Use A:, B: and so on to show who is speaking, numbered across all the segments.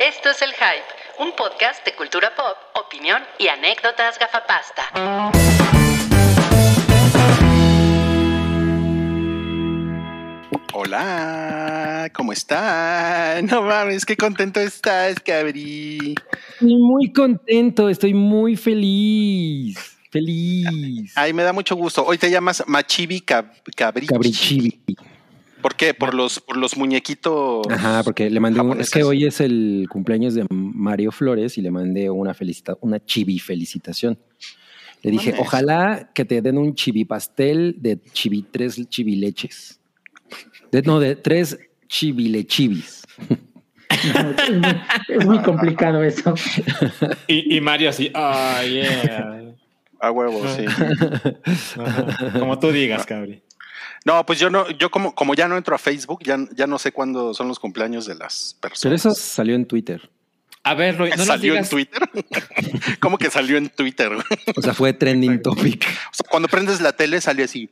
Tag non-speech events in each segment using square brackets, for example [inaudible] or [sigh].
A: Esto es El Hype, un podcast de cultura pop, opinión y anécdotas gafapasta.
B: Hola, ¿cómo están? No mames, qué contento estás, cabrí.
C: Estoy muy contento, estoy muy feliz. Feliz.
B: Ay, me da mucho gusto. Hoy te llamas Machibi Cab Cabrichi.
C: Cabrichibi.
B: ¿Por qué? Por los, por los muñequitos.
C: Ajá, porque le mandé un, es que hoy es el cumpleaños de Mario Flores y le mandé una felicita, una chibi felicitación. Le dije,
B: Mames.
C: ojalá que te den un chibi pastel de chibi, tres chivileches. De, no, de tres chivilechibis.
D: Es [laughs] muy, es muy complicado eso.
E: Y, y Mario así, ah, yeah.
B: A huevo, sí.
E: Ajá. Como tú digas, cabri.
B: No, pues yo no, yo como, como ya no entro a Facebook, ya, ya no sé cuándo son los cumpleaños de las
C: Pero
B: personas.
C: eso salió en Twitter.
E: A ver, Roy, no nos
B: ¿Salió en
E: digas.
B: Twitter? [laughs] ¿Cómo que salió en Twitter?
C: O sea, fue trending topic.
B: O sea, cuando prendes la tele sale así,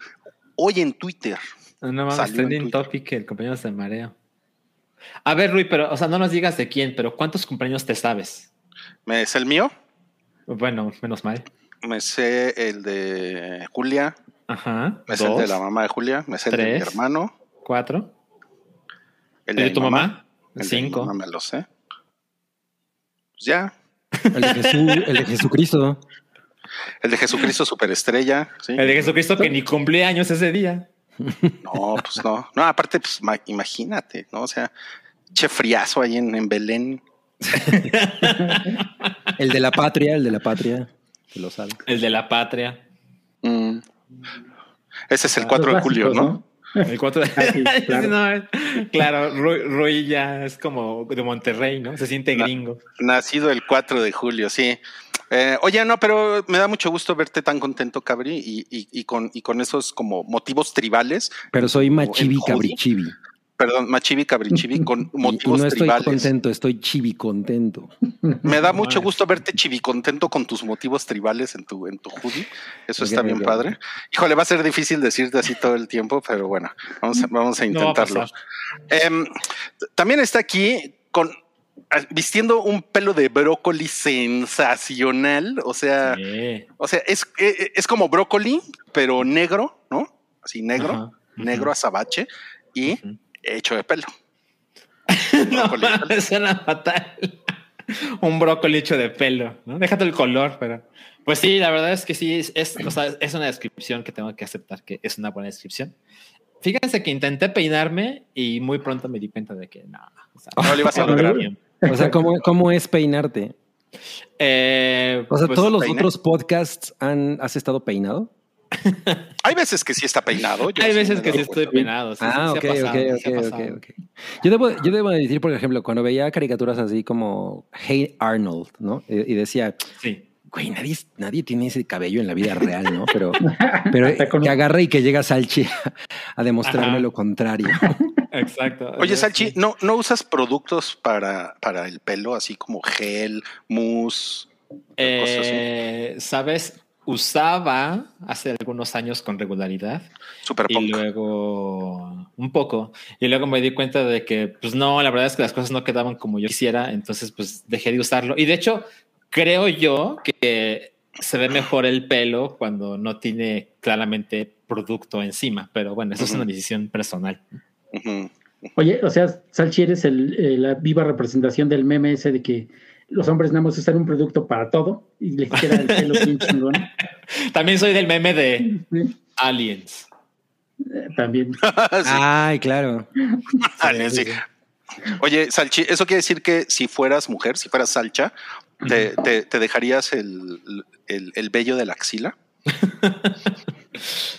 B: hoy en Twitter.
E: No mames,
B: Salió en
E: trending
B: Twitter.
E: topic, el cumpleaños de Mareo. A ver, Rui, pero, o sea, no nos digas de quién, pero ¿cuántos cumpleaños te sabes?
B: ¿Me es el mío?
E: Bueno, menos mal.
B: Me sé el de Julia,
E: Ajá.
B: me el
E: Dos,
B: de la mamá de Julia, me sé el de mi
E: tres.
B: hermano,
E: cuatro.
B: el
E: ¿El de tu mamá?
B: el de
E: Cinco.
B: mamá me lo sé. Pues ya,
C: El de, Jesús- el de Jesucristo.
B: el de Jesucristo Superestrella, sí.
E: El de Jesucristo que ni cumpleaños ese día.
B: No, pues no. No, aparte, pues ma- imagínate, ¿no? O sea, che friazo ahí en, en Belén.
C: El de la patria, el de la patria. Que lo sabe.
E: El de la patria.
B: Mm. Ese es el
D: Los
B: 4 de julio, ¿no?
E: El 4 de... [laughs]
D: Ah, sí, [laughs] claro.
E: No, claro, Rui, Rui ya es como de Monterrey, ¿no? Se siente gringo.
B: Nacido el 4 de julio, sí. Eh, oye, no, pero me da mucho gusto verte tan contento, Cabri, y, y- y con, y con esos como motivos tribales.
C: Pero soy machibi
B: en hoodie. Perdón, machivi, cabrichivi, [laughs] con
C: Y, y
B: motivos
C: no estoy
B: tribales.
C: contento, estoy chibi contento.
B: Me da mucho gusto verte chivi contento con tus motivos tribales en tu, en tu hoodie. Eso está bien
C: ok.
B: padre. Híjole, va a ser difícil decirte así todo el tiempo, pero bueno, vamos a, vamos a
E: No va a
B: intentarlo. Em, también está aquí con ah, vistiendo un pelo de brócoli sensacional. O sea,
E: Sí.
B: o sea, es, eh, es como brócoli, pero negro, ¿no? Así negro,
E: Ajá.
B: negro azabache y. hecho de pelo. [laughs]
E: No, suena [laughs] fatal. Un brócoli hecho de pelo, ¿no? Déjate el color, pero. Pues sí, la verdad es que sí, es, es, o sea, es una descripción que tengo que aceptar que es una buena descripción. Fíjense que intenté peinarme y muy pronto me di cuenta de que no. o sea,
B: No lo ibas a lograr.
C: O sea, ¿cómo, cómo es peinarte?
E: Eh,
C: O sea,
E: pues,
C: todos los otros podcasts han, has estado peinado. [laughs]
B: Hay veces que sí está peinado. yo
E: hay
B: sí
E: veces que sí estoy peinado. sí,
C: ah,
E: sí,
C: ok, ok. Yo debo, yo debo decir, por ejemplo, cuando veía caricaturas así como Hey Arnold, ¿no? Y, y decía,
E: Sí.
C: güey, nadie, nadie tiene ese cabello en la vida real, ¿no? Pero, [laughs] pero que agarre y que llega Salchi a demostrarme
E: Ajá.
C: lo contrario. [laughs]
E: Exacto.
B: Oye, Salchi,
E: sí.
B: ¿no, ¿no usas productos para, para el pelo, así como gel, mousse? cosas así?
E: Eh, ¿Sabes? Usaba hace algunos años con regularidad.
B: Super
E: y
B: punk.
E: luego un poco. Y luego me di cuenta de que pues no, la verdad es que las cosas no quedaban como yo quisiera, entonces pues dejé de usarlo. Y de hecho creo yo que se ve mejor el pelo cuando no tiene claramente producto encima, pero bueno, eso es una decisión personal.
D: Oye, o sea, Salchi eres el, eh, la viva representación del meme ese de que los hombres nada más usan un producto para todo y les queda el pelo bien [laughs] chingón.
E: También soy del meme de
D: Sí,
E: Aliens.
D: eh, También. [laughs]
B: Sí,
C: Ay, claro. [laughs]
B: Alien, sí. Oye, Salchi, ¿eso quiere decir que si fueras mujer, si fueras salcha, te, te- te dejarías el, el, el vello de la axila?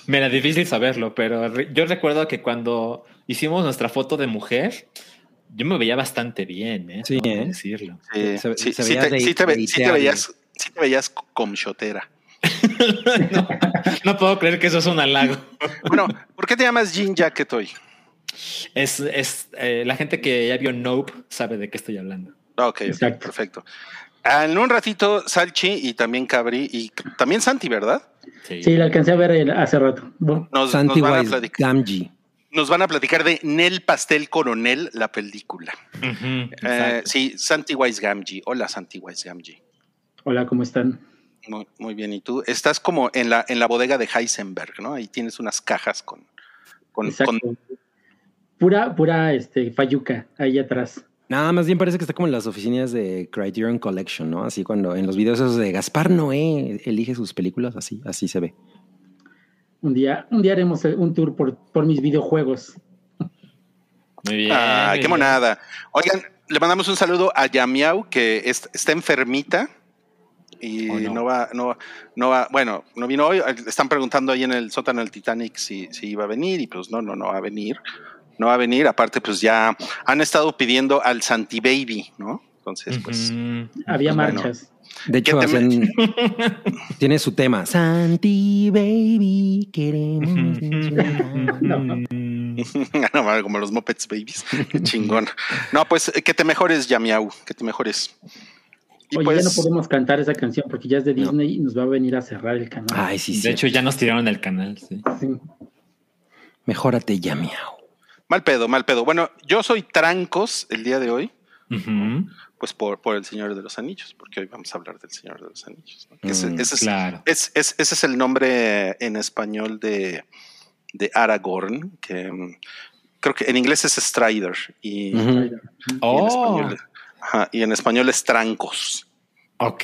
E: Me era difícil saberlo, pero re- yo recuerdo que cuando hicimos nuestra foto de mujer, yo me veía bastante bien, ¿eh?
C: Sí, ¿eh?
E: decirlo.
B: Sí,
C: Se-
B: sí,
C: se
B: sí
C: veía
B: te,
C: de-
B: sí te ve- sí te
C: deiteable.
B: veías, sí te veías con shotera. [laughs]
E: no, no puedo creer que eso es un halago.
B: Bueno, ¿por qué te llamas Jean Jacket hoy?
E: Es, es eh, la gente que ya vio Nope sabe de qué estoy hablando.
B: Ah, Ok, ok,
D: Exacto.
B: perfecto. En un ratito, Salchi y también Cabri y también Santi, ¿verdad?
D: Sí, la alcancé a ver hace rato.
B: Nos,
C: Santi
B: nos van a
C: Wise
B: platicar.
C: Gamgee.
B: Nos van a platicar de Nel Pastel Coronel, la película. Eh, sí, Santi Wise Gamgee. Hola, Santi Wise Gamgee.
D: Hola, ¿cómo están?
B: Muy, muy bien. ¿Y tú? Estás como en la, en la bodega de Heisenberg, ¿no? Ahí tienes unas cajas con. con,
D: Exacto.
B: con-
D: Pura, pura este, fayuca ahí atrás.
C: Nada, más bien parece que está como en las oficinas de Criterion Collection, ¿no? Así cuando en los videos esos de Gaspar Noé elige sus películas, así, así se ve.
D: Un día, un día haremos un tour por, por mis videojuegos.
E: Muy bien.
B: Ah,
E: muy
B: qué
E: bien.
B: monada. Oigan, le mandamos un saludo a Yamiau, que es- está enfermita. Y
E: Oh, no.
B: no. va, no, no va, bueno, no vino hoy. Están preguntando ahí en el sótano del Titanic si, si iba a venir, y pues no, no, no va a venir. No va a venir. Aparte, pues ya han estado pidiendo al Santi Baby, ¿no? Entonces, pues.
D: Había
B: Pues bueno.
C: De hecho,
B: ¿Qué te
C: hacen- [laughs] tiene su tema. Santi Baby, queremos.
B: no, [laughs] mames, como los Muppets Babies. Qué [laughs] chingón. No, pues que te mejores, Yamiau, que te mejores. Y
D: Oye,
B: pues,
D: ya no podemos cantar esa canción porque ya es de Disney y nos va a venir a cerrar el canal.
C: Ay, sí, sí.
E: De hecho, ya nos tiraron el canal. Sí.
D: Sí.
C: Mejórate ya, miau.
B: mal pedo, mal pedo. Bueno, yo soy Trancos el día de hoy. Pues por, por el Señor de los Anillos, porque hoy vamos a hablar del Señor de los Anillos. ¿no? Que ese,
C: Mm,
B: ese
E: Claro.
B: es- es- ese es el nombre en español de, de Aragorn, que mm, creo que en inglés es Strider y, en,
E: Oh,
B: español, ajá, y en español es Trancos.
E: ok.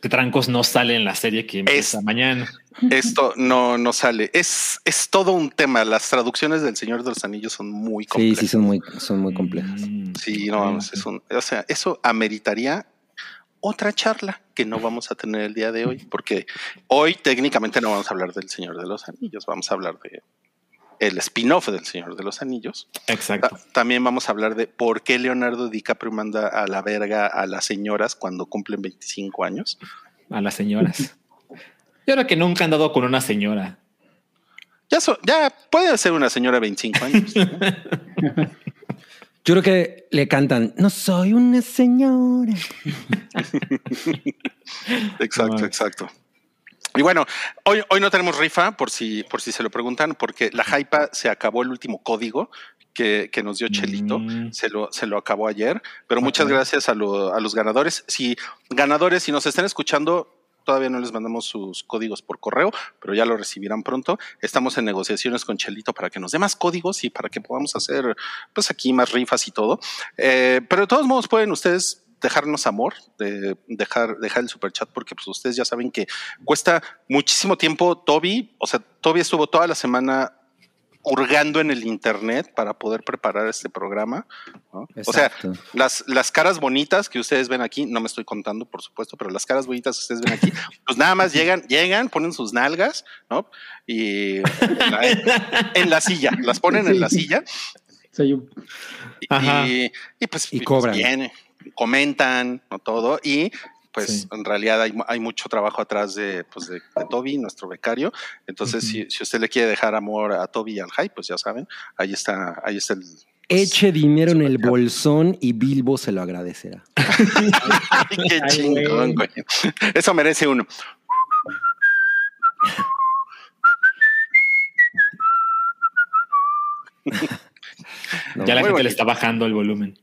E: Que Trancos no sale en la serie que empieza
B: Es-
E: mañana.
B: Esto no, no sale. Es, es todo un tema. Las traducciones del Señor de los Anillos son muy
C: Sí,
B: complejas.
C: sí, son muy, son muy complejas.
E: Mm,
B: Sí, no, vamos, es un, o sea, eso ameritaría otra charla que no vamos a tener el día de hoy, porque hoy técnicamente no vamos a hablar del Señor de los Anillos, vamos a hablar de el spin-off del Señor de los Anillos.
E: Exacto.
B: Ta- También vamos a hablar de por qué Leonardo DiCaprio manda a la verga a las señoras cuando cumplen 25 años.
E: A las señoras. [laughs] Yo creo que nunca han dado con una señora.
B: Ya, so- ya puede ser una señora de 25 años. [laughs]
C: Yo creo que le cantan, no soy una señora. [laughs]
B: Exacto,
E: No.
B: exacto. Y bueno, hoy, hoy no tenemos rifa, por si, por si se lo preguntan, porque la Hypa se acabó el último código que, que nos dio Chelito.
E: Mm.
B: Se lo, se lo acabó ayer, pero muchas
E: Ok.
B: gracias a, lo- a los ganadores. Si ganadores, si nos están escuchando, todavía no les mandamos sus códigos por correo, pero ya lo recibirán pronto. Estamos en negociaciones con Chelito para que nos dé más códigos y para que podamos hacer, pues aquí más rifas y todo. Eh, pero de todos modos pueden ustedes dejarnos amor, de dejar, dejar el super chat, porque pues ustedes ya saben que cuesta muchísimo tiempo. Toby, o sea, Toby estuvo toda la semana hurgando en el internet para poder preparar este programa. ¿no? O sea, las, las caras bonitas que ustedes ven aquí, no me estoy contando, por supuesto, pero las caras bonitas que ustedes ven aquí, [laughs] pues nada más llegan, llegan, ponen sus nalgas, ¿no? Y en la, en la silla, las ponen en la silla
D: Soy un-
B: y,
E: Ajá.
B: y, y pues,
C: Y
B: pues, viene, comentan, ¿no? Todo, y pues
E: Sí.
B: en realidad hay, mu- hay mucho trabajo atrás de, pues, de, de Toby, nuestro becario. Entonces, si, si usted le quiere dejar amor a Toby y al Hype, pues ya saben, ahí está, ahí está el.
C: Eche dinero en el bolsón y Bilbo se lo agradecerá. [laughs]
B: Ay, qué chingón,
D: güey.
B: Eso merece uno.
C: No,
E: ya la gente
B: bonito.
E: le está bajando el volumen.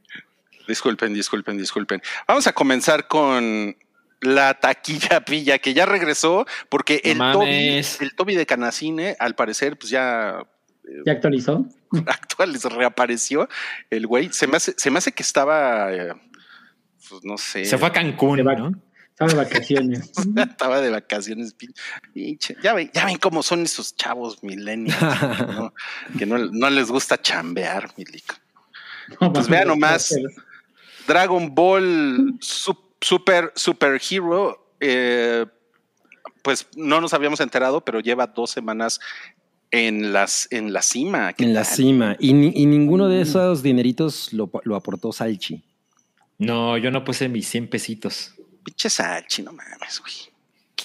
B: Disculpen, disculpen, disculpen. Vamos a comenzar con la taquilla [laughs] pilla que ya regresó porque
E: No
B: el Toby, el Toby de Canacine, al parecer, pues ya
D: ¿Ya actualizó? [laughs]
B: actual se reapareció el güey. Se me hace, se me hace que estaba, eh, pues no sé,
E: Se fue a Cancún, ¿no?
D: Estaba de vacaciones. [laughs]
B: estaba de vacaciones. Ya ven, ya ven cómo son esos chavos millennials, ¿no? que no, no les gusta chambear, milico.
D: No,
B: Pues
D: mames,
B: vea nomás. Dragon Ball Sup- Super Super Hero, eh, pues no nos habíamos enterado, pero lleva dos semanas en las en la cima. ¿Qué
C: en la cima. Y, ni- y ninguno de esos dineritos lo, lo aportó Salchi.
E: No, yo no puse mis 100 pesitos.
B: Pinche Salchi, no mames, güey.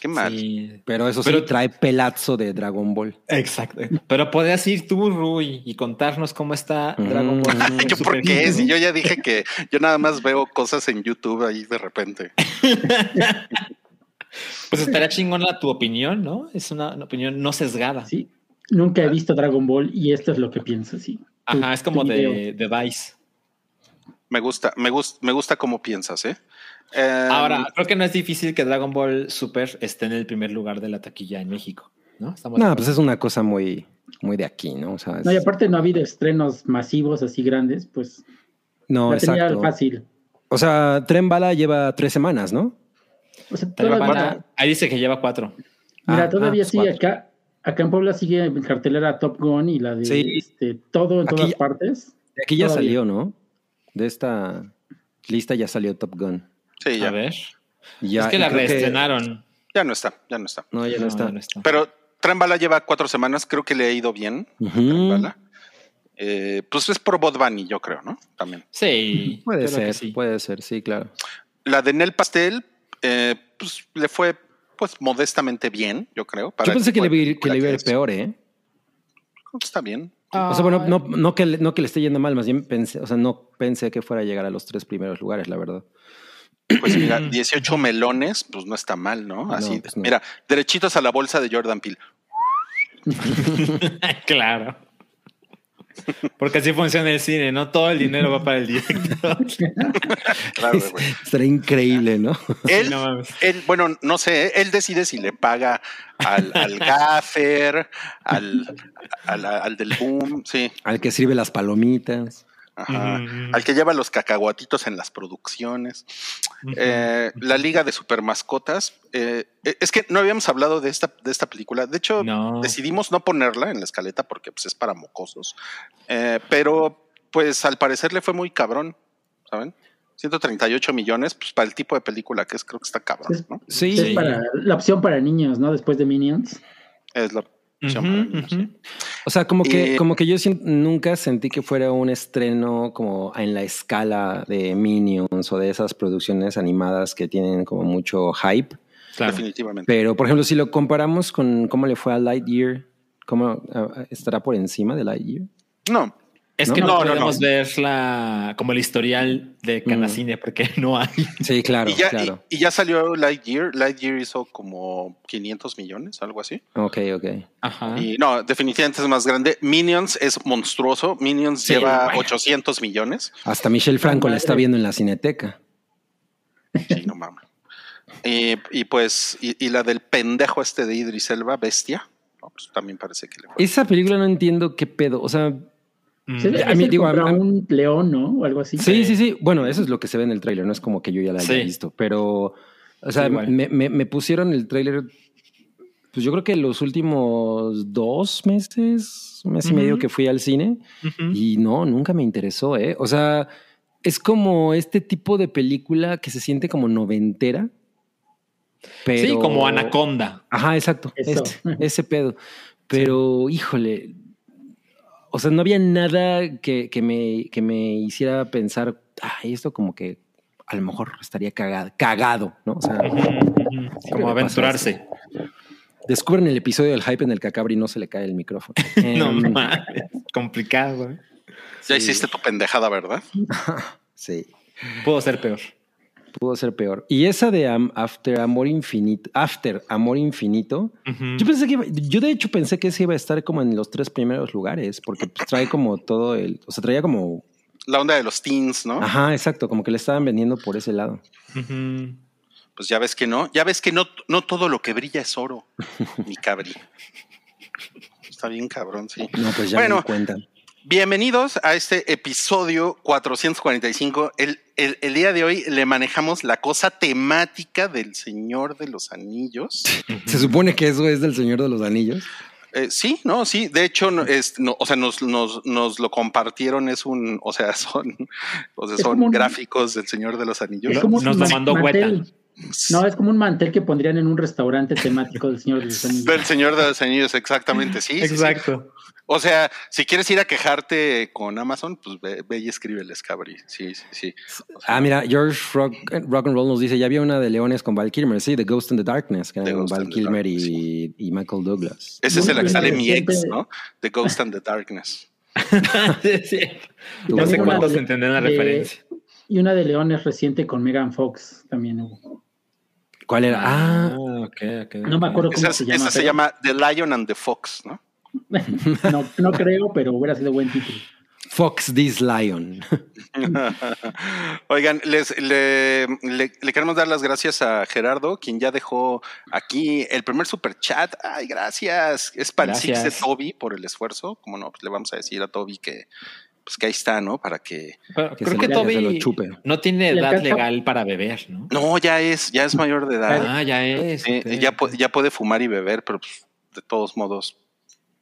B: Qué mal.
E: Sí.
C: Pero eso
E: Pero-
C: sí trae pelazo de Dragon Ball.
E: Exacto. Pero podrías ir tú, Rui, y contarnos cómo está
C: Mm.
E: Dragon Ball.
B: ¿Yo por qué? Si yo ya dije que yo nada más veo cosas en YouTube ahí de repente. [laughs]
E: Pues estaría chingona tu opinión, ¿no? Es una, una opinión no sesgada.
D: Sí. nunca he visto Dragon Ball y esto es lo que pienso, sí.
E: Ajá,
D: Tu-
E: es como de, de Vice.
B: Me gusta, me gusta, me gusta cómo piensas, ¿eh? Eh,
E: Ahora, creo que no es difícil que Dragon Ball Super esté en el primer lugar de la taquilla en México, ¿no? Estamos
C: No, pues es una cosa muy, muy de aquí, ¿no? O sea, es-
D: No, y aparte no ha habido estrenos masivos así grandes, pues
C: no,
D: la tenía fácil.
C: O sea, Tren Bala lleva tres semanas, ¿no?
D: O sea, todavía.
E: Ahí dice que lleva cuatro.
D: mira,
C: Ah,
D: todavía
C: ah,
D: sí,
C: cuatro.
D: acá, acá en Puebla sigue en cartelera Top Gun y la de
C: Sí.
D: este, todo en
C: Aquí
D: todas
C: ya-
D: partes.
C: De aquí ya
D: Todavía.
C: salió, ¿no? De esta lista ya salió Top Gun.
B: Sí, ya,
E: A ver.
C: Ya,
E: es que la reestrenaron.
B: ya no está, ya no está.
C: No, ya no, está.
E: ya no está.
B: Pero Tren Bala lleva cuatro semanas, creo que le ha ido bien.
C: Ujú.
B: Tren Bala. Eh, pues es por Bot Bunny, yo creo, ¿no? También.
E: Sí, [laughs]
C: Puede ser,
E: sí.
C: puede ser, sí, claro.
B: La de Nel Pastel, eh, pues le fue pues modestamente bien, yo creo. para
C: Yo pensé que le, iba a ir- que le iba a ir
B: película
C: peor, ¿eh?
B: es. Está bien.
C: O sea, bueno, no, no, que, le- no que le esté yendo mal, más bien pensé, o sea, no pensé que fuera a llegar a los tres primeros lugares, la verdad.
B: Pues mira, [clears throat] 18 melones, pues no está mal, ¿no? Así,
C: pues no.
B: mira, derechitos a la bolsa de Jordan Peele. [laughs]
E: claro. Porque así funciona el cine, ¿no? Todo el dinero va para el director. [laughs]
B: Claro, güey.
C: Estaría increíble, ¿no?
B: Él,
E: no mames.
B: él, bueno, no sé, ¿eh? él decide si le paga al, al gaffer, al, al, al del boom, sí,
C: Al que sirve las palomitas.
B: Ajá, al que lleva los cacahuatitos en las producciones. Eh, la Liga de Supermascotas. eh, eh, es que no habíamos hablado de esta, de esta película. De hecho,
E: No.
B: decidimos no ponerla en la escaleta porque pues, es para mocosos. Eh, pero, pues al parecer le fue muy cabrón, ¿saben? 138 millones, pues para el tipo de película que es, creo que está cabrón, ¿no?
C: Sí.
D: Es para la opción para niños, ¿no? Después de Minions.
B: Es la sí.
C: O sea, como que,
B: Eh,
C: como que yo nunca sentí que fuera un estreno como en la escala de Minions o de esas producciones animadas que tienen como mucho hype.
E: Claro.
B: Definitivamente.
C: Pero, por ejemplo, si lo comparamos con cómo le fue a Lightyear, ¿cómo estará por encima de Lightyear?
B: No,
E: Es
C: ¿No?
E: que no,
B: No,
E: podemos
B: no.
E: ver la, como el historial de Canacine porque no hay.
C: Sí, claro,
B: y, ya,
C: claro.
B: y, y ya salió Lightyear. Lightyear hizo como 500 millones, algo así.
C: Ok, ok.
E: Ajá.
B: Y no, definitivamente es más grande. Minions es monstruoso. Minions
E: Sí,
B: lleva
E: bueno.
B: 800 millones.
C: Hasta Michelle Franco la está viendo en la cineteca.
B: Sí, no mames. Y, y pues, y, y la del pendejo este de Idris Elba, Bestia, no, pues también parece que le fue.
C: Esa película no entiendo qué pedo. O sea,
E: Mm.
C: A mí, digo, a-
D: un león, ¿no? O algo así.
C: Sí, sí, sí. Bueno, eso es lo que se ve en el tráiler. No es como que yo ya la haya
E: Sí.
C: visto. Pero, o sea,
E: Sí,
C: me, me- me pusieron el tráiler, pues yo creo que los últimos dos meses, un mes y medio que fui al cine. Y no, nunca me interesó, ¿eh? O sea, es como este tipo de película que se siente como noventera. Pero...
E: Sí, como Anaconda.
C: Ajá, exacto. Este, ese pedo. [laughs] Pero, híjole. O sea, no había nada que, que me, que me hiciera pensar, ay, esto como que a lo mejor estaría cagado, cagado, ¿no? O sea,
E: Como aventurarse.
C: descubren el episodio del hype en el que a Cabri no se le cae el micrófono. [laughs]
E: No mames. Complicado, güey.
B: Ya
C: sí.
B: hiciste tu pendejada, ¿verdad? [laughs]
C: Sí.
E: Puedo ser peor.
C: Pudo ser peor. Y esa de Am- After Amor Infinito, After Amor Infinito, yo pensé que iba- yo de hecho pensé que ese iba a estar como en los tres primeros lugares, porque pues, trae como todo el, o sea, traía como,
B: La onda de los teens, ¿no?
C: ajá, exacto, como que le estaban vendiendo por ese lado.
B: Pues ya ves que no. Ya ves que no, no todo lo que brilla es oro, mi cabri. [laughs] Está bien cabrón, sí.
C: No, pues ya
B: Bueno.
C: me di cuenta.
B: Bienvenidos a este episodio 445. El, el- el día de hoy le manejamos la cosa temática del Señor de los Anillos. [laughs]
C: Se supone que eso es del Señor de los Anillos.
B: Eh, sí, no, sí. De hecho, no, es, no, o sea, nos, nos, nos lo compartieron. Es un, o sea, [laughs] son, o sea, son
D: un-
B: gráficos del Señor de los Anillos.
D: Es como
E: Nos lo
D: man-
E: mandó
D: mantel. No, es como un mantel que pondrían en un restaurante temático del Señor de los Anillos.
B: Del Señor de los Anillos, exactamente, sí. sí, sí.
E: Exacto.
B: O sea, si quieres ir a quejarte con Amazon, pues ve, ve y escríbeles, cabri. Sí, sí, sí.
C: Ah, mira, George Rock, Rock and Roll nos dice, ya había una de Leones con Val Kilmer, sí, The Ghost in the Darkness, que
B: The
C: eran
B: Ghost
C: Val Kilmer
B: Darkness,
C: y, y Michael Douglas.
B: Ese es el que sale mi ex. ¿no? The Ghost and the Darkness. [laughs]
E: Sí. No sé cuántos entienden la
D: De-
E: referencia.
D: Y una de Leones reciente con Megan Fox también hubo.
C: ¿Cuál era? Ah,
E: ok, ok.
D: No me acuerdo cómo
B: Esa,
D: se
B: esa
D: llama.
B: se
D: pero-
B: llama The Lion and the Fox, ¿no? [laughs]
D: no, no creo, pero hubiera sido buen título.
C: Fox This Lion. [laughs]
B: Oigan, les, le, le- le queremos dar las gracias a Gerardo, quien ya dejó aquí el primer super chat. Ay, gracias. Es para el Six de. Toby por el esfuerzo. Como no, pues le vamos a decir a Toby que, pues que ahí está, ¿no? Para que.
E: Pero
C: Que
E: creo que
C: lo- que se lo
E: Toby
C: chupe.
E: no tiene edad legal para beber, ¿no?
B: No, ya es, ya es mayor de edad.
E: Ah, ya es. Ok.
B: ya, pu- ya puede fumar y beber, pero pues, de todos modos,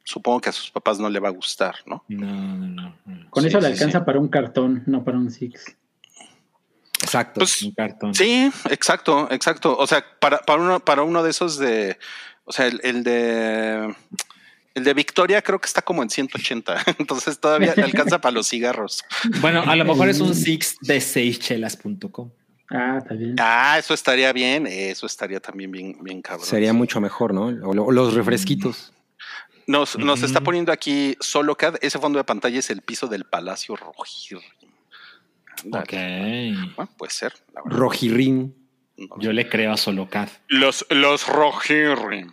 B: supongo que a sus papás no le va a gustar, ¿no?
E: No, no, no. no.
D: Con
B: Sí,
D: eso le
B: sí,
D: alcanza
B: sí.
D: para un cartón, no para un six.
C: Exacto.
B: Pues
E: Un cartón.
B: Sí, exacto, exacto. O sea, para, para uno, para uno de esos de, o sea, el, el de el de Victoria creo que está como en 180, [laughs] entonces todavía le alcanza para los cigarros.
E: Bueno, a lo mejor es un six de seischelas.com.
D: Ah, está bien.
B: Ah, eso estaría bien, eso estaría también bien, bien cabrón.
C: Sería mucho mejor, ¿no? O, lo- o los refresquitos.
B: Nos, nos está poniendo aquí solo CAD, ese fondo de pantalla es el piso del Palacio Rojir.
E: Ok.
B: Bueno, puede ser, la verdad.
C: Rojirrín.
B: No
E: Yo le creo a Solocad.
B: Los, los Rojirrim.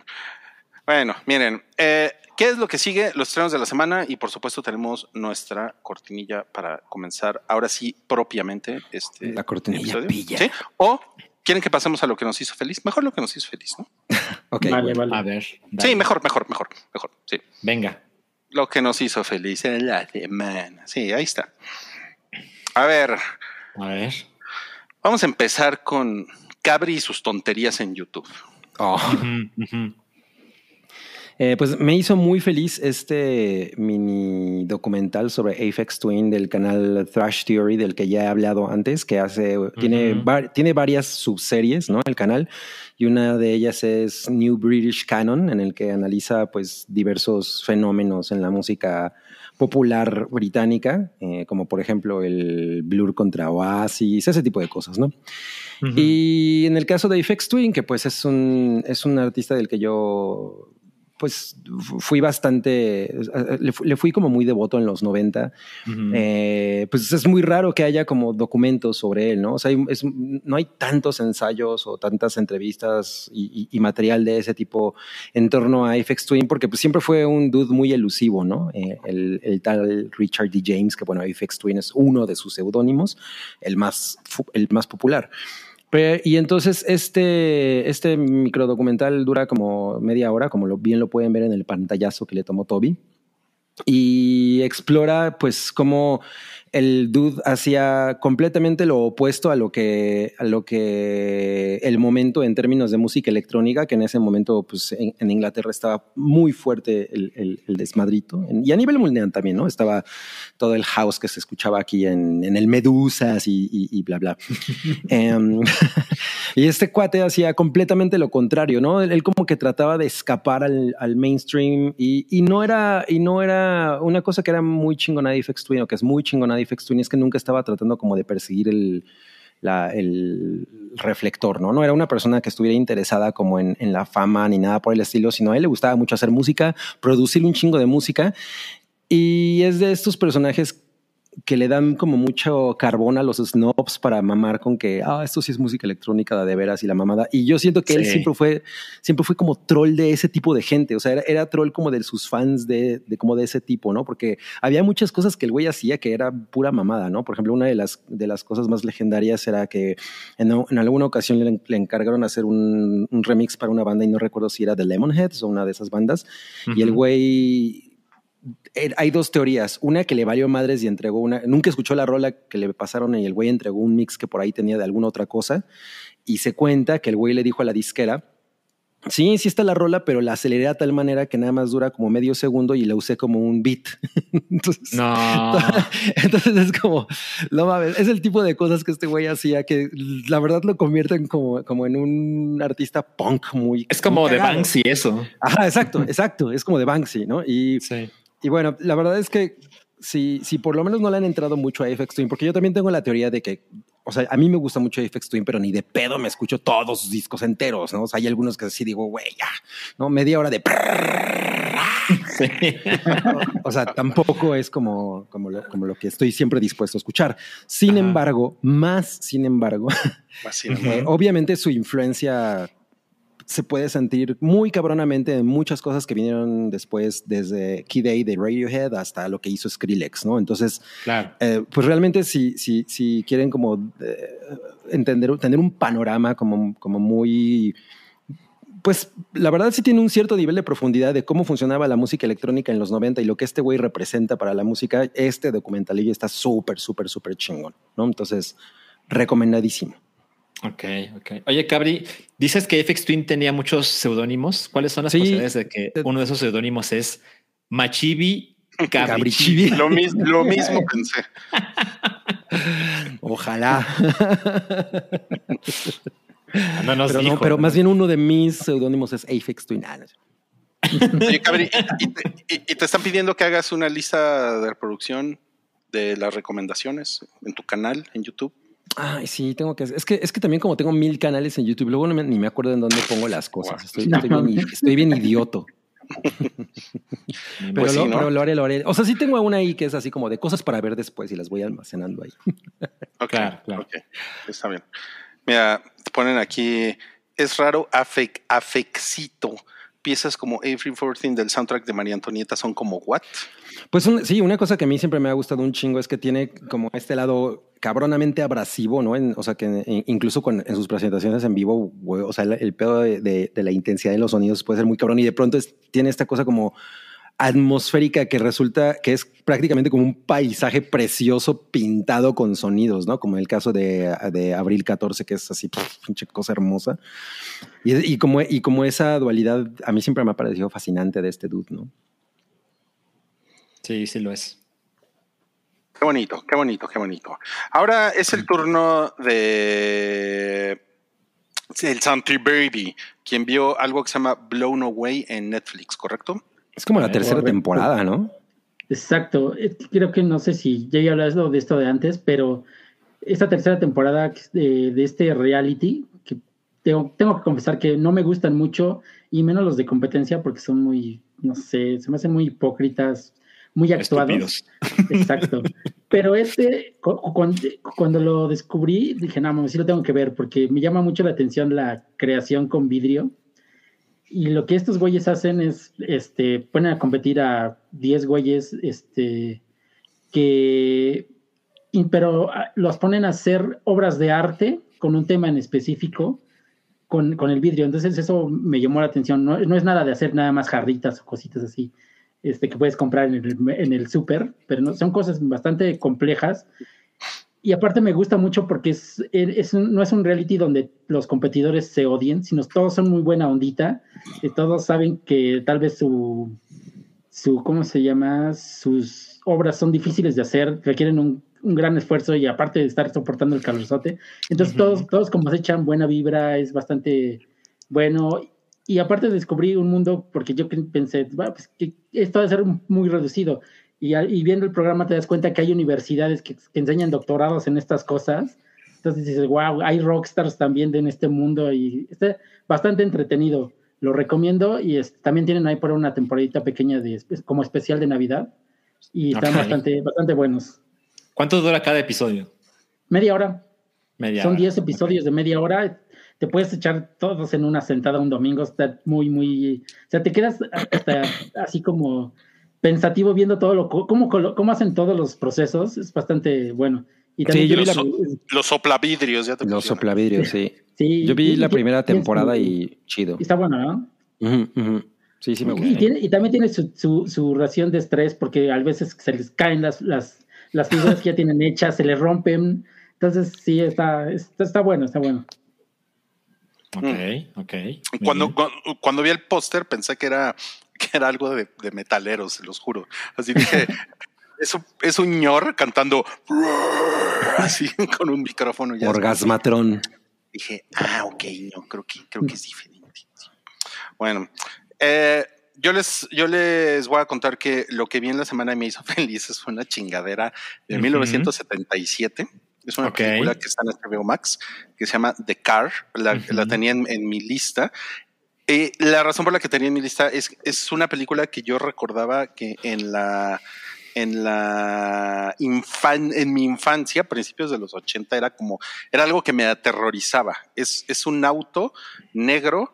B: Bueno, miren, eh, ¿qué es lo que sigue? Los estrenos de la semana y por supuesto tenemos nuestra cortinilla para comenzar ahora sí propiamente este
C: La cortinilla
B: episodio.
C: pilla.
B: ¿Sí? O quieren que pasemos a lo que nos hizo feliz. Mejor lo que nos hizo feliz, ¿no? [laughs]
C: Ok.
D: vale,
C: bueno.
E: A
D: vale.
E: ver.
B: Sí, mejor, mejor, mejor, mejor. Sí.
E: Venga.
B: Lo que nos hizo feliz en la semana. Sí, ahí está. A ver,
E: A ver.
B: vamos a empezar con Cabri y sus tonterías en YouTube.
C: Oh. Eh, pues me hizo muy feliz este mini documental sobre Aphex Twin del canal Thrash Theory, del que ya he hablado antes, que hace, tiene, tiene varias subseries, ¿no? El canal, y una de ellas es New British Canon, en el que analiza pues diversos fenómenos en la música popular británica, eh, como por ejemplo el Blur contra Oasis, ese tipo de cosas, ¿no? Y en el caso de Aphex Twin, que pues es un, es un artista del que yo pues fu- fui bastante, le fui, le fui como muy devoto en los 90.
E: Ujú.
C: Eh, pues es muy raro que haya como documentos sobre él, ¿no? O sea, hay- es- no hay tantos ensayos o tantas entrevistas y, y- y material de ese tipo en torno a Aphex Twin, porque pues siempre fue un dude muy elusivo, ¿no? Eh, el, el tal Richard D. James, que bueno, Aphex Twin es uno de sus seudónimos, el más, el más popular. Y entonces este, este microdocumental dura como media hora, como lo, bien lo pueden ver en el pantallazo que le tomó Toby. Y explora pues cómo el dude hacía completamente lo opuesto a lo que a lo que el momento en términos de música electrónica, que en ese momento pues en, en Inglaterra estaba muy fuerte el, el- el desmadrito. Y a nivel mundial también, ¿no? Estaba todo el house que se escuchaba aquí en, en el Medusas y, y- y bla, bla. [laughs] Em, y este cuate hacía completamente lo contrario, ¿no? Él, él como que trataba de escapar al, al mainstream y, y no era, y no era una cosa que era muy chingona de Aphex Twin o que es muy chingona Aphex Twin es que nunca estaba tratando como de perseguir el, el reflector, ¿no? No era una persona que estuviera interesada como en, en la fama ni nada por el estilo, sino a él le gustaba mucho hacer música, producir un chingo de música y es de estos personajes que le dan como mucho carbón a los snobs para mamar con que, ah, esto sí es música electrónica de veras y la mamada. Y yo siento que él siempre fue, siempre fue como troll de ese tipo de gente. O sea, era, era troll como de sus fans de, de como de ese tipo, ¿no? Porque había muchas cosas que el güey hacía que era pura mamada, ¿no? Por ejemplo, una de las, de las cosas más legendarias era que en, en alguna ocasión le, le encargaron hacer un, un remix para una banda y no recuerdo si era de Lemonheads o una de esas bandas. Y el güey hay dos teorías. Una que le valió madres y entregó una. Nunca escuchó la rola que le pasaron y el güey entregó un mix que por ahí tenía de alguna otra cosa. Y se cuenta que el güey le dijo a la disquera. Sí, sí está la rola, pero la aceleré a tal manera que nada más dura como medio segundo y la usé como un beat. [laughs] Entonces,
E: No. [laughs]
C: entonces es como, no mames, es el tipo de cosas que este güey hacía que la verdad lo convierten como, como en un artista punk muy.
E: Es como
C: muy
E: de. Banksy eso.
C: Ajá, exacto, exacto. Es como de Banksy, ¿no? Y
E: Sí.
C: Y bueno, la verdad es que si, si por lo menos no le han entrado mucho a Aphex Twin, porque yo también tengo la teoría de que, o sea, a mí me gusta mucho Aphex Twin, pero ni de pedo me escucho todos sus discos enteros, ¿no? O sea, hay algunos que sí digo, güey, ya, ¿no? Media hora de...
E: Sí. [laughs]
C: O sea, tampoco es como, como, lo, como lo que estoy siempre dispuesto a escuchar. Sin
E: Ajá.
C: embargo, más sin embargo,
B: Así, [laughs]
C: eh, obviamente su influencia se puede sentir muy cabronamente en muchas cosas que vinieron después, desde Key Day de Radiohead hasta lo que hizo Skrillex, ¿no? Entonces,
E: Claro.
C: eh, pues realmente si, si, si quieren como eh, entender, tener un panorama como, como muy... Pues la verdad sí tiene un cierto nivel de profundidad de cómo funcionaba la música electrónica en los 90 y lo que este güey representa para la música. Este documentalillo está súper, súper, súper chingón, ¿no? Entonces, recomendadísimo.
E: Ok, ok. Oye, Cabri, dices que FX Twin tenía muchos seudónimos. ¿Cuáles son las
C: Sí.
E: posibilidades de que uno de esos seudónimos es Machibi [laughs] Cabrichibi?
B: Lo, mis- lo [laughs] mismo pensé.
C: Ojalá. [laughs]
E: No nos
C: pero, no, pero
E: ¿no?
C: más bien uno de mis seudónimos es Aphex Twin. Ah.
B: Oye, Cabri, y, y te, y- y te están pidiendo que hagas una lista de reproducción de las recomendaciones en tu canal, en YouTube.
C: Ay, sí, tengo que. Es que, es que también, como tengo mil canales en YouTube, luego no me- ni me acuerdo en dónde pongo las cosas. Estoy, [laughs]
D: No.
C: estoy bien, estoy bien idioto. [laughs] Pero,
B: Pues sí,
C: lo,
B: ¿no?
C: pero lo haré, lo haré. O sea, sí tengo una ahí que es así como de cosas para ver después y las voy almacenando ahí. [laughs]
B: Ok,
E: Claro, claro.
B: ok, está bien. Mira, te ponen aquí, es raro afec, afexito. Piezas como Every Fourteen del soundtrack de María Antonieta son como what?
C: Pues sí, una cosa que a mí siempre me ha gustado un chingo es que tiene como este lado cabronamente abrasivo, ¿no? O sea, que incluso con, en sus presentaciones en vivo, o sea, el, pedo de, de- la intensidad de los sonidos puede ser muy cabrón y de pronto tiene esta cosa como atmosférica que resulta que es prácticamente como un paisaje precioso pintado con sonidos, ¿no? Como en el caso de, de Abril 14, que es así, pinche cosa hermosa. Y, y como, y como esa dualidad a mí siempre me ha parecido fascinante de este dude, ¿no?
E: Sí, sí lo es.
B: Qué bonito, qué bonito, qué bonito. Ahora es el turno de el Santi Baby, quien vio algo que se llama Blown Away en Netflix, ¿correcto?
C: Es como la tercera temporada, ¿no?
D: Exacto. Creo que no sé si ya he hablado de esto de antes, pero esta tercera temporada de, de este reality, que tengo, tengo que confesar que no me gustan mucho, y menos los de competencia, porque son muy, no sé, se me hacen muy hipócritas, muy actuados.
E: Estúpidos.
D: Exacto. Pero este, cu- cu- cuando, lo descubrí, dije, no, mames, sí lo tengo que ver, porque me llama mucho la atención la creación con vidrio. Y lo que estos güeyes hacen es, este, ponen a competir a 10 güeyes, este, que, pero ah, los ponen a hacer obras de arte con un tema en específico, con, con el vidrio. Entonces eso me llamó la atención. No, no es nada de hacer nada más jarritas o cositas así, este, que puedes comprar en el, en el súper, pero no, son cosas bastante complejas. Y aparte me gusta mucho porque es, es un- no es un reality donde los competidores se odien, sino todos son muy buena ondita. Y todos saben que tal vez su, su, ¿cómo se llama? Sus obras son difíciles de hacer, requieren un, un gran esfuerzo y aparte de estar soportando el calorzote. Entonces todos, todos como se echan buena vibra, es bastante bueno. Y aparte descubrí un mundo, porque yo pensé, "Va, pues, que esto va a ser muy reducido. Y, y viendo el programa te das cuenta que hay universidades que, que enseñan doctorados en estas cosas. Entonces dices, wow, hay rockstars también en este mundo y está bastante entretenido. Lo recomiendo y es- también tienen ahí por una temporadita pequeña de, como especial de Navidad y están
E: Ok.
D: bastante, bastante buenos.
E: ¿Cuánto dura cada episodio?
D: Media hora.
E: Media
D: Son
E: hora.
D: 10 episodios de media hora. Te puedes echar todos en una sentada un domingo. Está muy, muy. O sea, te quedas hasta así como pensativo viendo todo lo. Cómo, cómo hacen todos los procesos. Es bastante bueno. Y
C: Sí, yo vi
B: Los,
C: la-
B: los soplavidrios, ya te
C: Los soplavidrios, sí.
D: sí,
C: Yo vi
D: y-
C: la
D: y-
C: primera temporada y chido.
D: y Está bueno, ¿no?
C: Sí, sí me
D: Y,
C: gusta.
D: tiene- y también tiene su, su, su ración de estrés porque a veces se les caen las, las, las figuras que ya tienen hechas, se les rompen. Entonces, sí, está, está, está bueno, está bueno.
E: Ok, ok.
B: Cuando,
E: bien.
B: cuando, cuando vi el póster pensé que era, [laughs] que era algo de, de metaleros, se los juro. Así dije, [laughs] es un, es un ñor cantando [laughs] así con un micrófono. Ya
C: Orgasmatrón.
B: Dije, ah, ok, no, creo que, creo que es diferente. Bueno, eh, yo les, yo les voy a contar que lo que vi en la semana y me hizo feliz es una chingadera de
E: Ujú.
B: 1977. Es una
E: Ok.
B: película que está en HBO Max que se llama The Car. La,
E: Ujú.
B: la tenía en, en mi lista. Eh, la razón por la que tenía en mi lista es, es una película que yo recordaba que en la en la infan, en mi infancia, principios de los 80, era como, era algo que me aterrorizaba. Es, es un auto negro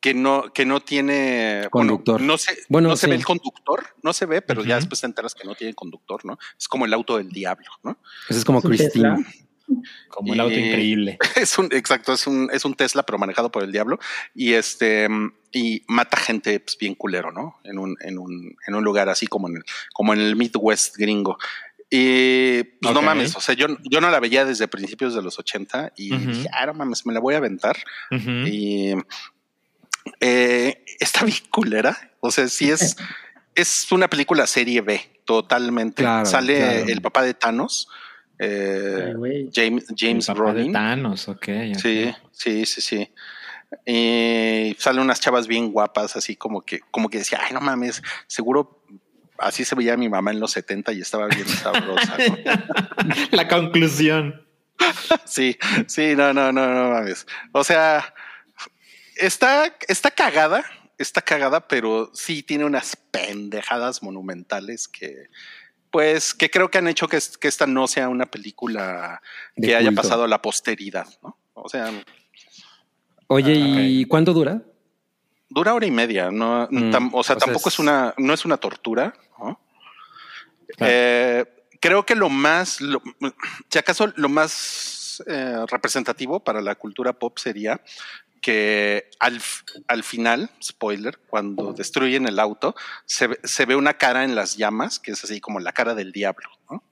B: que no, que no tiene
C: Conductor.
B: Bueno, no se,
C: Bueno,
B: no se ve el conductor, no se ve, pero ya después te enteras que no tiene conductor, ¿no? Es como el auto del diablo, ¿no?
C: Es como.
D: Tesla.
E: Como el auto
B: Y-
E: increíble. [laughs]
B: Es un, exacto, es un, es un Tesla, pero manejado por el diablo. Y este, y mata gente pues, bien culero, ¿no? En un, en un, en un lugar así como en el, como en el Midwest gringo. Y pues no mames, o sea, yo, yo no la veía desde principios de los 80 y
E: Ujú.
B: dije, ah, no mames, me la voy a aventar. Y eh, está bien culera. O sea, sí es, [laughs] es una película serie B, totalmente.
C: Claro,
B: Sale
C: claro.
B: el papá de Thanos, eh,
D: Ay.
B: James, James Brolin.
E: Thanos, ok. ok.
B: Sí, sí, sí, sí. Y salen unas chavas bien guapas, así como que, como que decía, ay, no mames, seguro así se veía mi mamá en los 70 y estaba bien sabrosa. ¿no? [laughs]
E: La conclusión.
B: Sí, sí, no, no, no, no mames. O sea, está, está cagada, está cagada, pero sí tiene unas pendejadas monumentales que, pues, que creo que han hecho que, es- que esta no sea una película
C: De
B: que haya pasado a la posteridad, ¿no? O sea,
C: Oye, ¿y cuánto dura?
B: dura hora y media, no,
C: Mm,
B: tam- o sea,
C: o sea,
B: tampoco
C: es-
B: es una, no es una tortura, ¿no?
E: Claro.
B: Eh, creo que lo más, lo- si acaso lo más eh, representativo para la cultura pop sería que al, al final, spoiler, cuando destruyen el auto, se, ve- se ve una cara en las llamas, que es así como la cara del diablo, ¿no?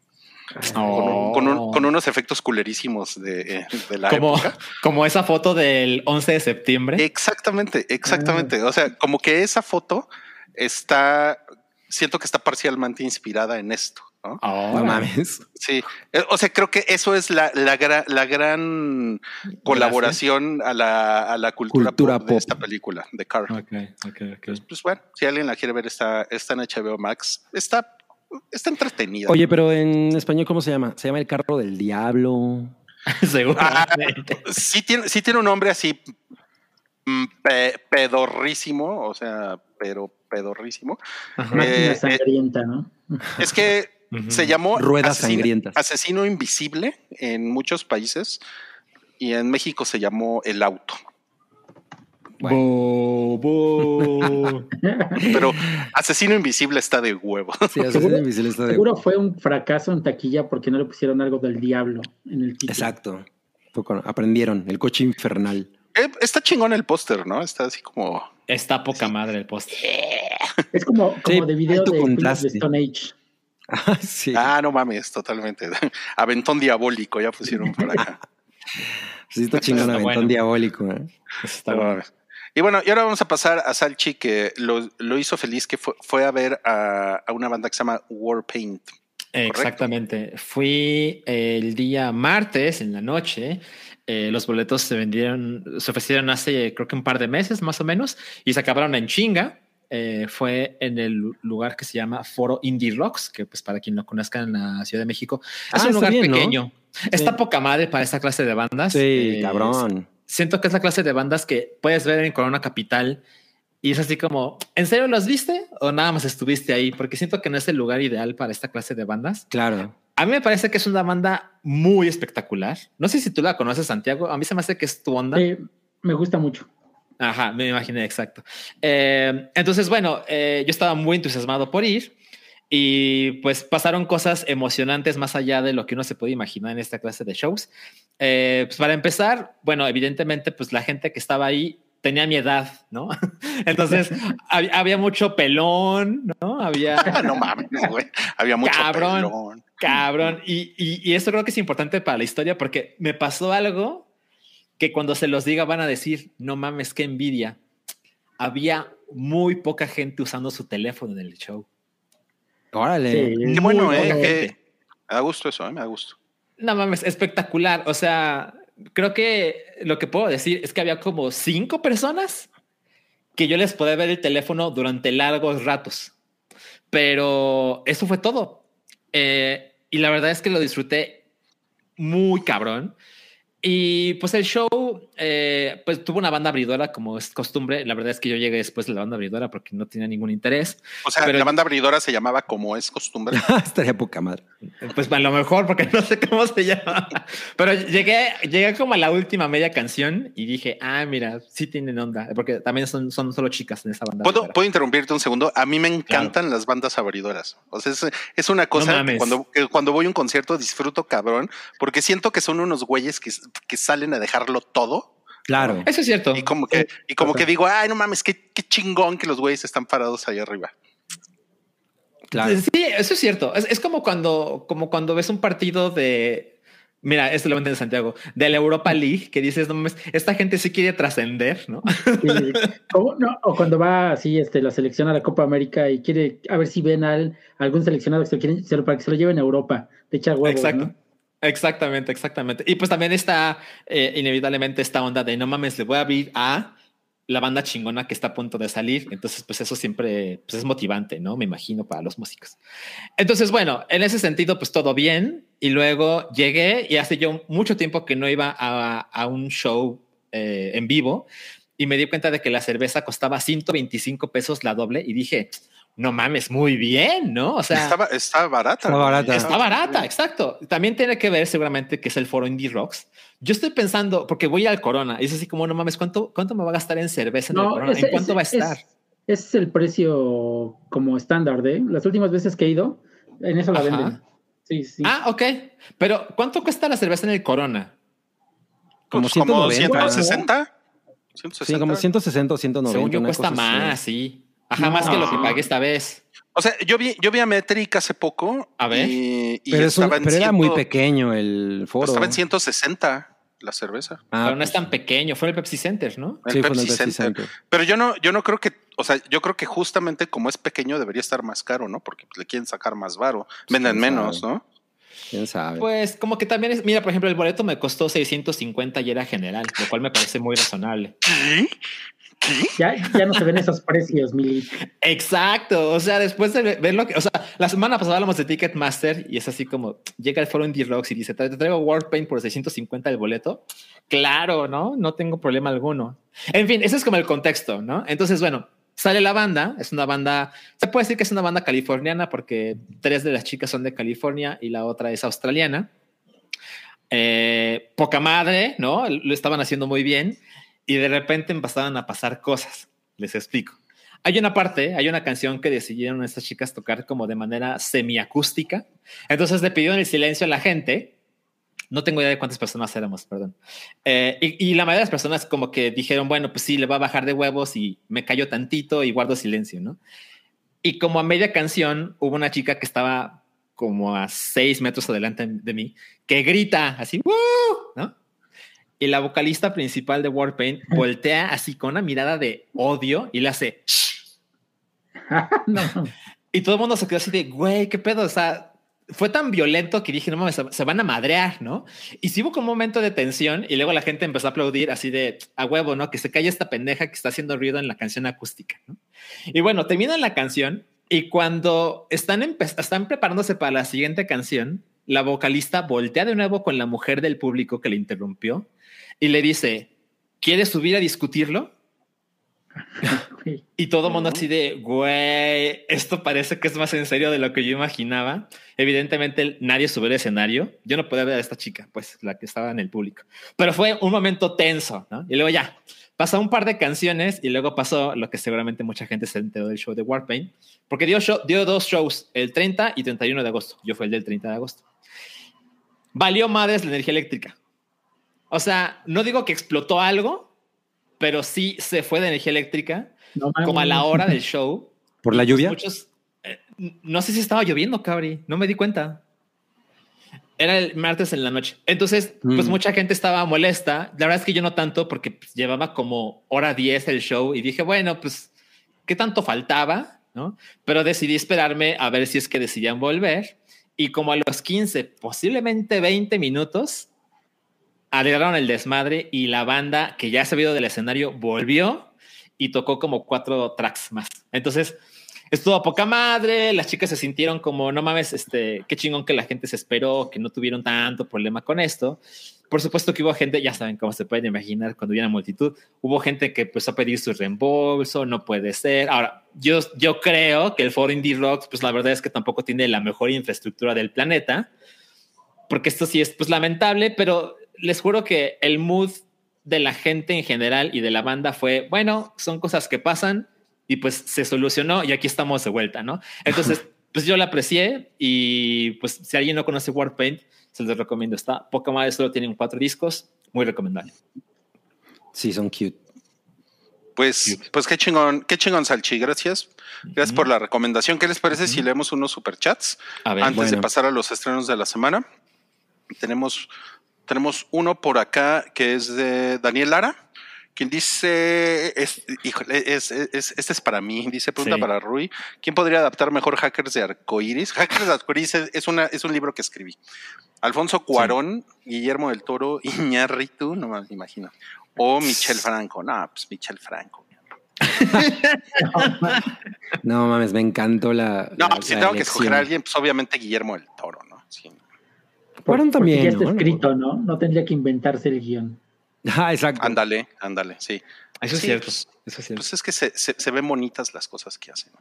B: Con, un- con un- con unos efectos culerísimos de, eh, de la
E: como,
B: época. [laughs]
E: como esa foto del 11 de septiembre.
B: Exactamente, exactamente. O sea, como que esa foto está, siento que está parcialmente inspirada en esto, ¿no?
E: Oh,
C: No mames.
B: Sí, Eh, o sea, creo que eso es la, la, gra- la gran colaboración a la, a la cultura,
C: Cultura
B: pop, de esta película, de Car.
E: Ok, ok, ok.
B: Pues bueno, si alguien la quiere ver, está, está en HBO Max. Está, está entretenida.
C: Oye, pero en español, ¿cómo se llama? Se llama El Carro del Diablo. [laughs]
E: Seguramente.
B: sí tiene, sí tiene un nombre así mm, pe- pedorrísimo, o sea, pero pedorrísimo.
D: Máquina
B: Eh, eh,
D: ¿no?
B: Es que Se llamó
C: Ruedas
B: asesino,
C: sangrientas.
B: asesino invisible en muchos países y en México se llamó El Auto.
E: Bo, bo. [laughs]
B: Pero asesino invisible está de huevo.
C: Sí, Asesino
D: Seguro-
C: Invisible está de-
D: Seguro fue un fracaso en taquilla porque no le pusieron algo del diablo en el título.
C: Exacto. Aprendieron el coche infernal.
B: Eh, Está chingón el póster, ¿no? Está así como.
E: Está poca madre el post.
D: Es como, como
C: Sí,
D: de video de, the Stone Age.
C: Ah, sí.
B: Ah, no mames, totalmente. [laughs] Aventón diabólico, ya pusieron por acá. [laughs]
C: sí, está chingón, aventón
E: bueno.
C: diabólico. ¿eh?
E: Está
B: No
E: bueno.
B: mames. Y bueno, y ahora vamos a pasar a Salchi, que lo, lo hizo feliz, que fue, fue a ver a, a una banda que se llama Warpaint.
E: Exactamente. Fui el día martes en la noche. eh, los boletos se vendieron, se ofrecieron hace creo que un par de meses más o menos y se acabaron en chinga. Eh, fue en el lugar que se llama Foro Indie Rocks, que pues para quien no conozca en la Ciudad de México, es
C: Ah,
E: un
C: está
E: lugar
C: bien, ¿no?
E: pequeño. Está poca madre para esta clase de bandas.
C: Sí,
E: Eh,
C: cabrón.
E: siento que es la clase de bandas que puedes ver en Corona Capital y es así como, ¿en serio los viste o nada más estuviste ahí? Porque siento que no es el lugar ideal para esta clase de bandas.
C: Claro.
E: A mí me parece que es una banda muy espectacular. No sé si tú la conoces, Santiago. A mí se me hace que es tu onda.
D: Sí, me gusta mucho.
E: Ajá, me imaginé, exacto. Eh, entonces, bueno, eh, yo estaba muy entusiasmado por ir y pues pasaron cosas emocionantes más allá de lo que uno se puede imaginar en esta clase de shows. Eh, pues para empezar, bueno, evidentemente, pues la gente que estaba ahí tenía mi edad, ¿no? [laughs] Entonces hab- había mucho pelón, ¿no? Había [laughs]
B: no mames, güey. Había mucho
E: Cabrón.
B: pelón.
E: Cabrón. Y, y, y esto creo que es importante para la historia porque me pasó algo que cuando se los diga van a decir, no mames, qué envidia. Había muy poca gente usando su teléfono en el show.
C: Órale.
D: Sí.
B: Qué bueno, eh. que- me da gusto eso, eh, me da gusto.
E: No mames, espectacular. O sea, creo que lo que puedo decir es que había como cinco personas que yo les podía ver el teléfono durante largos ratos. Pero eso fue todo. Eh, y la verdad es que lo disfruté muy cabrón. Y pues el show, eh, pues tuvo una banda abridora, como es costumbre. La verdad es que yo llegué después de la banda abridora porque no tenía ningún interés.
B: O sea,
E: Pero-
B: la banda abridora se llamaba como es costumbre. [laughs]
C: Estaría poca madre.
E: Pues a lo mejor, porque no sé cómo se llama. Pero llegué, llegué como a la última media canción y dije, ah, mira, sí tienen onda, porque también son, son solo chicas en esa banda.
B: ¿Puedo,
E: abridora.
B: ¿Puedo interrumpirte un segundo? A mí me encantan las bandas abridoras. O sea, es, es una cosa
E: mames.
B: cuando, que cuando voy a un concierto disfruto cabrón, porque siento que son unos güeyes que, que salen a dejarlo todo.
C: Claro.
E: Eso es cierto.
B: Y como que, y como que digo, ay, no mames, qué, qué chingón que los güeyes están parados ahí arriba.
C: Claro.
E: Sí, eso es cierto. Es, es como cuando, como cuando ves un partido de. Mira, esto lo de Santiago, de la Europa League, que dices, no mames, esta gente sí quiere trascender, ¿no?
D: Sí. O, no, o cuando va así este, la selección a la Copa América y quiere a ver si ven al, algún seleccionado que se lo quieren, para que se lo lleven a Europa. De echar huevos,
E: Exacto.
D: ¿no?
E: Exactamente, exactamente. Y pues también está eh, inevitablemente esta onda de no mames, le voy a abrir a la banda chingona que está a punto de salir. Entonces, pues eso siempre pues, es motivante, ¿no? Me imagino para los músicos. Entonces, bueno, en ese sentido, pues todo bien. Y luego llegué y hace yo mucho tiempo que no iba a, un show eh, en vivo y me di cuenta de que la cerveza costaba 125 pesos la doble y dije, no mames, muy bien, ¿no? O sea,
B: está barata.
C: Está barata.
E: Está barata, exacto. También tiene que ver seguramente que es el foro Indie Rocks. Yo estoy pensando, porque voy al Corona, y es así como, no mames, ¿cuánto, cuánto me va a gastar en cerveza en el Corona?
D: ese-
E: ¿En cuánto
D: ese-
E: va a estar?
D: Es, ese es el precio como estándar, ¿eh? Las últimas veces que he ido, en eso la
E: Ajá.
D: venden. Sí, sí.
E: Ah, ok. Pero ¿cuánto cuesta la cerveza en el Corona?
C: Como
B: Pues como
C: 190.
B: 160.
C: Sí,
B: 160.
C: como 160 o 190.
E: Según yo cuesta
C: así.
E: más, sí. Ajá, más que lo que pagué esta vez.
B: O sea, yo vi, yo vi a Metric hace poco.
E: A ver.
B: Y, y
C: Pero, es un-
B: estaba en
C: pero era
B: 100
C: muy pequeño el foro.
B: Estaba en 160 la cerveza.
C: Ah,
E: pero no
C: pues,
E: es tan pequeño. Fue en el Pepsi Center, ¿no?
B: El
C: Sí, fue en
B: Pepsi,
C: el Pepsi
B: Center.
C: Center.
B: Pero yo no, yo no creo que, o sea, yo creo que justamente como es pequeño debería estar más caro, ¿no? Porque le quieren sacar más varo. Venden
C: quién
B: menos,
C: sabe.
B: ¿no?
C: quién sabe.
E: Pues como que también es, mira, por ejemplo, el boleto me costó 650 y era general, lo cual me parece muy razonable.
B: ¿Qué? ¿Qué?
D: Ya, ya no se ven esos precios, Mili.
E: Exacto. O sea, después de ver lo que, o sea, la semana pasada hablamos de Ticketmaster y es así como llega el foro Indie Rocks y dice: Te traigo Warpaint por 650 el boleto. Claro, no, no tengo problema alguno. En fin, ese es como el contexto, no? Entonces, bueno, sale la banda. Es una banda, se puede decir que es una banda californiana porque tres de las chicas son de California y la otra es australiana. Eh, poca madre, ¿no? Lo estaban haciendo muy bien y de repente empezaron a pasar cosas. Les explico. Hay una parte, hay una canción que decidieron estas chicas tocar como de manera semiacústica. Entonces le pidieron el silencio a la gente. No tengo idea de cuántas personas éramos, perdón. Eh, y, y la mayoría de las personas como que dijeron, bueno, pues sí, le va a bajar de huevos y me callo tantito y guardo silencio, ¿no? Y como a media canción hubo una chica que estaba como a seis metros adelante de mí, que grita así, ¡Woo! ¿no? Y la vocalista principal de Warpaint voltea así con una mirada de odio y le hace, [laughs]
D: no.
E: y todo el mundo se quedó así de, güey, qué pedo, o sea, fue tan violento que dije, no mames, se, van a madrear, ¿no? Y sí hubo como un momento de tensión y luego la gente empezó a aplaudir así de, a huevo, ¿no? Que se calle esta pendeja que está haciendo ruido en la canción acústica, ¿no? Y bueno, termina la canción y cuando están, están preparándose para la siguiente canción, la vocalista voltea de nuevo con la mujer del público que le interrumpió y le dice, ¿quieres subir a discutirlo? [laughs] Y todo mundo así de, güey, esto parece que es más en serio de lo que yo imaginaba. Evidentemente nadie subió al escenario. Yo no podía ver a esta chica, pues la que estaba en el público. Pero fue un momento tenso, ¿no? Y luego ya, pasó un par de canciones y luego pasó lo que seguramente mucha gente se enteró del show de Warpaint, porque dio, show- dio dos shows, el 30 y 31 de agosto. Yo fui el del 30 de agosto. Valió madres la energía eléctrica. O sea, no digo que explotó algo, pero sí se fue de energía eléctrica
D: No
E: como a la hora del [laughs] show.
C: ¿Por la
E: Pues
C: lluvia?
E: Muchos, eh, no sé si estaba lloviendo, cabri. No me di cuenta. Era el martes en la noche. Entonces, pues
C: Mm.
E: mucha gente estaba molesta. La verdad es que yo no tanto porque pues, llevaba como hora 10 el show y dije, bueno, pues, ¿qué tanto faltaba? ¿No? Pero decidí esperarme a ver si es que decidían volver. Y como a los 15, posiblemente 20 minutos, arreglaron el desmadre y la banda que ya se había ido del escenario volvió y tocó como cuatro tracks más. Entonces, estuvo a poca madre, las chicas se sintieron como, no mames, este, qué chingón que la gente se esperó, que no tuvieron tanto problema con esto. por supuesto que hubo gente, ya saben cómo se pueden imaginar cuando viene multitud, hubo gente que empezó a pedir su reembolso, no puede ser. Ahora, yo, yo creo que el foro Indie Rocks, pues la verdad es que tampoco tiene la mejor infraestructura del planeta, porque esto sí es pues lamentable, pero les juro que el mood de la gente en general y de la banda fue, bueno, son cosas que pasan y pues se solucionó y aquí estamos de vuelta, ¿no? Entonces, [laughs] pues yo la aprecié y pues si alguien no conoce Warpaint, se los recomiendo. Está poca madre, solo tienen cuatro discos, muy recomendable.
C: Sí, son cute.
B: Pues, pues qué chingón, qué chingón, Salchi. Gracias. Gracias por la recomendación. ¿Qué les parece si leemos unos superchats
E: A ver,
B: antes de pasar a los estrenos de la semana? Tenemos, tenemos uno por acá que es de Daniel Lara, quien dice, es, híjole, es, es- este es para mí, dice, pregunta
E: Sí.
B: para Rui, ¿quién podría adaptar mejor Hackers de Arcoiris? Hackers de Arcoiris es, es una, es un libro que escribí. Alfonso Cuarón, Guillermo del Toro, [laughs] Iñárritu, no me imagino, o Michel Franco. No, pues Michel Franco. [laughs]
C: No mames, me encantó la.
B: No,
C: la-
B: pues si
C: la
B: tengo que escoger a alguien, pues obviamente Guillermo del Toro, ¿no? Sí.
D: Porque
C: también.
D: ya está
C: ¿no?
D: escrito, ¿no? No tendría que inventarse el guion. [laughs]
C: Ah, exacto.
B: Ándale, ándale, sí.
E: Eso es
B: Sí,
E: cierto.
B: pues,
E: Eso es cierto.
B: Pues es que se, se- se ven bonitas las cosas que hacen.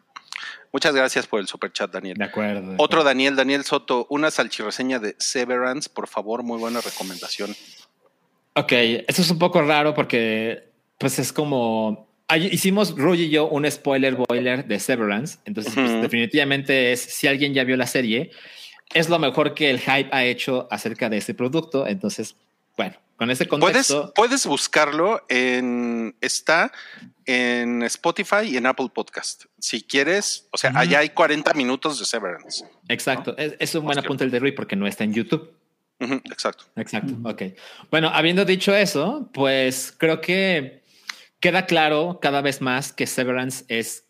B: Muchas gracias por el super chat, Daniel.
E: de acuerdo. de
B: Otro. Daniel, Daniel Soto, una salchirreseña de Severance, por favor, muy buena recomendación.
E: Ok, eso es un poco raro porque pues es como... ay- Hicimos Ruy y yo un spoiler boiler de Severance, entonces pues, definitivamente es, si alguien ya vio la serie, es lo mejor que el hype ha hecho acerca de ese producto, entonces, bueno, con ese
B: Puedes,
E: contexto...
B: puedes buscarlo en, está en Spotify y en Apple Podcast. Si quieres, o sea, allá hay 40 minutos de Severance.
E: Exacto, es, es un buen apunte el de Rui porque no está en YouTube.
B: Exacto.
E: Exacto, ok. Bueno, habiendo dicho eso, pues creo que queda claro cada vez más que Severance es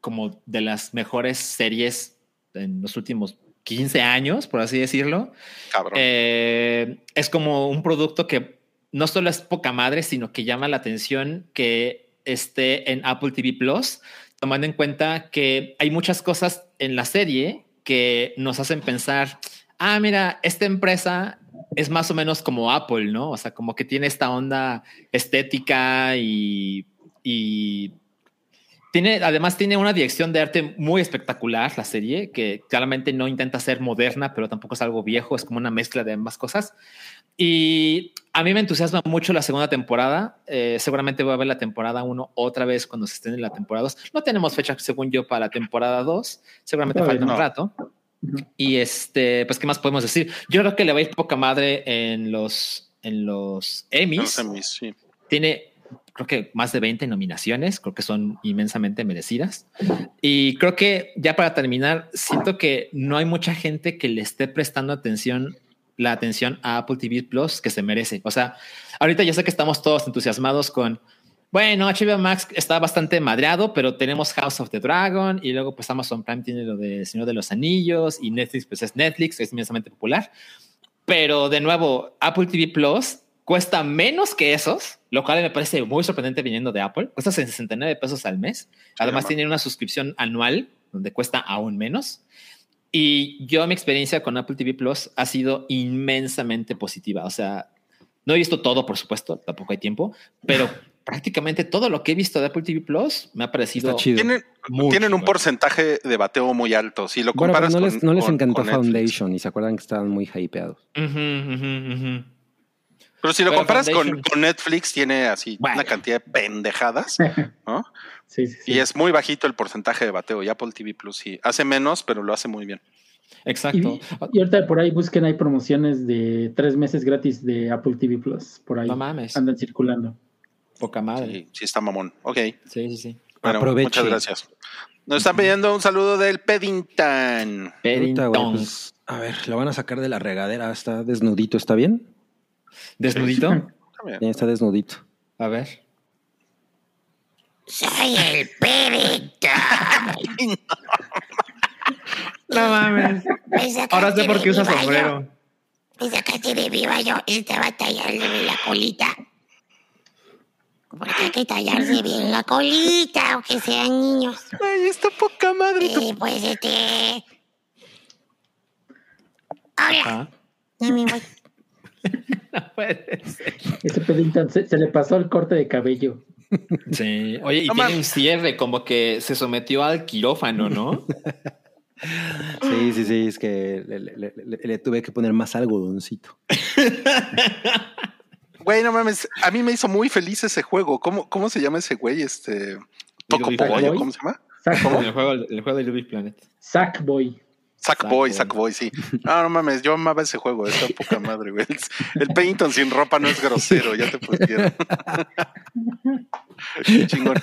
E: como de las mejores series en los últimos 15 años, por así decirlo.
B: Cabrón.
E: Eh, es como un producto que no solo es poca madre, sino que llama la atención que esté en Apple TV Plus, tomando en cuenta que hay muchas cosas en la serie que nos hacen pensar, ah, mira, esta empresa es más o menos como Apple, ¿no? O sea, como que tiene esta onda estética y, y tiene, además tiene una dirección de arte muy espectacular la serie, que claramente no intenta ser moderna, pero tampoco es algo viejo, es como una mezcla de ambas cosas. Y a mí me entusiasma mucho la segunda temporada. Eh, seguramente voy a ver la temporada 1 otra vez cuando se estén en la temporada 2. No tenemos fecha, según yo, para la temporada 2. Seguramente
D: Todavía
E: falta
B: no.
E: un rato. Y este, pues, ¿qué más podemos decir? Yo creo que le va a ir poca madre en los, en los Emmys.
B: No sé, mis- sí.
E: Tiene, creo que más de 20 nominaciones, creo que son inmensamente merecidas. Y creo que ya para terminar, siento que no hay mucha gente que le esté prestando atención, la atención a Apple TV Plus que se merece. O sea, ahorita ya sé que estamos todos entusiasmados con, bueno, HBO Max está bastante madreado, pero tenemos House of the Dragon y luego pues Amazon Prime tiene lo de Señor de los Anillos y Netflix pues es Netflix, es inmensamente popular. Pero de nuevo, Apple TV Plus cuesta menos que esos, lo cual me parece muy sorprendente viniendo de Apple. Cuesta 69 pesos al mes. Además,
B: mamá.
E: tiene una suscripción anual donde cuesta aún menos. Y yo, mi experiencia con Apple TV Plus ha sido inmensamente positiva. O sea, no he visto todo, por supuesto, tampoco hay tiempo, pero [laughs] prácticamente todo lo que he visto de Apple TV Plus me ha parecido.
C: Está chido.
B: Tienen,
E: muy
B: tienen un
E: chingón.
B: porcentaje de bateo muy alto. Si lo
C: Bueno, pero
B: comparas
C: no
B: con,
C: les, no les encantó
B: con.
C: Foundation y se acuerdan que estaban muy hypeados.
E: Ujú, ujú, ujú.
B: Pero si lo
E: Pero
B: comparas con, Netflix, tiene así
E: Bueno.
B: una cantidad de pendejadas, [laughs] ¿no?
D: Sí, sí, sí.
B: Y es muy bajito el porcentaje de bateo. Y Apple TV Plus sí hace menos, pero lo hace muy bien.
E: Exacto.
D: Y, y ahorita por ahí busquen, hay promociones de tres meses gratis de Apple TV Plus. Por ahí
E: No mames.
D: andan circulando.
E: Poca madre.
B: Sí, sí está mamón. Ok.
E: Sí, sí, sí.
B: Bueno,
C: Aproveche.
B: muchas gracias. Nos están pidiendo un saludo del Peddington.
E: Peddington.
C: pues, a ver, lo van a sacar de la regadera. Está desnudito, ¿está bien?
E: Desnudito.
C: Ya está desnudito.
E: A ver.
F: Soy el perito.
E: No mames. Ahora sé por qué usa
F: mi baño.
E: sombrero.
F: Me sacaste de mi baño. Estaba tallándome la colita. Porque hay que tallarse bien la colita, aunque sean niños.
B: Ay, está poca madre.
F: Y pues este. Hola,
E: Ajá.
F: ya me voy. [laughs]
E: No puede ser.
D: Ese se, se le pasó el corte de cabello.
E: Sí. Oye, y
B: No
E: tiene un cierre, como que se sometió al quirófano, ¿no?
C: Sí, sí, sí, es que le, le- le- le- le tuve que poner más algodoncito.
B: Güey, no mames, a mí me hizo muy feliz ese juego. ¿Cómo, cómo se llama ese güey? Este. Toco. ¿cómo se llama?
D: Sackboy.
E: el juego, el juego de Little Big Planet.
D: Sackboy.
B: Sackboy,
E: Sackboy.
B: Sí. [laughs] No, no mames, yo amaba ese juego, está poca madre, güey. El, Pennington sin ropa no es grosero, ya te pusieron. Qué [laughs] chingón.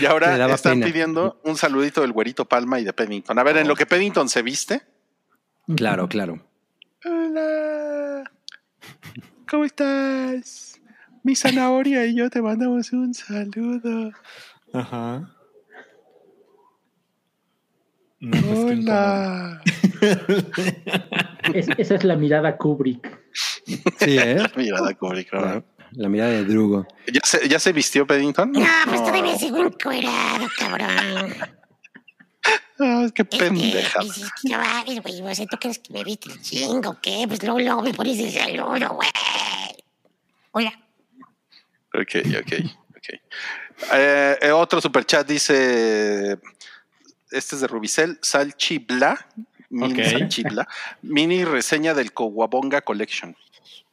B: Y ahora están
C: pena.
B: pidiendo un saludito del güerito Palma y de Pennington. A ver, en lo que Pennington se viste.
C: Claro, claro.
B: Hola. ¿Cómo estás? Mi zanahoria y yo te mandamos un saludo.
E: Ajá. No.
B: Hola. [laughs]
D: Es- esa es la mirada Kubrick.
C: Sí, ¿eh?
B: Mirada Kubrick, ¿no?
C: La, la mirada de Drugo.
B: ¿Ya se, ¿Ya se vistió Pennington?
F: No, pues todavía sigo encuerado, cabrón.
B: Ah, qué pendeja.
F: pues, es que no mames, güey. O sea, ¿tú crees que me viste el chingo o qué? Pues luego, luego me pones el saludo, güey. Hola.
B: Ok, ok, ok. Eh, eh, otro superchat dice: Este es de Rubicel, Salchibla. Mini
E: Ok.
B: Salchibla. Mini reseña del Kowabonga Collection.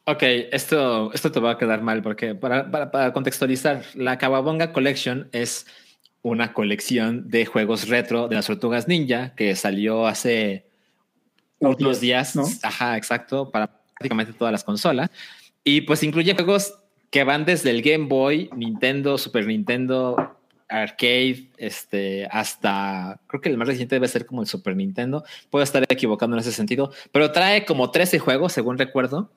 E: Ok, esto, esto te va a quedar mal porque para, para- para contextualizar, la Kawabonga Collection es una colección de juegos retro de las tortugas ninja que salió hace
D: Unos
E: unos
D: días,
E: días,
D: ¿no?
E: ajá, exacto, para prácticamente todas las consolas. Y pues incluye juegos que van desde el Game Boy, Nintendo, Super Nintendo, Arcade, este, hasta creo que el más reciente debe ser como el Super Nintendo. Puedo estar equivocando en ese sentido, pero trae como 13 juegos, según recuerdo.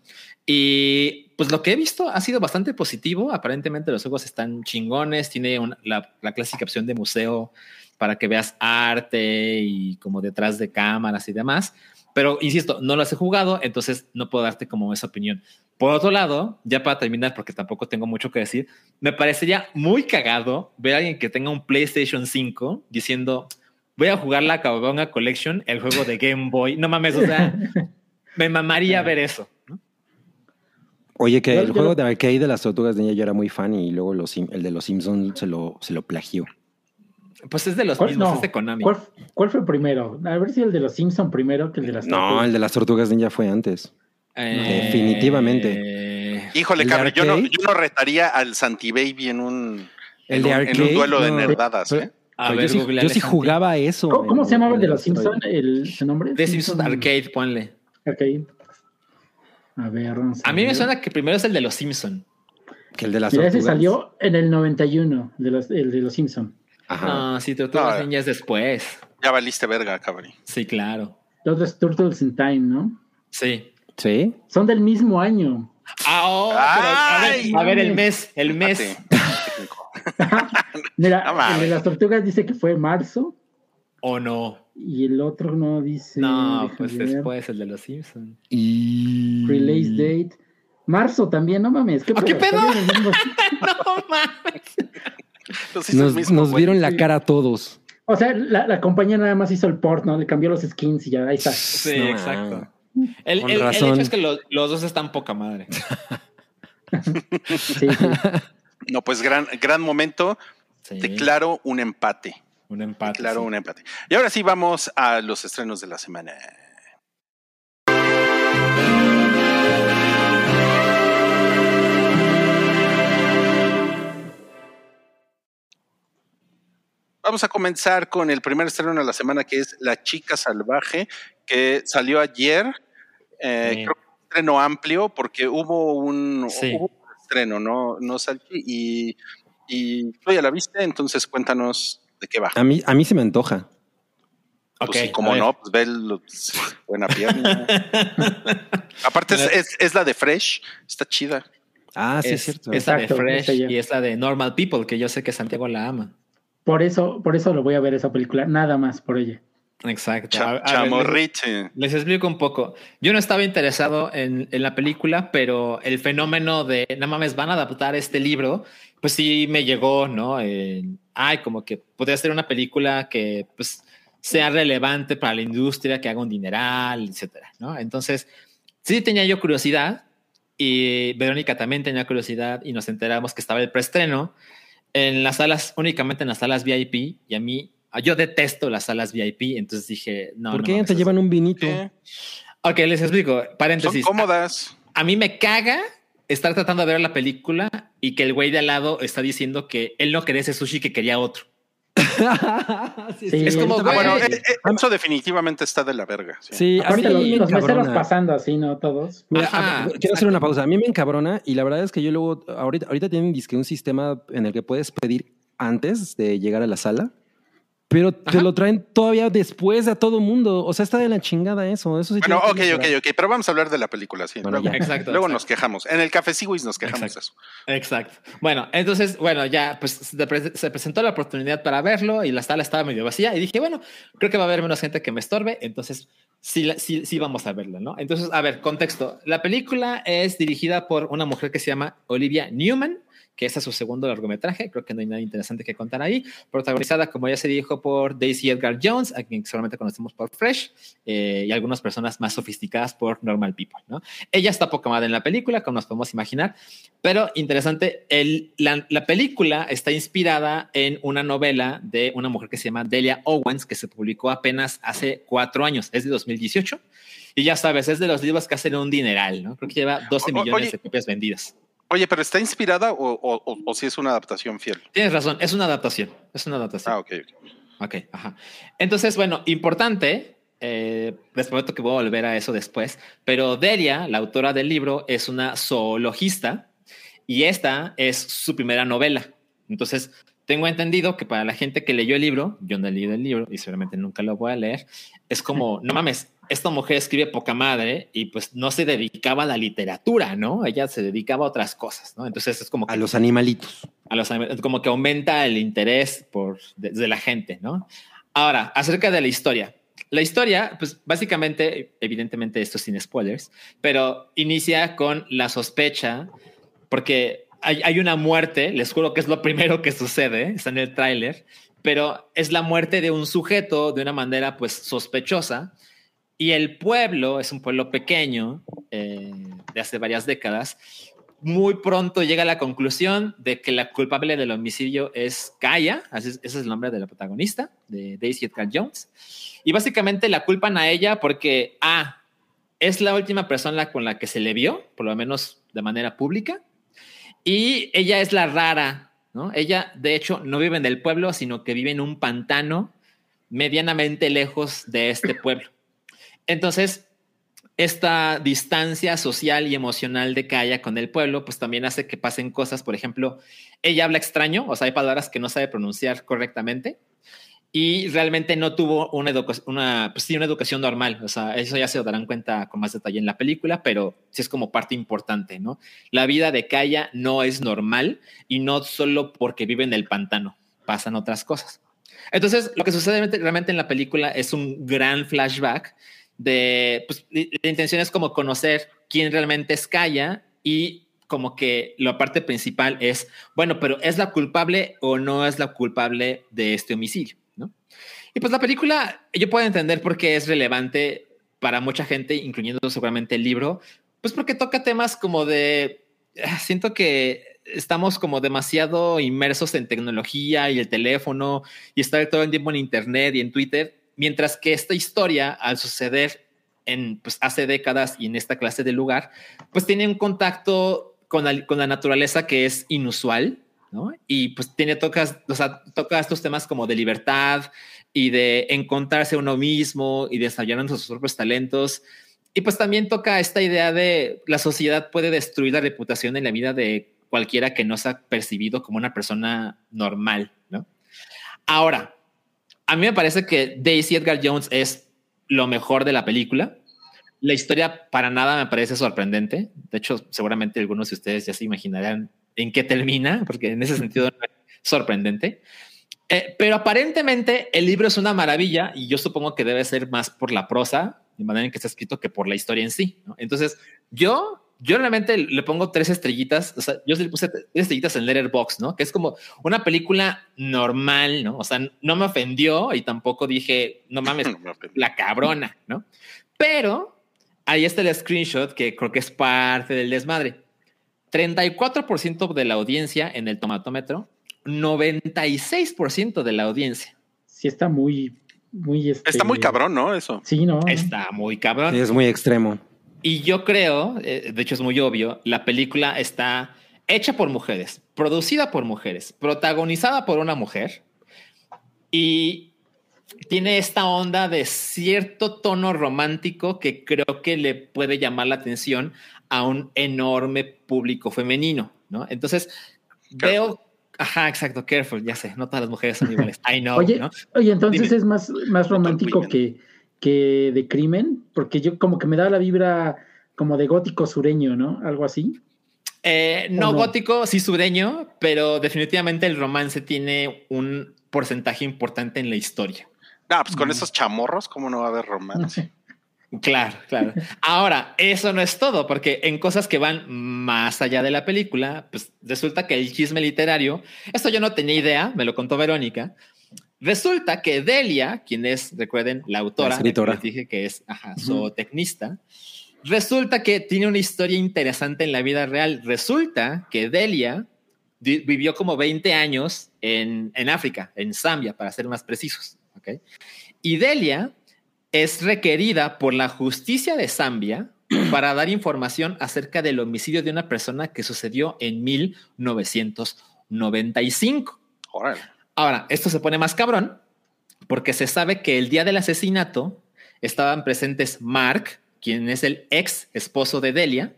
E: Y pues lo que he visto ha sido bastante positivo. Aparentemente los juegos están chingones. Tiene una- la, clásica opción de museo para que veas arte y como detrás de cámaras y demás. Pero insisto, no las he jugado, entonces no puedo darte como esa opinión. Por otro lado, ya para terminar, porque tampoco tengo mucho que decir, me parecería muy cagado ver a alguien que tenga un PlayStation 5 diciendo, voy a jugar la Kawabonga Collection, el juego de Game Boy. No mames, o sea, [laughs] me mamaría ver eso. ¿no?
C: Oye, que
D: Yo-
C: el
D: yo
C: juego
D: lo-
C: de arcade de las tortugas ninja yo era muy fan y luego los, el de los Simpsons se lo, se lo plagió.
E: Pues es de los
D: ¿Cuál,
E: mismos,
D: no,
E: es de Konami.
D: ¿cuál, cuál fue primero? A ver si el de los Simpson primero que el de las
C: No,
D: tortugas.
C: el de las tortugas ninja fue antes.
E: Eh,
C: Definitivamente.
B: Híjole,
C: ¿El de
B: cabrón, yo no, yo no retaría al Santi Baby en un,
C: El
B: en
C: de
B: un, en un
C: arcade,
B: duelo de
C: no.
B: nerdadas.
C: Pero-
B: ¿eh?
E: A ver,
C: yo sí, yo sí jugaba a eso.
D: ¿Cómo, se llamaba el de los
C: Asteroid.
D: Simpson? El, ¿Su nombre?
E: De Simpsons Arcade, ponle.
D: Arcade. A ver, vamos
E: A mí me suena que primero es el de los Simpson.
C: Que el de las
D: Mira, ese salió en el 91, de los, el de los Simpson.
C: Ajá.
E: No, sí, Tortugas
B: No.
E: Ninja es después.
B: Ya valiste verga, cabrón.
E: Sí, claro.
D: Los Turtles in Time, ¿no?
E: Sí.
C: ¿Sí?
D: Son del mismo año.
E: Ah, oh, pero a, ver, a ver, el mes, el mes. [laughs]
D: Mira,
B: No
D: el de las tortugas dice que fue marzo
E: ¿O no?
D: y el otro no dice.
E: No, pues
D: ver.
E: después el de los Simpsons.
C: Y...
D: Release date. Marzo también, no mames. ¿Qué,
E: ¿Ah, qué pedo? [laughs] No mames.
C: Nos,
B: mismo,
C: nos vieron la cara a todos.
D: O sea, la, la compañía nada más hizo el port, ¿no? Le cambió los skins y ya, ahí está.
E: Sí,
C: No,
E: exacto. El,
C: Con
E: el- el
C: razón.
E: hecho es que los, los dos están poca madre. [laughs]
D: Sí, sí.
B: No, pues gran, gran momento.
E: Sí,
B: Declaro un empate.
E: un empate.
B: Declaro
E: sí.
B: un empate. Y ahora sí vamos a los estrenos de la semana. Vamos a comenzar con el primer estreno de la semana que es La Chica Salvaje, que salió ayer. Eh,
E: Sí.
B: Creo que un estreno amplio porque hubo un,
E: Sí.
B: hubo un estreno, ¿no, no Salchi? Y, y tú ya la viste, entonces cuéntanos de qué va.
C: A mí, a mí se me antoja.
B: Pues
E: Ok,
B: sí,
E: a
B: como no, pues ve el- buena pierna. [laughs] Aparte es, es- es la de Fresh, está chida.
C: Ah, sí, es,
E: es,
C: cierto.
E: es la de
D: Exacto,
E: Fresh y es la de Normal People, que yo sé que Santiago la ama.
D: Por eso, por eso lo voy a ver esa película, nada más por ella.
E: Exacto.
B: Cha- chamorrite.
E: Les explico un poco. Yo no estaba interesado en, en la película, pero el fenómeno de, no mames, van a adaptar este libro, pues sí me llegó, ¿no? Eh, ay, como que podría ser una película que pues sea relevante para la industria, que haga un dineral, etcétera, ¿no? Entonces, sí tenía yo curiosidad, y Verónica también tenía curiosidad y nos enteramos que estaba el preestreno en las salas, únicamente en las salas VIP y a mí, yo detesto las salas VIP, entonces dije, no.
C: ¿Por
E: no
C: qué
E: mames,
C: te llevan un vinito?
B: ¿Qué?
E: Ok, les explico,
B: Son
E: paréntesis.
B: cómodas.
E: A mí me caga estar tratando de ver la película y que el güey de al lado está diciendo que él no quería ese sushi, que quería otro. [laughs]
C: sí,
D: Sí,
E: Es como,
D: ahorita-
B: Ah, bueno,
E: Güey.
B: eh, eh, eso definitivamente está de la verga. sí.
C: Sí, a mí
D: Aparte, los, los meseros pasando así, ¿no? Todos.
C: Mira,
E: Ajá,
C: a- quiero hacer una pausa. A mí me encabrona y la verdad es que yo luego, ahorita, ahorita tienen disque un sistema en el que puedes pedir antes de llegar a la sala, pero te
E: Ajá.
C: lo traen todavía después a todo mundo. O sea, está de la chingada eso. Eso sí
B: Bueno, ok, ok, ok, pero vamos a hablar de la película, sí.
C: Bueno,
B: luego.
E: Exacto.
B: luego
E: exacto.
B: nos quejamos. En el Café Sigüis nos quejamos
E: Exacto.
B: de eso.
E: Exacto. Bueno, entonces, bueno, ya pues se pre- se presentó la oportunidad para verlo y la sala estaba medio vacía y dije, bueno, creo que va a haber menos gente que me estorbe, entonces sí, sí, sí vamos a verla, ¿no? Entonces, a ver, contexto. La película es dirigida por una mujer que se llama Olivia Newman, que ese es su segundo largometraje, creo que no hay nada interesante que contar ahí, protagonizada, como ya se dijo, por Daisy Edgar Jones, a quien solamente conocemos por Fresh, eh, y algunas personas más sofisticadas por Normal People, ¿no? Ella está poca madre en la película, como nos podemos imaginar, pero interesante, el, la, la película está inspirada en una novela de una mujer que se llama Delia Owens, que se publicó apenas hace cuatro años, es de 2018. Y ya sabes, es de los libros que hacen un dineral, ¿no? Creo que lleva 12
B: O- o-
E: millones
B: oye.
E: de copias vendidas.
B: Oye, pero ¿está inspirada o, o, o- o si es una adaptación fiel?
E: Tienes razón, es una adaptación. Es una adaptación.
B: Ah, ok. ok.
E: Ok, ajá. Entonces, bueno, importante, eh, les prometo que voy a volver a eso después, pero Delia, la autora del libro, es una zoologista y esta es su primera novela. Entonces, tengo entendido que para la gente que leyó el libro, yo no he leído el libro y seguramente nunca lo voy a leer, es como, [laughs] no mames, esta mujer escribe poca madre y pues no se dedicaba a la literatura, ¿no? Ella se dedicaba a otras cosas, ¿no? Entonces es como que
C: A los animalitos.
E: a los como que aumenta el interés por de, de la gente, ¿no? Ahora, acerca de la historia. La historia, pues básicamente, evidentemente esto es sin spoilers, pero inicia con la sospecha, porque hay, hay una muerte, les juro que es lo primero que sucede, está en el tráiler, pero es la muerte de un sujeto de una manera pues sospechosa y el pueblo es un pueblo pequeño eh, de hace varias décadas muy pronto llega a la conclusión de que la culpable del homicidio es Kaya, ese es el nombre de la protagonista, de Daisy Edgar Jones. Y básicamente la culpan a ella porque, ah, es la última persona con la que se le vio, por lo menos de manera pública, y ella es la rara, ¿no? Ella, de hecho, no vive en el pueblo, sino que vive en un pantano medianamente lejos de este pueblo. Entonces, esta distancia social y emocional de Kaya con el pueblo, pues también hace que pasen cosas. Por ejemplo, ella habla extraño, o sea, hay palabras que no sabe pronunciar correctamente y realmente no tuvo una, una, pues sí, una educación normal. O sea, eso ya se darán cuenta con más detalle en la película, pero sí es como parte importante, ¿no? La vida de Kaya no es normal y no solo porque vive en el pantano, pasan otras cosas. Entonces, lo que sucede realmente en la película es un gran flashback de, pues, la intención es como conocer quién realmente es Kaya y como que la parte principal es, bueno, pero ¿es la culpable o no es la culpable de este homicidio? ¿no? Y pues la película, yo puedo entender por qué es relevante para mucha gente, incluyendo seguramente el libro, pues porque toca temas como de, ah, siento que estamos como demasiado inmersos en tecnología y el teléfono y estar todo el tiempo en internet y en Twitter, mientras que esta historia, al suceder en pues, hace décadas y en esta clase de lugar, pues tiene un contacto con la, con la naturaleza que es inusual, ¿no? Y pues tiene, tocas, o sea, toca estos temas como de libertad y de encontrarse uno mismo y desarrollar sus propios talentos. Y pues también toca esta idea de la sociedad puede destruir la reputación en la vida de cualquiera que no sea percibido como una persona normal, ¿no? Ahora, a mí me parece que Daisy Edgar Jones es lo mejor de la película. La historia para nada me parece sorprendente. De hecho, seguramente algunos de ustedes ya se imaginarán en qué termina, porque en ese sentido es sorprendente. Eh, pero aparentemente el libro es una maravilla y yo supongo que debe ser más por la prosa, de manera en que está escrito, que por la historia en sí. Entonces, yo, yo realmente le pongo tres estrellitas. O sea, yo le puse tres estrellitas en Letterboxd, ¿no? Que es como una película normal, ¿no? O sea, no me ofendió y tampoco dije, no mames, [laughs]
B: No
E: la cabrona, ¿no? Pero ahí está el screenshot que creo que es parte del desmadre. 34% de la audiencia en el tomatómetro, 96% de la audiencia.
D: Sí, está muy, muy. Este...
B: Está muy cabrón, ¿no? Eso.
D: Sí, no.
E: Está muy cabrón.
C: Sí, es muy extremo.
E: Y yo creo, eh, de hecho es muy obvio, la película está hecha por mujeres, producida por mujeres, protagonizada por una mujer y tiene esta onda de cierto tono romántico que creo que le puede llamar la atención a un enorme público femenino, ¿no? Entonces, veo... Ajá, exacto, careful, ya sé, no todas las mujeres son iguales. [laughs] I know,
D: Oye,
E: ¿no?
D: oye entonces
E: Dime.
D: es más, más romántico que, que de crimen, porque yo como que me da la vibra como de gótico sureño, ¿no? Algo así.
E: Eh, no, gótico, sí sureño, pero definitivamente el romance tiene un porcentaje importante en la historia.
B: No, pues con esos chamorros, ¿cómo no va a haber romance? [laughs]
E: Claro, claro. Ahora, eso no es todo, porque en cosas que van más allá de la película, pues resulta que el chisme literario, esto yo no tenía idea, me lo contó Verónica. Resulta que Delia, quien es, recuerden, la autora,
C: La
E: les dije que es ajá, zootecnista, resulta que tiene una historia interesante en la vida real. Resulta que Delia vivió como 20 años en, en África, en Zambia, para ser más precisos. ¿ok? Y Delia es requerida por la justicia de Zambia [clears throat] para dar información acerca del homicidio de una persona que sucedió en 1995.
B: Órale.
E: Ahora, esto se pone más cabrón porque se sabe que el día del asesinato estaban presentes Mark, quien es el ex esposo de Delia,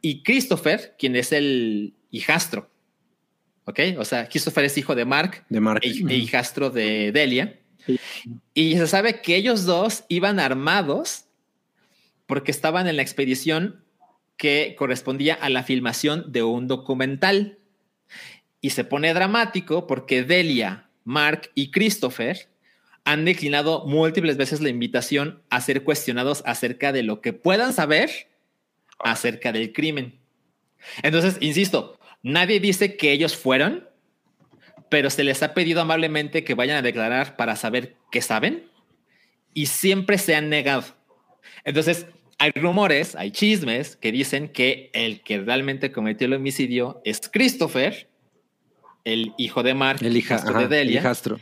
E: y Christopher, quien es el hijastro. ¿Ok? O sea, Christopher es hijo de Mark
C: De Mark.
E: e, e hijastro de Delia.
D: Sí.
E: Y se sabe que ellos dos iban armados porque estaban en la expedición que correspondía a la filmación de un documental. Y se pone dramático porque Delia, Mark y Christopher han declinado múltiples veces la invitación a ser cuestionados acerca de lo que puedan saber acerca del crimen. Entonces, insisto, nadie dice que ellos fueron, pero se les ha pedido amablemente que vayan a declarar para saber qué saben y siempre se han negado. Entonces, hay rumores, hay chismes que dicen que el que realmente cometió el homicidio es Christopher, el hijo de Mark,
C: El hija,
E: hijastro
C: ajá,
E: de
C: el
E: Delia,
C: hijastro.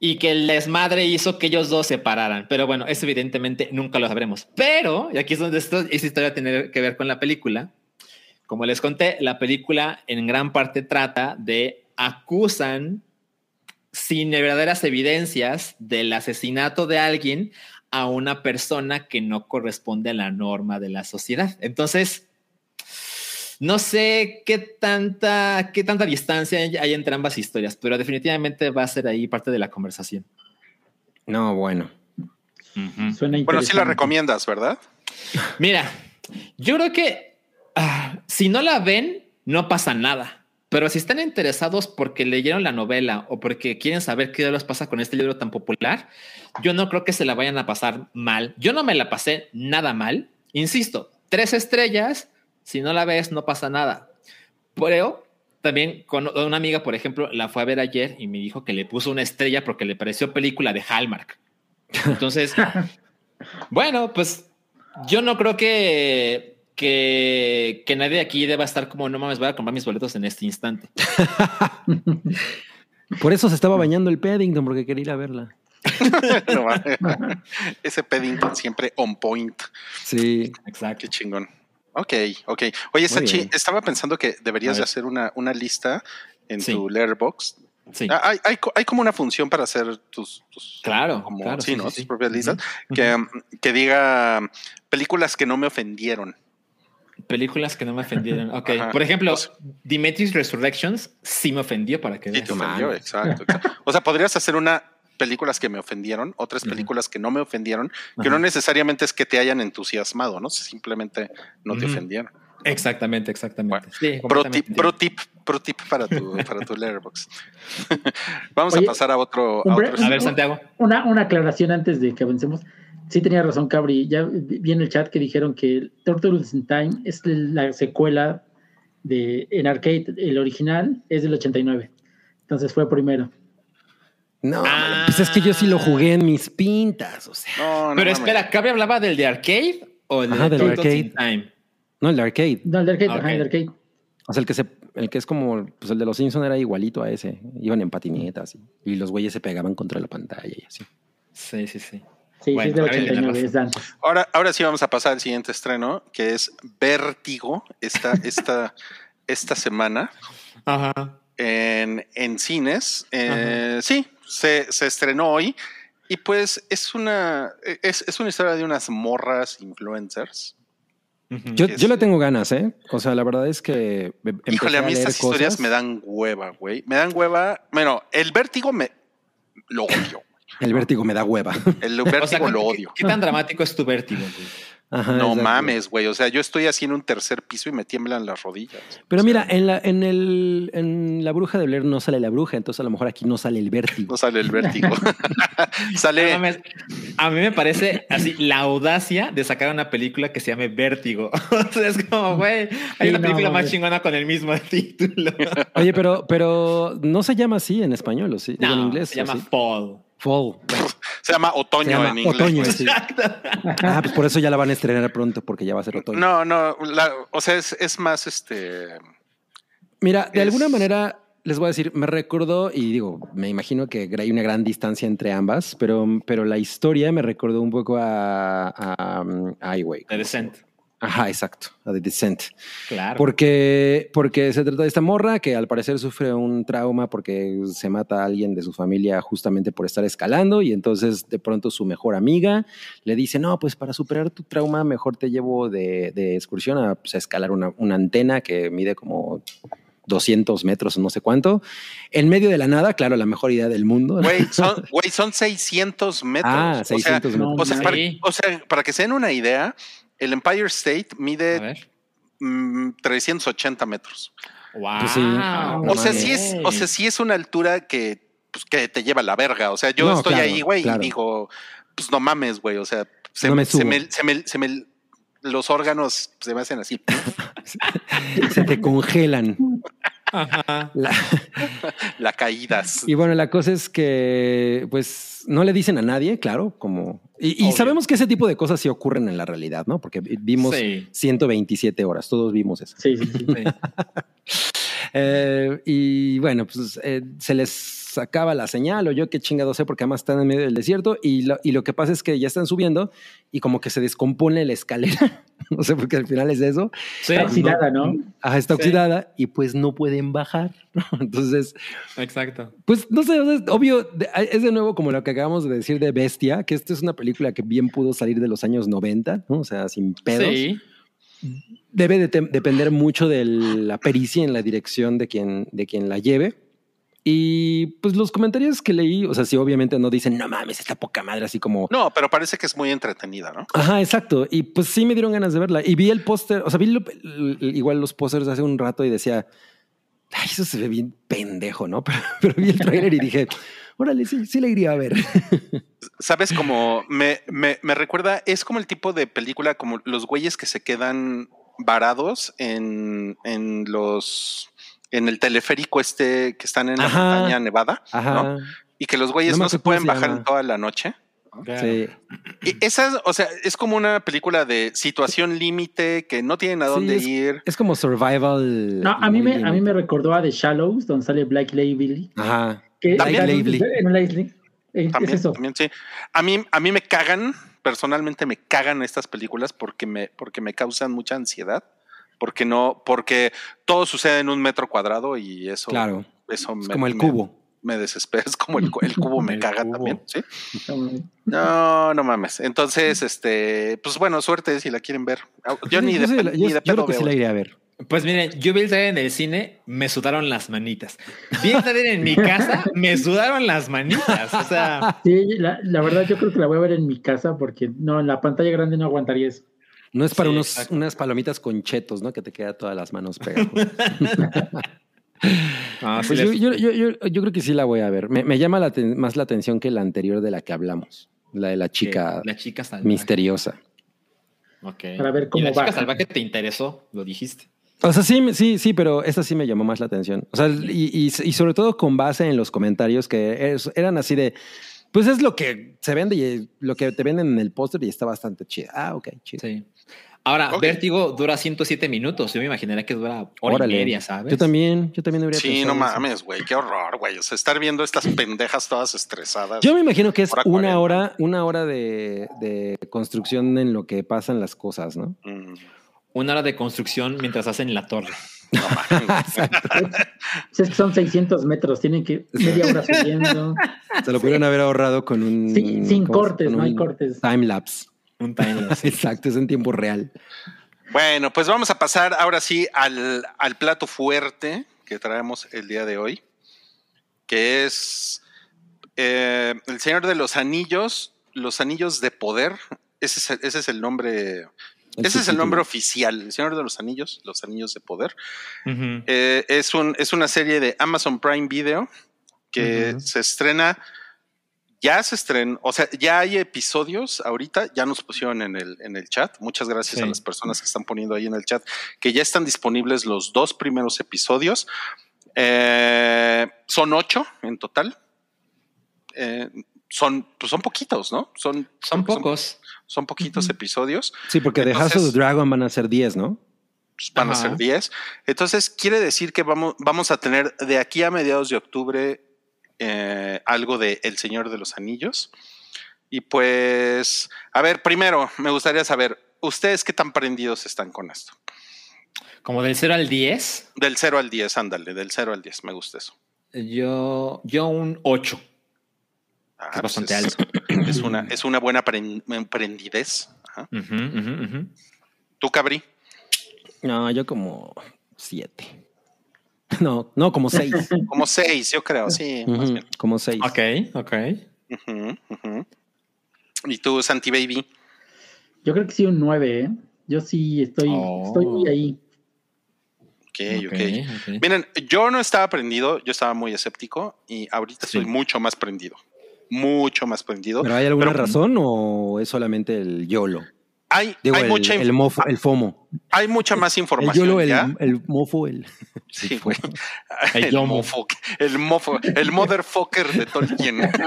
E: y que el desmadre hizo que ellos dos se separaran. Pero bueno, eso evidentemente nunca lo sabremos. Pero, y aquí es donde esto, esta historia tiene que ver con la película. Como les conté, la película en gran parte trata de acusan sin verdaderas evidencias del asesinato de alguien a una persona que no corresponde a la norma de la sociedad. Entonces, no sé qué tanta, qué tanta distancia hay entre ambas historias, pero definitivamente va a ser ahí parte de la conversación.
C: No, bueno.
D: Suena
B: Bueno, sí la recomiendas, ¿verdad?
E: Mira, yo creo que ah, si no la ven, no pasa nada. Pero si están interesados porque leyeron la novela o porque quieren saber qué les pasa con este libro tan popular, yo no creo que se la vayan a pasar mal. Yo no me la pasé nada mal. Insisto, tres estrellas. Si no la ves, no pasa nada. Pero también con una amiga, por ejemplo, la fue a ver ayer y me dijo que le puso una estrella porque le pareció película de Hallmark. Entonces, [laughs] bueno, pues yo no creo que, que, que nadie aquí deba estar como no mames, voy a comprar mis boletos en este instante. [laughs]
C: Por eso se estaba bañando el Paddington, porque quería ir a verla. [laughs]
B: No, Ese Paddington siempre on point.
C: Sí.
E: Exacto.
B: Qué chingón. Ok, ok. Oye, Sachi, estaba pensando que deberías de hacer una, una lista en
E: Sí.
B: tu Letterboxd.
E: Sí.
B: Ah, Hay, hay, hay como una función para hacer tus, tus-
E: Claro,
B: como,
E: claro,
B: sí, ¿no? tus propias listas, que, um, que diga películas que no me ofendieron.
E: Películas que no me ofendieron. Ok.
B: Ajá.
E: Por ejemplo,
B: Pues-
E: Dimitris Resurrections sí me ofendió para que
B: Sí, te ofendió, exacto, exacto. O sea, podrías hacer una películas que me ofendieron, otras películas que no me ofendieron, que no necesariamente es que te hayan entusiasmado, ¿no? Simplemente no te ofendieron.
E: Exactamente, exactamente.
B: Bueno,
E: Sí,
B: Pro tip, pro tip, pro tip para tu, [laughs] para tu letterbox. [laughs] Vamos
D: Oye,
B: a pasar a otro. A
D: hombre,
B: otro
E: A ver, Santiago.
D: Una, una aclaración antes de que avancemos. Sí tenía razón, Cabri. Ya vi vi en el chat que dijeron que Turtles in Time es la secuela de en arcade. El original es del 89. Entonces fue primero.
C: No,
E: Ah.
C: pues es que yo sí lo jugué en mis pintas, o sea.
B: No, no
E: Pero espera, ¿Cabri hablaba del de arcade o el de
C: Ajá, del
E: Turtles
C: arcade.
E: in Time.
C: No, el de arcade.
D: No, el de arcade,
E: Ok.
D: ajá, el de arcade.
C: O sea, el que se, el que es como, pues el de los Simpson era igualito a ese. Iban en patinetas y, y los güeyes se pegaban contra la pantalla y así.
E: Sí, sí, sí.
D: Sí,
E: Bueno,
D: sí, es del
E: ahí viene
D: 89,
E: razón.
D: es de antes.
B: Ahora, ahora sí vamos a pasar al siguiente estreno, que es Vértigo, esta, [laughs] esta, esta semana
E: Ajá.
B: en, en cines. Eh, sí, se, se estrenó hoy. Y pues es una, es, es una historia de unas morras influencers.
C: Yo, yo le tengo ganas, ¿eh? O sea, la verdad es que. em-
B: Híjole, a mí
C: leer
B: estas historias me dan hueva, güey. Me dan hueva. Bueno, el vértigo me lo odio.
C: El vértigo me da hueva.
B: El [laughs]
E: O
B: vértigo
E: sea,
B: lo
E: ¿qué-
B: odio.
E: ¿Qué tan dramático es tu vértigo? güey?
C: Ajá,
B: No
C: exacto.
B: mames, güey. O sea, yo estoy así en un tercer piso y me tiemblan las rodillas.
C: Pero
B: O sea,
C: mira, en la, en el, en la bruja de Blair no sale la bruja, entonces a lo mejor aquí no sale el vértigo.
B: No sale el vértigo. [laughs] [laughs]
E: No
B: sale.
E: mames, a mí me parece así la audacia de sacar una película que se llame Vértigo. [laughs] O sea, es como, güey, hay
D: Sí,
E: una
D: no,
E: película más chingona con el mismo título.
C: Oye, pero, pero no se llama así en español, ¿o sí? Digo, en
E: No,
C: inglés.
E: se
C: ¿o
E: llama
C: sí?
E: Fall.
C: Fall.
B: Se llama Otoño
C: Se llama
B: en inglés.
C: Otoño, sí. Ah, pues por eso ya la van a estrenar pronto, porque ya va a ser otoño.
B: No, no. la- o sea, es, es más este.
C: Mira, de
B: Es-
C: alguna manera les voy a decir, me recordó, y digo, me imagino que hay una gran distancia entre ambas, pero, pero la historia me recordó un poco a, a, um, ay, güey. Ajá, exacto, a The Descent.
E: Claro.
C: Porque, porque se trata de esta morra que al parecer sufre un trauma porque se mata a alguien de su familia justamente por estar escalando y entonces de pronto su mejor amiga le dice, no, pues para superar tu trauma mejor te llevo de, de excursión a, pues, a escalar una, una antena que mide como 200 metros o no sé cuánto. En medio de la nada, claro, la mejor idea del mundo. [laughs]
B: Güey, son, son 600 metros.
C: Ah,
B: O sea,
C: 600 metros.
B: O sea, para, o sea, para que se den una idea, el Empire State mide
E: ver.
B: mm, 380 metros.
E: Wow.
C: Pues sí.
B: O sea, sí es, o sea, sí es una altura que, pues, que te lleva a la verga. O sea, yo
C: No,
B: estoy
C: claro,
B: ahí, güey,
C: claro.
B: y digo, pues no mames, güey. O sea, se,
C: No me
B: se
C: subo.
B: me, se me- se me- los órganos se me hacen así. [laughs]
C: Se te congelan.
E: Ajá.
C: La- [laughs]
B: la caídas.
C: Y bueno, la cosa es que, pues, no le dicen a nadie, claro, como... Y, sabemos que ese tipo de cosas sí ocurren en la realidad, ¿no? Porque vimos
E: Sí.
C: 127 horas, todos vimos eso.
D: Sí, sí, sí.
E: Sí. [laughs]
C: Eh, y bueno, pues eh, se les acaba la señal o yo qué chingado sé porque además están en medio del desierto y lo, y lo que pasa es que ya están subiendo y como que se descompone la escalera, [laughs] no sé por qué al final es eso,
E: Sí,
D: Está oxidada, ¿no?
C: Ajá, está
E: Sí.
C: oxidada y pues no pueden bajar, [laughs] ¿no? Entonces...
E: exacto.
C: Pues no sé, o sea, obvio, de- es de nuevo como lo que acabamos de decir de Bestia, que esta es una película que bien pudo salir de los años 90, ¿no? O sea, sin pedos.
E: Sí.
C: Debe de depender mucho de la pericia en la dirección de quien, de quien la lleve. Y pues los comentarios que leí, o sea, sí, obviamente no dicen, no mames, está poca madre, así como,
B: No, pero parece que es muy entretenida, ¿no?
C: Ajá, exacto. Y pues sí me dieron ganas de verla. Y vi el póster, o sea, vi lo- igual los pósters hace un rato y decía, ay, eso se ve bien pendejo, ¿no? [laughs] Pero, pero vi el tráiler y dije, órale, sí, sí la iría a ver. [laughs]
B: Sabes, como me, me, me recuerda, es como el tipo de película, como los güeyes que se quedan varados en, en los en el teleférico este que están en la
C: Ajá.
B: montaña nevada,
C: Ajá.
B: ¿no? Y que los güeyes
C: No
B: se pueden
C: se
B: bajar en toda la noche.
E: Claro.
C: Sí.
B: Y esa, o sea, es como una película de situación límite que no tienen a
C: Sí,
B: dónde
C: es-
B: ir.
C: Es como survival.
D: No, a mí, me, a mí me recordó a The Shallows, donde sale Black Lively.
C: Ajá.
D: Que
B: También.
D: está en-. Eh,
B: También,
D: es eso.
B: también sí. A mí, a mí me cagan, personalmente me cagan estas películas porque me, porque me causan mucha ansiedad. Porque no, porque todo sucede en un metro cuadrado y eso,
C: Claro.
B: eso
C: Es
B: me,
C: como el
B: me-
C: cubo.
B: Me, desespera. Es como el, el cubo me
E: El
B: caga
E: cubo.
B: también. ¿sí? [laughs] No, no mames. Entonces, este, pues bueno, suerte si la quieren ver. Yo
C: Sí,
B: ni de,
C: sí, la-
B: ni
C: yo-
B: de
C: yo
B: pedo
C: creo que sí
B: veo
C: la
B: eso.
C: iría a ver.
E: Pues miren, yo vi el trailer en el cine, me sudaron las manitas. Vi el trailer en mi casa, me sudaron las manitas. O sea, [laughs]
D: Sí, la, la verdad yo creo que la voy a ver en mi casa porque no, en la pantalla grande no aguantaría eso.
C: No es para
E: Sí,
C: unos, unas palomitas con chetos, ¿no? Que te queda todas las manos pegadas.
E: no, [laughs] [laughs] sí
C: Pues
E: les-
C: yo, yo, yo, yo, yo creo que sí la voy a ver. Me, me llama la más la atención que la anterior de la que hablamos. La de la chica
E: la chica salvaje.
C: misteriosa.
E: Ok.
D: Para ver
E: y
D: cómo
E: la chica
D: baja.
E: salvaje te interesó, lo dijiste.
C: O sea, sí, sí, sí, pero esta sí me llamó más la atención. O sea, y, y- y sobre todo con base en los comentarios que es- eran así de, Pues es lo que se vende y lo que te venden en el póster y está bastante chido. Ah, ok, chido.
E: Sí. Ahora. Vértigo dura 107 minutos. Yo me imaginaría que dura hora
C: Órale.
E: y media, ¿sabes?
C: Yo también, yo también debería
B: Sí, no mames, güey, qué horror, güey. O sea, estar viendo estas pendejas todas estresadas.
C: Yo me imagino que es
B: Hora
C: una
B: 40.
C: hora, una hora de, de construcción en lo que pasan las cosas, ¿no?
B: Mm,
E: Una hora de construcción mientras hacen la torre.
B: no mames.
D: Si [laughs] es que son 600 metros, tienen que media hora subiendo.
C: Se lo pudieron haber ahorrado con un.
D: Sí, sin
C: ¿cómo se-
D: cortes,
C: con
D: no hay cortes.
C: Time lapse.
E: Un timelapse. [laughs]
C: Exacto, es en tiempo real.
B: Bueno, pues vamos a pasar ahora sí al, al plato fuerte que traemos el día de hoy, que es eh, El Señor de los Anillos, los Anillos de Poder. Ese es el, ese es el nombre.
C: El
B: ese es el nombre oficial, El Señor de los Anillos, los Anillos de Poder. Eh, es, un, es una serie de Amazon Prime Video que se estrena, ya se estrena, o sea, ya hay episodios ahorita, ya nos pusieron en el, en el chat. Muchas gracias
E: Sí.
B: a las personas que están poniendo ahí en el chat, que ya están disponibles los dos primeros episodios. Eh, son ocho en total. Eh, son, pues son poquitos, ¿no? Son,
E: Son pocos.
B: Son, poquitos episodios.
C: Sí, porque de House of the Dragon van a ser 10, ¿no?
B: pues, van
E: Ajá.
B: a ser 10. Entonces, quiere decir que vamos, vamos a tener de aquí a mediados de octubre eh, algo de El Señor de los Anillos. Y pues, a ver, primero, me gustaría saber, ¿ustedes qué tan prendidos están con esto?
E: Como del 0 al 10,
B: Del 0 al 10, ándale, del 0 al 10, me gusta eso.
E: yo, yo un 8.
B: Ah,
E: Es bastante
B: es,
E: alto. [clears throat]
B: Es una, es una buena pren- emprendidez. Ajá.
E: Ujú, ujú, ujú.
B: ¿Tú, Cabri?
C: No, yo como 7. [laughs] No, no, como 6. [laughs]
B: Como 6, yo creo, sí. más bien.
C: como 6.
E: Ok, ok.
B: ¿Y tú, Santi Baby?
D: Yo creo que sí un 9, ¿eh? Yo sí estoy,
E: Oh.
D: estoy muy ahí.
B: Ok, ok.
E: ok.
B: Miren, yo no estaba prendido, yo estaba muy escéptico y ahorita
E: Sí.
B: estoy mucho más prendido. Mucho más prendido.
C: ¿Pero hay alguna
B: Pero-
C: razón o es solamente el YOLO?
B: Hay,
C: Digo,
B: hay
C: el,
B: mucha,
C: el, mofo, el FOMO.
B: hay mucha más
C: El
B: información.
C: YOLO, el,
B: ¿ya?
C: el mofo, el. [laughs]
B: Sí, güey. [laughs]
E: El
B: El, mofo, el mofo, el motherfucker de Tolkien. [laughs]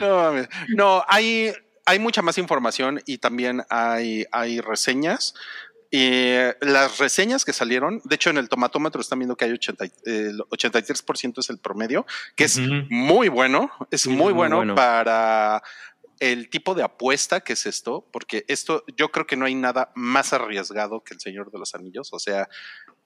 B: No, no, hay, hay mucha más información y también hay, hay reseñas. Y las reseñas que salieron, de hecho en el tomatómetro están viendo que hay 80, y- el 83% es el promedio, que es muy bueno, es muy,
C: muy
B: bueno,
C: bueno.
B: para el tipo de apuesta que es esto, porque esto yo creo que no hay nada más arriesgado que el Señor de los Anillos, o sea,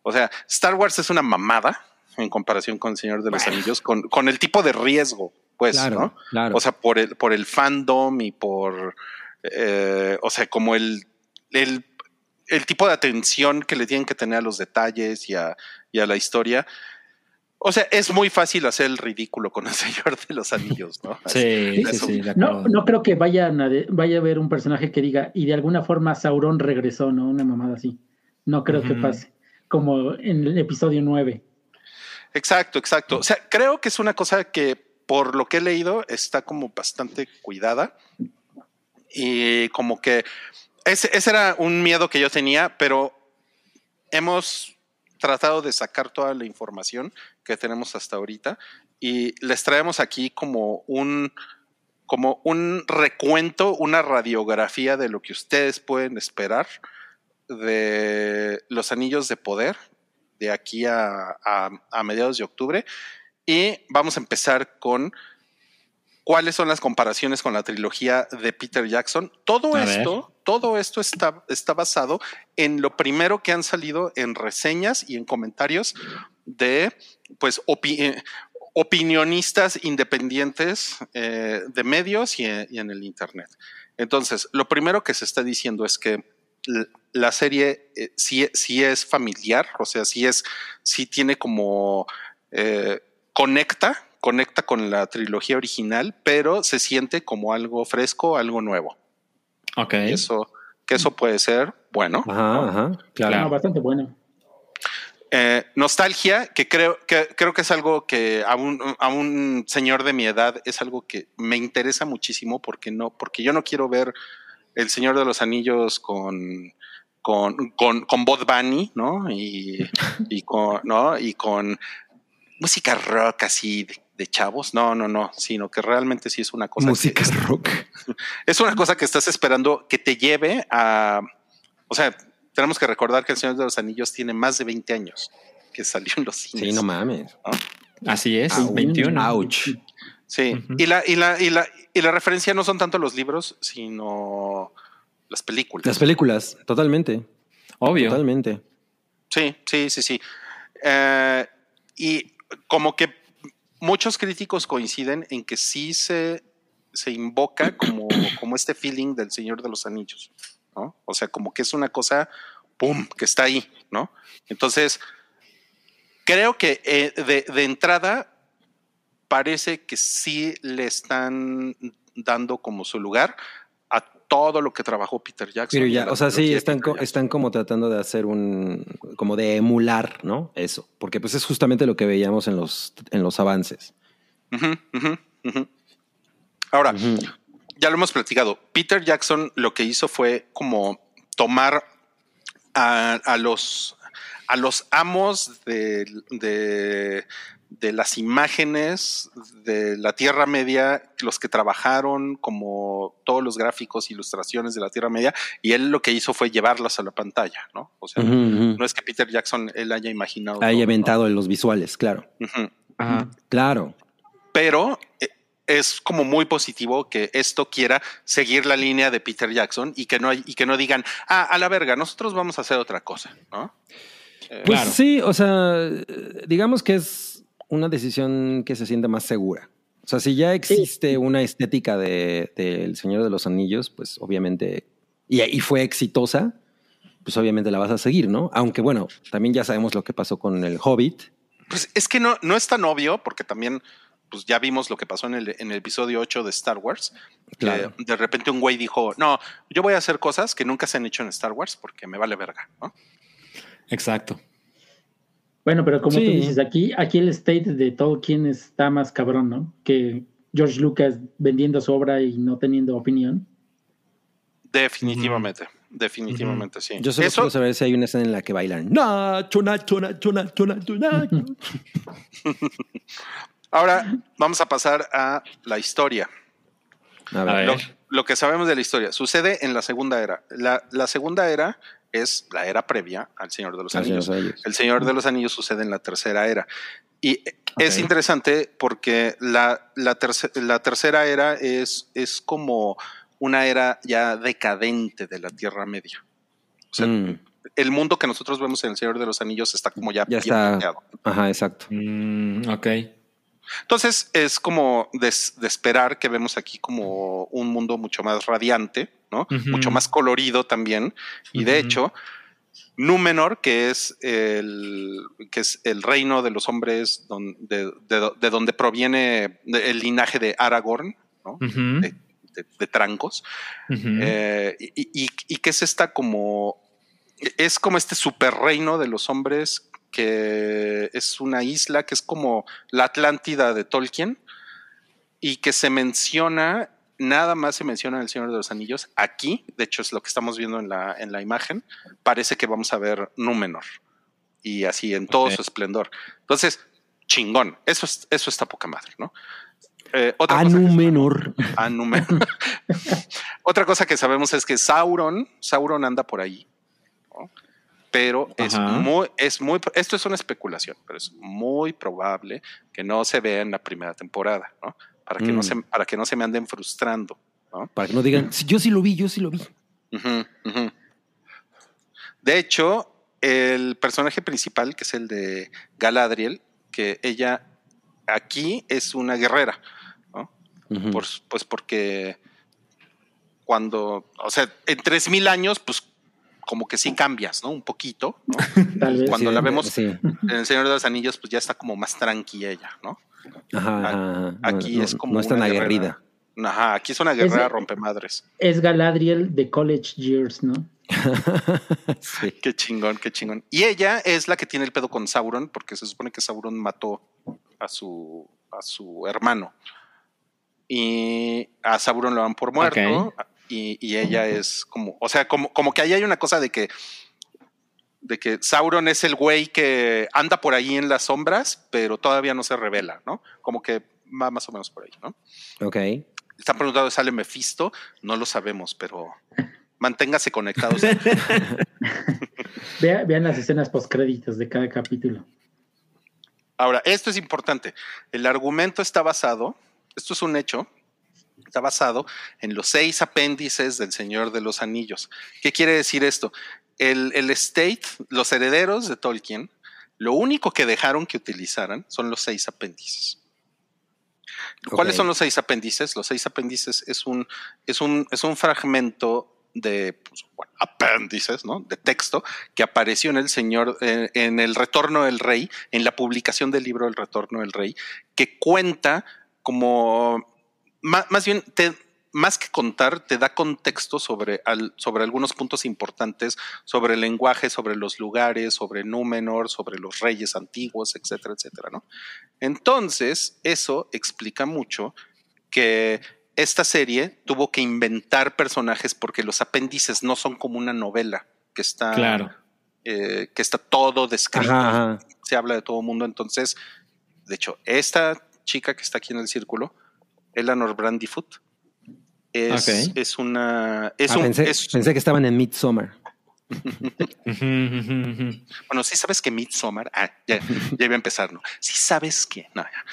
B: o sea, Star Wars es una mamada en comparación con el Señor de los Anillos, con, con el tipo de riesgo, pues,
C: claro,
B: ¿no?
C: claro.
B: O sea, por el, por el fandom y por, eh, o sea, como el, el, el tipo de atención que le tienen que tener a los detalles y a, y a la historia. O sea, es muy fácil hacer el ridículo con el [laughs] Señor de los Anillos, ¿no?
E: Sí, sí, sí, de
D: No,
E: acuerdo.
D: no creo que vayan a de- vaya a haber un personaje que diga, y de alguna forma Sauron regresó, ¿no? Una mamada así. No creo que pase. Como en el episodio 9.
B: Exacto, exacto. O sea, creo que es una cosa que, por lo que he leído, está como bastante cuidada. Y como que ese, ese era un miedo que yo tenía, pero hemos tratado de sacar toda la información que tenemos hasta ahorita y les traemos aquí como un como un recuento, una radiografía de lo que ustedes pueden esperar de los anillos de poder de aquí a, a- a mediados de octubre. Y vamos a empezar con cuáles son las comparaciones con la trilogía de Peter Jackson. Todo
E: A ver.
B: esto, todo esto está, está basado en lo primero que han salido en reseñas y en comentarios de pues opi- eh, opinionistas independientes eh, de medios y, y en el internet. Entonces, lo primero que se está diciendo es que la serie eh, sí, sí es familiar, o sea, sí es, sí tiene como eh, conecta, conecta con la trilogía original, pero se siente como algo fresco, algo nuevo.
E: Ok.
B: Eso, que eso puede ser bueno.
C: Ajá, ajá. Claro.
D: No, bastante bueno.
B: Eh, nostalgia, que creo, que creo que es algo que a un, a un señor de mi edad es algo que me interesa muchísimo porque no, porque yo no quiero ver el Señor de los Anillos con con, con, con Bud Bunny, ¿no? Y, [laughs] y con, ¿no? Y con música rock así de, de chavos. No, no, no, sino que realmente sí es una cosa. que-
C: Música rock. [laughs]
B: es una cosa que estás esperando que te lleve a. O sea, tenemos que recordar que El Señor de los Anillos tiene más de 20 años que salió en los cines.
C: Sí, no mames.
E: Así es,
C: Ouch.
E: 21.
C: Ouch.
B: Sí, y, la, y, la, y, la, y la referencia no son tanto los libros, sino las películas.
C: Las películas, totalmente.
E: Obvio.
C: Totalmente.
B: Sí, sí, sí, sí. Eh, y como que muchos críticos coinciden en que sí se, se invoca como, como este feeling del Señor de los Anillos, ¿no? O sea, como que es una cosa, ¡pum!, que está ahí, ¿no? Entonces, creo que eh, de, de entrada parece que sí le están dando como su lugar a todo lo que trabajó Peter Jackson.
C: Pero ya, o sea, sí, están, co- como tratando de hacer un, como de emular, ¿no? Eso, porque pues es justamente lo que veíamos en los, en los avances.
B: Ahora. Ya lo hemos platicado. Peter Jackson lo que hizo fue como tomar a, a los, a los amos de, de, de las imágenes de la Tierra Media, los que trabajaron como todos los gráficos, ilustraciones de la Tierra Media, y él lo que hizo fue llevarlas a la pantalla, ¿no? O sea, no es que Peter Jackson él haya imaginado. Todo,
C: inventado en los visuales, claro.
E: Ajá.
C: Claro.
B: pero eh, es como muy positivo que esto quiera seguir la línea de Peter Jackson y que no y que no digan ah a la verga nosotros vamos a hacer otra cosa no
C: Pues
E: Claro.
C: sí, o sea, digamos que es una decisión que se siente más segura. O sea, si ya existe una estética de, del Señor de los Anillos, pues obviamente, y, y fue exitosa, pues obviamente la vas a seguir, ¿no? Aunque bueno, también ya sabemos lo que pasó con el Hobbit.
B: pues es que no no es tan obvio porque también pues ya vimos lo que pasó en el, en el episodio 8 de Star Wars. que de repente un güey dijo, no, yo voy a hacer cosas que nunca se han hecho en Star Wars porque me vale verga, ¿no?
E: Exacto.
D: Bueno, pero como tú dices, aquí, aquí el state de Tolkien está más cabrón, ¿no? Que George Lucas vendiendo su obra y no teniendo opinión.
B: Definitivamente, definitivamente sí.
C: Yo solo
B: Eso,
C: quiero saber si hay una escena en la que bailan. Nacho, Nacho, Nacho, Nacho, Nacho, Nacho. [laughs] [laughs]
B: ahora vamos a pasar a la historia.
C: A ver.
B: lo, lo que sabemos de la historia sucede en la segunda era. La, la segunda era es la era previa al Señor de los Anillos.
C: los Anillos.
B: El Señor de los Anillos sucede en la tercera era. Y es interesante porque la, la, terce- la tercera era es, es como una era ya decadente de la Tierra Media. O sea,
C: Mm,
B: el mundo que nosotros vemos en El Señor de los Anillos está como ya,
C: ya
B: bien
C: está.
B: planteado.
C: Ajá, exacto.
E: Mm, ok.
B: Entonces es como de, de esperar que vemos aquí como un mundo mucho más radiante, ¿no? Mucho más colorido también. Y de hecho, Númenor, que es el, que es el reino de los hombres don- de, de- de donde proviene el linaje de Aragorn, ¿no? De, Trancos, eh, y, y- y que es esta como, es como este super reino de los hombres que es una isla que es como la Atlántida de Tolkien y que se menciona, nada más se menciona en El Señor de los Anillos, aquí, de hecho es lo que estamos viendo en la, en la imagen, parece que vamos a ver Númenor y así en todo su esplendor. Entonces, chingón, eso, es- eso está poca madre, ¿no? Eh, otra
C: A
B: cosa que-
C: Númenor.
B: a Númenor. [laughs] Otra cosa que sabemos es que Sauron, Sauron anda por ahí. Pero es muy, es muy, esto es una especulación, pero es muy probable que no se vea en la primera temporada, ¿no? Para que no
C: Mm.
B: se, para que no se me anden frustrando.
C: Para que no digan, "Sí, yo sí lo vi, yo sí lo vi.
B: De hecho, el personaje principal, que es el de Galadriel, que ella aquí es una guerrera, ¿no? Por- pues porque cuando, o sea, en 3000 años, pues como que sí cambias, ¿no? Un poquito, ¿no? [laughs]
D: Tal vez.
B: Cuando
C: Sí,
B: la vemos-
C: Sí.
B: En El Señor de los Anillos, pues ya está como más tranqui ella, ¿no?
C: Ajá,
B: Aquí
C: no-
B: es como
C: No es tan aguerrida.
B: Ajá, aquí es una guerrera
D: Es-
B: rompemadres.
D: Es Galadriel de College Years, ¿no? [laughs]
C: sí.
B: Qué chingón, qué chingón. Y ella es la que tiene el pedo con Sauron, porque se supone que Sauron mató a su, a su hermano. Y a Sauron lo dan por muerto.
E: Ok.
B: Y, y ella es como, o sea, como, como que ahí hay una cosa de que De que Sauron es el güey que anda por ahí en las sombras, pero todavía no se revela, ¿no? Como que va más o menos por ahí, ¿no?
C: Ok.
B: Están preguntando, ¿sale Mephisto? No lo sabemos, pero manténgase conectados. [laughs]
D: Vea- vean las escenas postcréditos de cada capítulo.
B: Ahora, esto es importante. El argumento está basado, esto es un hecho, está basado en los seis apéndices del Señor de los Anillos. ¿Qué quiere decir esto? El, el estate, los herederos de Tolkien, lo único que dejaron que utilizaran son los seis apéndices. ¿Cuáles son los seis apéndices? Los seis apéndices es un, es un, es un fragmento de pues, bueno, apéndices, ¿no? De texto que apareció en el Señor, en el Retorno del Rey, en la publicación del libro El Retorno del Rey, que cuenta como, más, bien, te- más que contar, te da contexto sobre, al- sobre algunos puntos importantes, sobre el lenguaje, sobre los lugares, sobre Númenor, sobre los reyes antiguos, etcétera, etcétera, ¿no? Entonces, eso explica mucho que esta serie tuvo que inventar personajes porque los apéndices no son como una novela que está,
E: Claro.
B: eh, que está todo descrito,
C: Ajá, ajá.
B: se habla de todo el mundo. Entonces, de hecho, esta chica que está aquí en el círculo, Eleanor Brandyfoot, es,
E: Ok.
B: es una. Es
C: Ah,
B: un,
C: pensé,
B: es-
C: pensé que estaban en Midsommar. [laughs]
B: Bueno, sí sabes que Midsommar. Ah, ya, ya iba a empezar, ¿no? Sí sabes que. No, ya.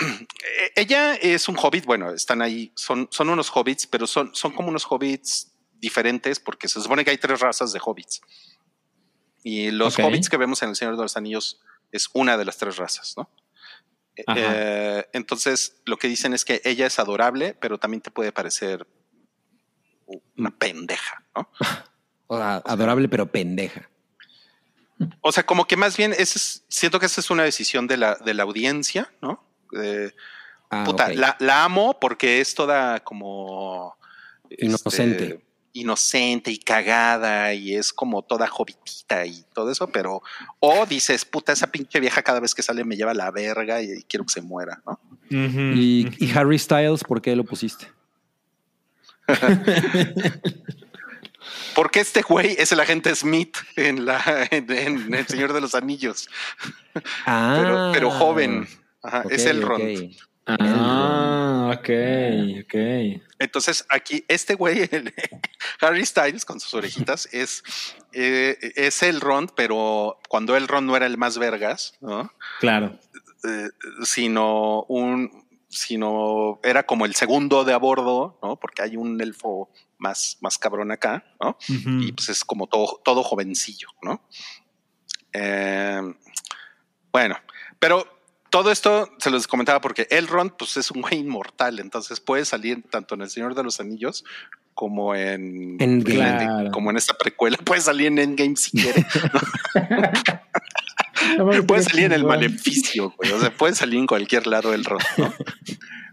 B: Eh, [clears throat] Ella es un hobbit, bueno, están ahí, son, son unos hobbits, pero son, son como unos hobbits diferentes porque se supone que hay tres razas de hobbits. Y los hobbits que vemos en El Señor de los Anillos es una de las tres razas, ¿no? Eh, entonces, lo que dicen es que ella es adorable, pero también te puede parecer una pendeja, ¿no? [laughs]
C: O sea, adorable, pero pendeja.
B: O sea, como que más bien ese es- siento que esa es una decisión de la, de la audiencia, ¿no?
C: Ah,
B: puta, la, la amo porque es toda como este,
C: Inocente.
B: y cagada y es como toda jovitita y todo eso, pero o dices, puta, esa pinche vieja cada vez que sale me lleva la verga y, quiero que se muera, ¿no?
C: ¿Y, Harry Styles, ¿por qué lo pusiste? [laughs]
B: Porque este güey es el agente Smith en la en, en El Señor de los Anillos,
C: Ah,
B: pero, pero joven. Ajá, es el Ron.
E: Ah, ok, ok.
B: Entonces aquí este güey, [laughs] el- Harry Styles con sus orejitas, es, eh, es el Ron, pero cuando el Ron no era el más vergas, ¿no?
E: Claro.
B: Eh, sino un, sino era como el segundo de a bordo, ¿no? Porque hay un elfo más, más cabrón acá, ¿no? Y pues es como todo, todo jovencillo, ¿no? Eh, bueno, pero todo esto se los comentaba porque Elrond pues es un güey inmortal, entonces puede salir tanto en El Señor de los Anillos como en,
C: Endgame.
E: Claro.
B: como en esta precuela, puede salir en Endgame si quiere,
D: No [laughs]
B: puede salir en el maleficio, güey, o sea, puede salir en cualquier lado rostro, ¿no?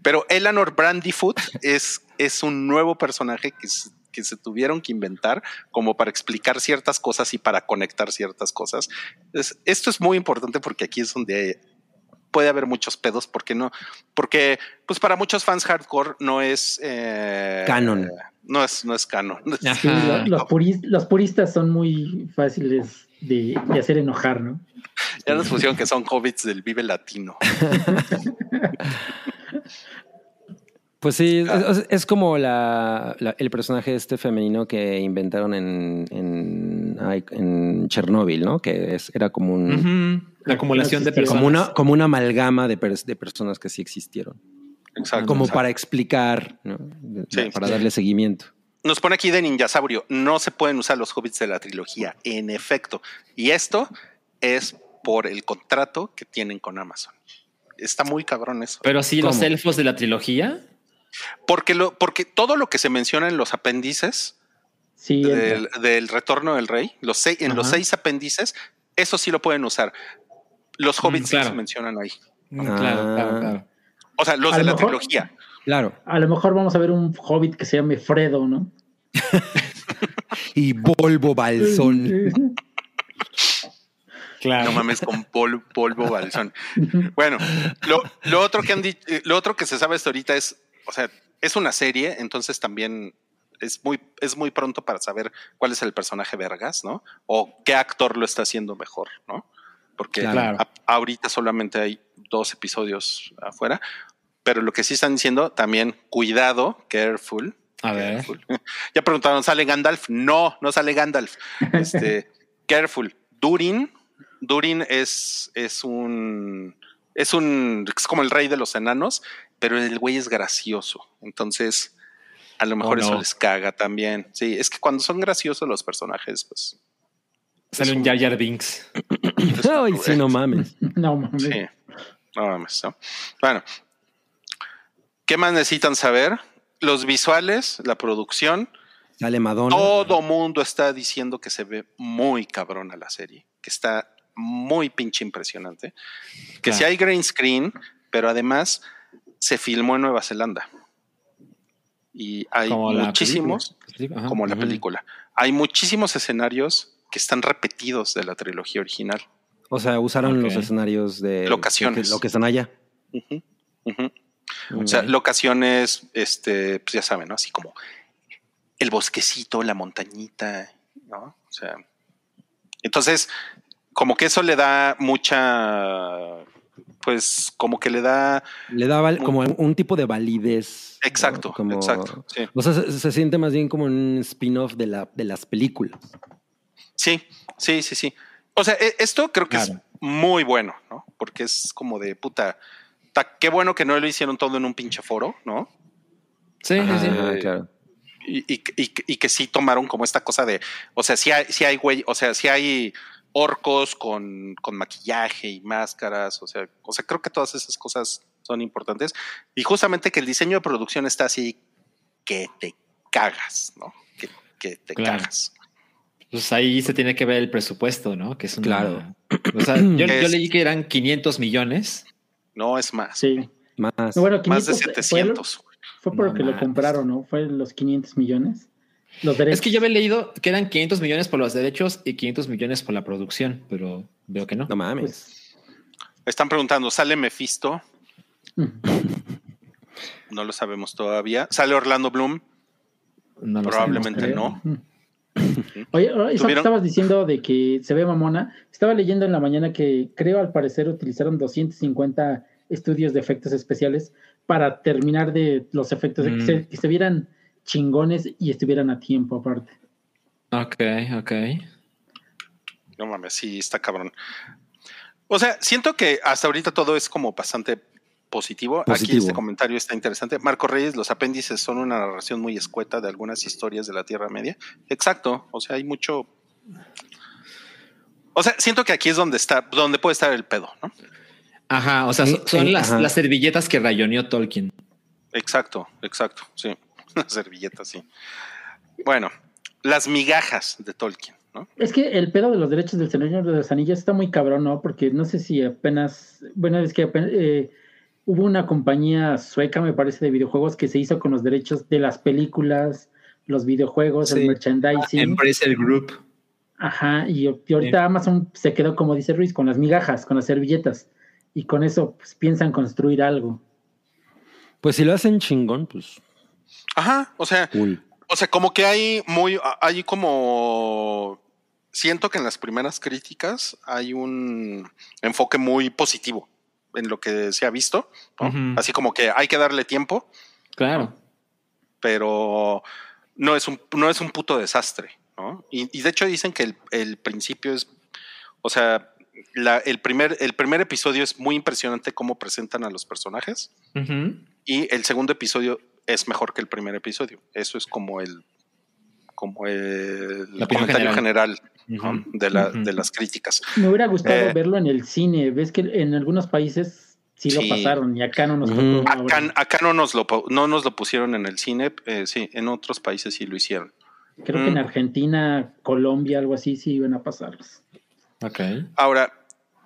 B: Pero Eleanor Brandyfoot es, es un nuevo personaje que, s- que se tuvieron que inventar como para explicar ciertas cosas y para conectar ciertas cosas. Es- esto es muy importante porque aquí es donde puede haber muchos pedos, porque no, porque pues para muchos fans hardcore no es eh,
C: Canon.
B: No es, no es canon. [laughs]
D: Sí, los, los puristas son muy fáciles de, de hacer enojar, ¿no?
B: Ya nos pusieron que son hobbits del Vive Latino. [laughs]
C: Pues sí, es, es- es como la, la- el personaje este femenino que inventaron en, en, Chernóbil, ¿no? Que es, era como un.
E: La acumulación de personas.
C: como una como una amalgama de, de personas que sí existieron,
B: Exacto.
C: como
B: exacto.
C: para explicar, ¿no?
B: Sí.
C: para darle seguimiento.
B: Nos pone aquí de Ninjasaurio, no se pueden usar los hobbits de la trilogía, en efecto. Y esto es por el contrato que tienen con Amazon. Está muy cabrón eso.
E: Pero sí, los elfos de la trilogía.
B: Porque, lo, porque todo lo que se menciona en los apéndices
D: Sí,
B: del, retorno del rey, los seis, en los seis apéndices, eso sí lo pueden usar. Los hobbits sí
E: claro.
B: se mencionan ahí.
E: Mm, Claro, claro, claro.
B: O sea, los
D: A
B: de
D: lo
B: la
D: mejor-
B: trilogía.
C: Claro.
D: a lo mejor vamos a ver un hobbit que se llame Fredo, ¿no? [laughs]
C: Y Volvo Balsón.
E: Claro.
B: No mames con pol- polvo [laughs] balsón. Bueno, lo, lo otro que han dicho, lo otro que se sabe hasta ahorita es, o sea, es una serie, entonces también es muy, es muy pronto para saber cuál es el personaje vergas, ¿no? O qué actor lo está haciendo mejor, ¿no? Porque
E: Claro.
B: a- ahorita solamente hay dos episodios afuera, pero lo que sí están diciendo también, cuidado, careful.
E: A ver.
B: careful. [laughs] Ya preguntaron, ¿sale Gandalf? No, no sale Gandalf. [laughs] Este, careful. Durin, Durin es, es un, es un, es como el rey de los enanos, pero el güey es gracioso. Entonces, a lo mejor
E: Oh,
B: eso
E: no.
B: les caga también. Sí, es que cuando son graciosos los personajes, pues.
E: Sale un Jar Binks. [clears throat]
C: Ay, sí, no mames.
D: No mames.
B: Sí. No mames, ¿no? Bueno. ¿Qué más necesitan saber? Los visuales, la producción.
C: Sale Madonna.
B: Todo mundo está diciendo que se ve muy cabrona la serie, que está muy pinche impresionante. Que
E: Claro.
B: si hay green screen, pero además se filmó en Nueva Zelanda. Y hay
E: Como
B: muchísimos.
E: Ajá.
B: como la película, hay muchísimos escenarios que están repetidos de la trilogía original.
C: O sea, usaron los escenarios de
B: Locaciones.
C: Lo que, están allá.
B: O sea, locaciones, este, pues ya saben, ¿no? Así como el bosquecito, la montañita, ¿no? O sea, entonces, como que eso le da mucha, pues, como que le da,
C: Le daba como un tipo de validez. ¿no?
B: exacto,
C: Como-
B: exacto, sí,
C: O sea, se, se siente más bien como un spin-off de, la, de las películas.
B: sí, sí, sí, sí. O sea, e- esto creo que es muy bueno, ¿no? Porque es como de puta, ta- qué bueno que no lo hicieron todo en un pinche foro, ¿no?
E: Sí, sí, sí.
C: Claro.
B: y, y- y- y que sí tomaron como esta cosa de, o sea, sí hay, sí hay güey, o sea, sí hay orcos con, con maquillaje y máscaras, o sea, o sea, creo que todas esas cosas son importantes. Y justamente que el diseño de producción está así que te cagas, ¿no? Que, que te
E: Claro.
B: cagas.
E: Pues ahí se tiene que ver el presupuesto, ¿no? Que es una-
C: Claro.
E: O sea, yo, leí que eran 500 millones.
B: No es más.
D: Sí.
C: Más.
D: Bueno,
B: Más de
D: 500 fue,
B: 700.
D: fue por
E: No
D: que lo compraron, ¿no? Fue los 500 millones. Los derechos.
E: Es que yo había leído que eran 500 millones por los derechos y 500 millones por la producción, pero veo que no.
C: No mames.
D: Pues,
B: Están preguntando, ¿sale Mephisto?
D: mm.
B: No lo sabemos todavía. ¿Sale Orlando Bloom?
E: No lo
B: Probablemente
E: sabemos.
B: no.
D: Oye, eso que
B: ¿Tuvieron?
D: estabas diciendo de que se ve mamona, estaba leyendo en la mañana que creo al parecer utilizaron 250 estudios de efectos especiales para terminar de los efectos, que,
E: Mm.
D: se, que se vieran chingones y estuvieran a tiempo aparte.
E: Ok, ok.
B: No mames, sí, está cabrón. O sea, siento que hasta ahorita todo es como bastante positivo. Aquí este comentario está interesante. Marco Reyes, los apéndices son una narración muy escueta de algunas historias de la Tierra Media. Exacto. O sea, hay mucho. O sea, siento que aquí es donde está, donde puede estar el pedo, ¿no?
E: Ajá, o sea, son, las, las servilletas que rayoneó Tolkien.
B: Exacto, exacto. Sí. [laughs] Las servilletas, sí. Bueno, las migajas de Tolkien, ¿no?
D: Es que el pedo de los derechos del Señor de los Anillos está muy cabrón, ¿no? Porque no sé si apenas, bueno, es que apenas, eh, hubo una compañía sueca, me parece, de videojuegos que se hizo con los derechos de las películas, los videojuegos, el merchandising.
E: Embracer Group.
D: Ajá, y, y ahorita Amazon se quedó, como dice Ruiz, con las migajas, con las servilletas. Y con eso pues, piensan construir algo.
C: Pues si lo hacen chingón, pues
B: Ajá. O sea,
C: cool.
B: O sea, como que hay muy, hay como, siento que en las primeras críticas hay un enfoque muy positivo en lo que se ha visto, así como que hay que darle tiempo,
E: Claro.
B: pero no es un, no es un puto desastre, ¿no? Y, y de hecho dicen que el, el principio es, o sea, la- el, primer, el primer episodio es muy impresionante cómo presentan a los personajes y el segundo episodio es mejor que el primer episodio. Eso es como el como el
E: La
B: comentario general, de, la- de las críticas.
D: Me hubiera gustado
B: Eh.
D: verlo en el cine. Ves que en algunos países sí,
B: Sí.
D: lo pasaron y acá no nos ahora.
B: Acá, acá no, nos lo, no nos lo pusieron en el cine, eh, sí, en otros países sí lo hicieron.
D: Creo que en
B: Mm.
D: Argentina, Colombia, algo así, sí iban a pasarlos.
E: Ok.
B: Ahora,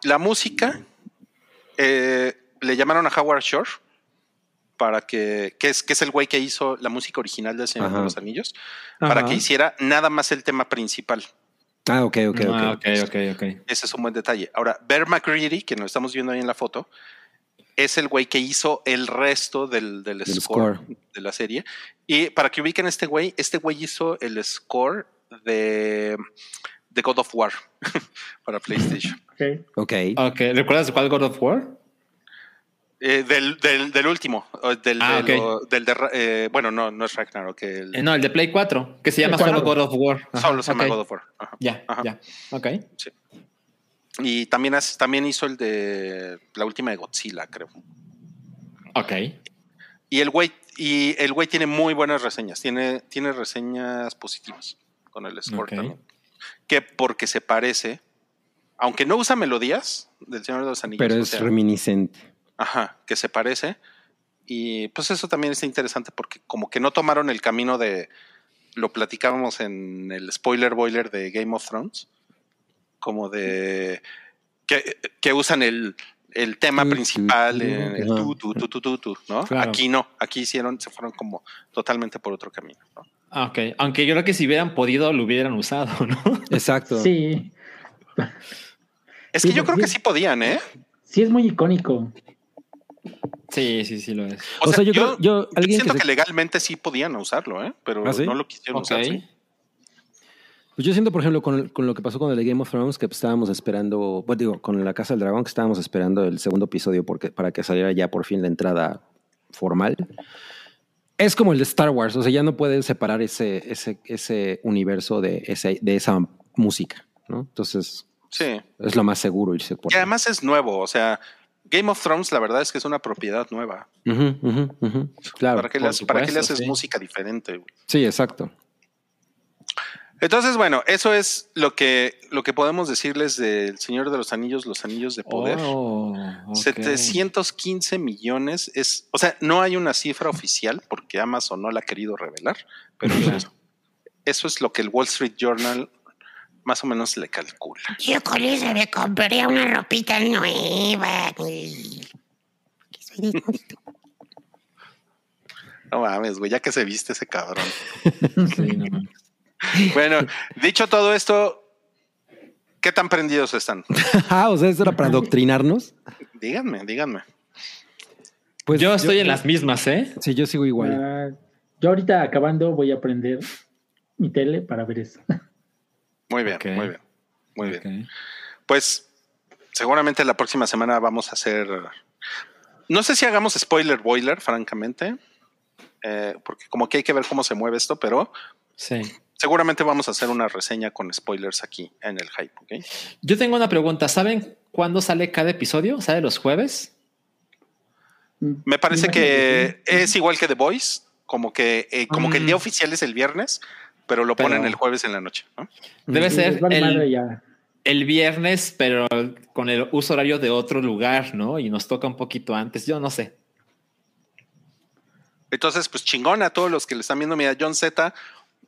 B: la música, eh, le llamaron a Howard Shore para que, que es, que es el güey que hizo la música original de Señor
C: Ajá.
B: de los Anillos, para
E: Ajá.
B: que hiciera nada más el tema principal.
C: Ah, ok, ok, ok.
E: Ah, ok, ok, ok.
B: Ese es un buen detalle. Ahora, Bear McCreary, que nos estamos viendo ahí en la foto, es el güey que hizo el resto del, del,
C: Del
B: score,
C: score.
B: de la serie. Y para que ubiquen este güey, este güey hizo el score de, de God of War [laughs] para PlayStation.
D: Ok.
C: Ok.
E: Ok, ¿recuerdas cuál God of War?
B: Eh, del, del, del último, del,
E: Ah,
B: del de eh, bueno, no, no es Ragnarok, el,
E: Eh, no, el de Play 4, que se llama
D: ¿De
E: solo? God of War. Ajá,
B: solo se llama. God of War. Ajá.
E: Ya,
B: Ajá.
E: ya. Ok.
B: Y también, hace- también hizo el de la última de Godzilla, creo.
E: Ok.
B: Y el güey, y el güey tiene muy buenas reseñas, tiene, tiene reseñas positivas con el score también. Que porque se parece, aunque no usa melodías del Señor de los Anillos.
C: Pero
B: o
C: es
B: sea,
C: reminiscente.
B: Ajá, que se parece. Y pues eso también está interesante porque como que no tomaron el camino de, lo platicábamos en el spoiler boiler de Game of Thrones, como de que, que usan el, el tema
C: Tu,
B: principal, en el tu, tu, tu, tu, tu, tu, ¿no?
E: Claro.
B: Aquí no, aquí hicieron, se fueron como totalmente por otro camino. ¿no?
E: Ah, Ok. Aunque yo creo que si hubieran podido, lo hubieran usado, ¿no?
C: Exacto.
D: Sí,
B: Es
D: Sí,
B: que yo creo que sí podían, ¿eh?
D: sí es muy icónico.
E: Sí, sí, sí lo es.
C: O sea, yo creo- yo- alguien que
B: siento que,
C: se-
B: legalmente sí podían usarlo, ¿eh? Pero
C: ¿Ah, sí?
B: no lo quisieron
E: Ok.
B: usar. ¿sí?
C: Pues yo siento, por ejemplo, con, con lo que pasó con el Game of Thrones, que pues, estábamos esperando, bueno, digo, con la Casa del Dragón, que estábamos esperando el segundo episodio porque, para que saliera ya por fin la entrada formal. Es como el de Star Wars, o sea, ya no puedes separar ese, ese, ese universo de, ese, de esa música, ¿no? Entonces,
B: Sí.
C: es lo más seguro irse por
B: Y además es nuevo, o sea, Game of Thrones la verdad es que es una propiedad nueva.
C: Claro.
B: ¿Para qué, le, haces- para qué le
E: supuesto,
B: haces
E: sí.
B: música diferente? güey?
C: Sí, exacto.
B: Entonces, bueno, eso es lo que, lo que podemos decirles del Señor de los Anillos, los Anillos de Poder.
E: Oh, ok.
B: 715 millones es, o sea, no hay una cifra oficial porque Amazon no la ha querido revelar, pero eso, eso es lo que el Wall Street Journal más o menos le calcula.
F: Yo con eso me compré una ropita nueva. güey. Soy.
B: No mames, güey, ya que se viste ese cabrón. [laughs]
E: Sí, no mames.
B: Bueno, dicho todo esto, ¿qué tan prendidos están? [laughs]
C: ah, o sea, eso era para adoctrinarnos.
B: Díganme, díganme.
C: Pues
E: yo estoy en las mismas, ¿eh?
C: Sí, yo sigo igual.
D: Ah, yo ahorita acabando voy a prender mi tele para ver eso.
B: Muy bien, muy bien, muy bien. Pues seguramente la próxima semana vamos a hacer. No sé si hagamos spoiler boiler, francamente, eh, porque como que hay que ver cómo se mueve esto, pero
E: Sí.
B: seguramente vamos a hacer una reseña con spoilers aquí en el hype.
E: Yo tengo una pregunta. ¿Saben cuándo sale cada episodio? ¿Sale los jueves?
B: Me parece que es igual que The Voice, como que, eh, como que el día
E: Mm.
B: oficial es el viernes, pero lo
E: Pero-
B: ponen el jueves en la noche, ¿no?
E: Debe
D: Sí,
E: ser el, viernes, pero con el uso horario de otro lugar, ¿no? Y nos toca un poquito antes. Yo no sé.
B: Entonces, pues chingón a todos los que le están viendo. Mira, John Z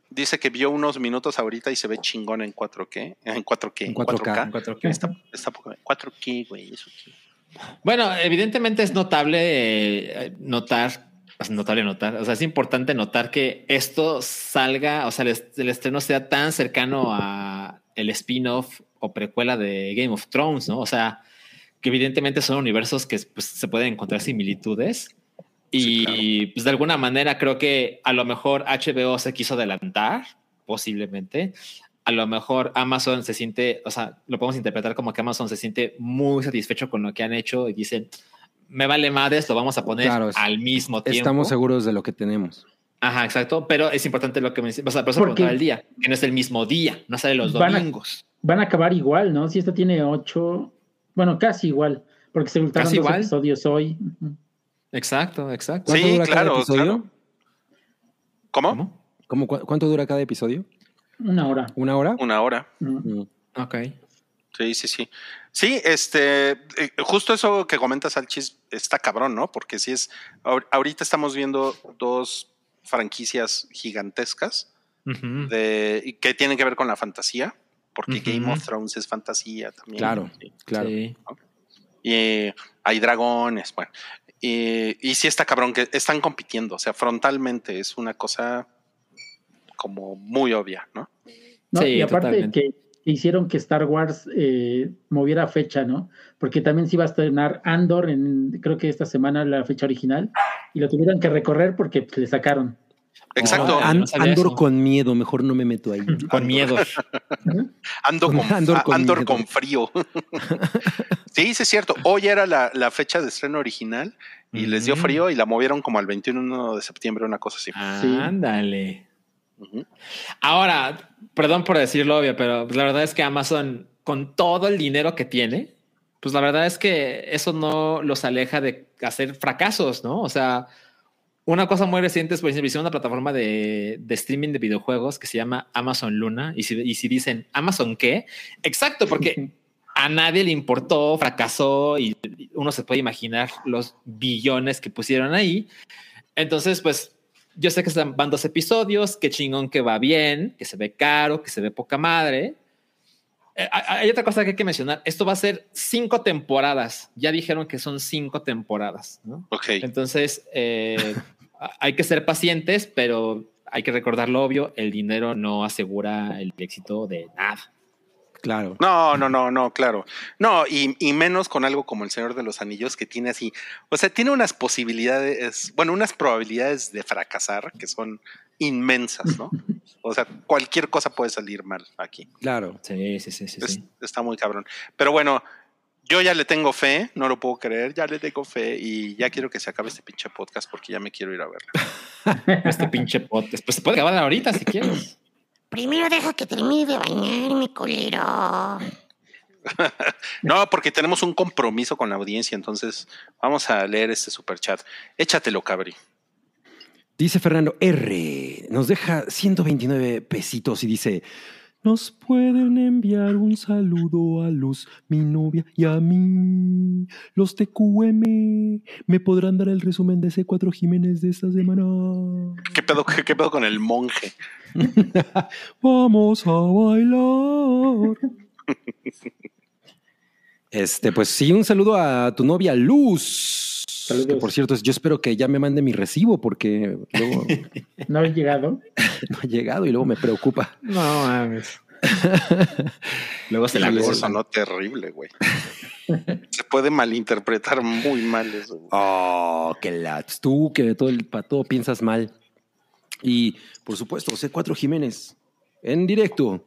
B: dice que vio unos minutos ahorita y se ve chingón en 4K. En 4K.
C: En 4K.
E: En 4K.
B: Está, está poco- 4K, güey. Eso.
E: Bueno, evidentemente es notable eh, notar, es notable notar, o sea, es importante notar que esto salga, o sea, el, el estreno sea tan cercano a el spin-off o precuela de Game of Thrones, ¿no? O sea, que evidentemente son universos que pues, se pueden encontrar similitudes. Y
B: Sí,
E: pues de alguna manera creo que a lo mejor HBO se quiso adelantar, posiblemente. A lo mejor Amazon se siente, o sea, lo podemos interpretar como que Amazon se siente muy satisfecho con lo que han hecho y dicen, me vale madres, lo vamos a poner
C: Claro, es-
E: al mismo tiempo.
C: Estamos seguros de lo que tenemos.
E: Ajá, exacto. Pero es importante lo que me eso
D: Porque-
E: preguntaba el día, que no es el mismo día, no sale los
D: Van a-
E: domingos.
D: Van a acabar igual, ¿no? Si esta tiene ocho, bueno, casi igual, porque se
E: Casi
D: dos
E: igual.
D: episodios hoy.
E: Exacto, exacto.
B: Sí,
C: ¿Cuánto dura cada
B: claro,
C: episodio?
B: claro. ¿Cómo?
E: ¿Cómo?
C: ¿Cómo, cu- ¿Cuánto dura cada episodio?
D: Una hora.
C: ¿Una hora?
B: Una hora.
C: Mm.
E: Ok.
B: Sí, sí, sí. Sí, este, eh, justo eso que comentas, Salchis, está cabrón, ¿no? Porque sí es, ahor- ahorita estamos viendo dos franquicias gigantescas de, que tienen que ver con la fantasía, porque. Game of Thrones es fantasía también.
C: Claro,
B: Sí.
C: claro.
E: Sí.
B: Y hay dragones, bueno. Y, y sí está cabrón que están compitiendo, o sea, frontalmente es una cosa como muy obvia, ¿no?
D: No,
E: Sí,
D: y aparte
E: totalmente.
D: que, hicieron que Star Wars eh, moviera fecha, ¿no? Porque también se iba a estrenar Andor en, creo que esta semana la fecha original, y lo tuvieron que recorrer porque pues, le sacaron.
B: Exacto.
E: Oh, no
C: Andor
E: eso.
C: con miedo, mejor no me meto ahí.
E: Con miedo. [laughs]
B: Con, [laughs]
C: Andor con
B: Andor
C: miedo.
B: con frío. [laughs] sí, sí es cierto. Hoy era la, la fecha de estreno original y les dio frío y la movieron como al 21 de septiembre, una cosa así.
D: Sí.
E: Ahora, perdón por decirlo obvio, pero la verdad es que Amazon, con todo el dinero que tiene, pues la verdad es que eso no los aleja de hacer fracasos, ¿no? O sea, una cosa muy reciente es, por ejemplo, hicieron una plataforma de, de streaming de videojuegos que se llama Amazon Luna. Y si, y si dicen Amazon qué, exacto, porque a nadie le importó, fracasó y uno se puede imaginar los billones que pusieron ahí. Entonces, pues yo sé que van dos episodios, qué chingón que va bien, que se ve caro, que se ve poca madre. Eh, hay hay otra cosa que hay que mencionar. Esto va a ser cinco temporadas. Ya dijeron que son cinco temporadas. ¿no?
B: Ok.
E: Entonces, eh, [laughs] hay que ser pacientes, pero hay que recordar lo obvio, el dinero no asegura el éxito de nada.
C: Claro.
B: No, no, no, no, claro. No, y, y menos con algo como el Señor de los Anillos, que tiene así, o sea, tiene unas posibilidades, bueno, unas probabilidades de fracasar que son inmensas, ¿no? [laughs] O sea, cualquier cosa puede salir mal aquí.
C: Claro.
E: Sí, sí, sí, sí.
B: Es-
E: sí.
B: Está muy cabrón. Pero bueno, yo ya le tengo fe, no lo puedo creer, ya le tengo fe y ya quiero que se acabe este pinche podcast porque ya me quiero ir a verlo. [laughs]
E: Este pinche podcast. Pues se puede acabar ahorita si quieres.
F: Primero deja que termine de bañarme, culero. [laughs]
B: No, porque tenemos un compromiso con la audiencia, entonces vamos a leer este super chat. Échatelo, cabri.
C: Dice Fernando R. Nos deja 129 pesitos y dice: Nos pueden enviar un saludo a Luz, mi novia y a mí. Los TQM me podrán dar el resumen de C4 Jiménez de esta semana.
B: ¿Qué pedo, qué, qué pedo con el monje? [laughs]
C: Vamos a bailar. Este, pues sí, un saludo a tu novia Luz.
D: Saludos.
C: Que por cierto, yo espero que ya me mande mi recibo porque luego [laughs]
D: No ha llegado. [laughs]
C: no ha llegado y luego me preocupa.
E: No mames. [laughs] Luego se la
B: eso sonó terrible, güey. Se puede malinterpretar muy mal eso. güey.
C: Oh, qué lats. Tú que de todo el, para todo piensas mal. Y por supuesto, C4 Jiménez, en directo.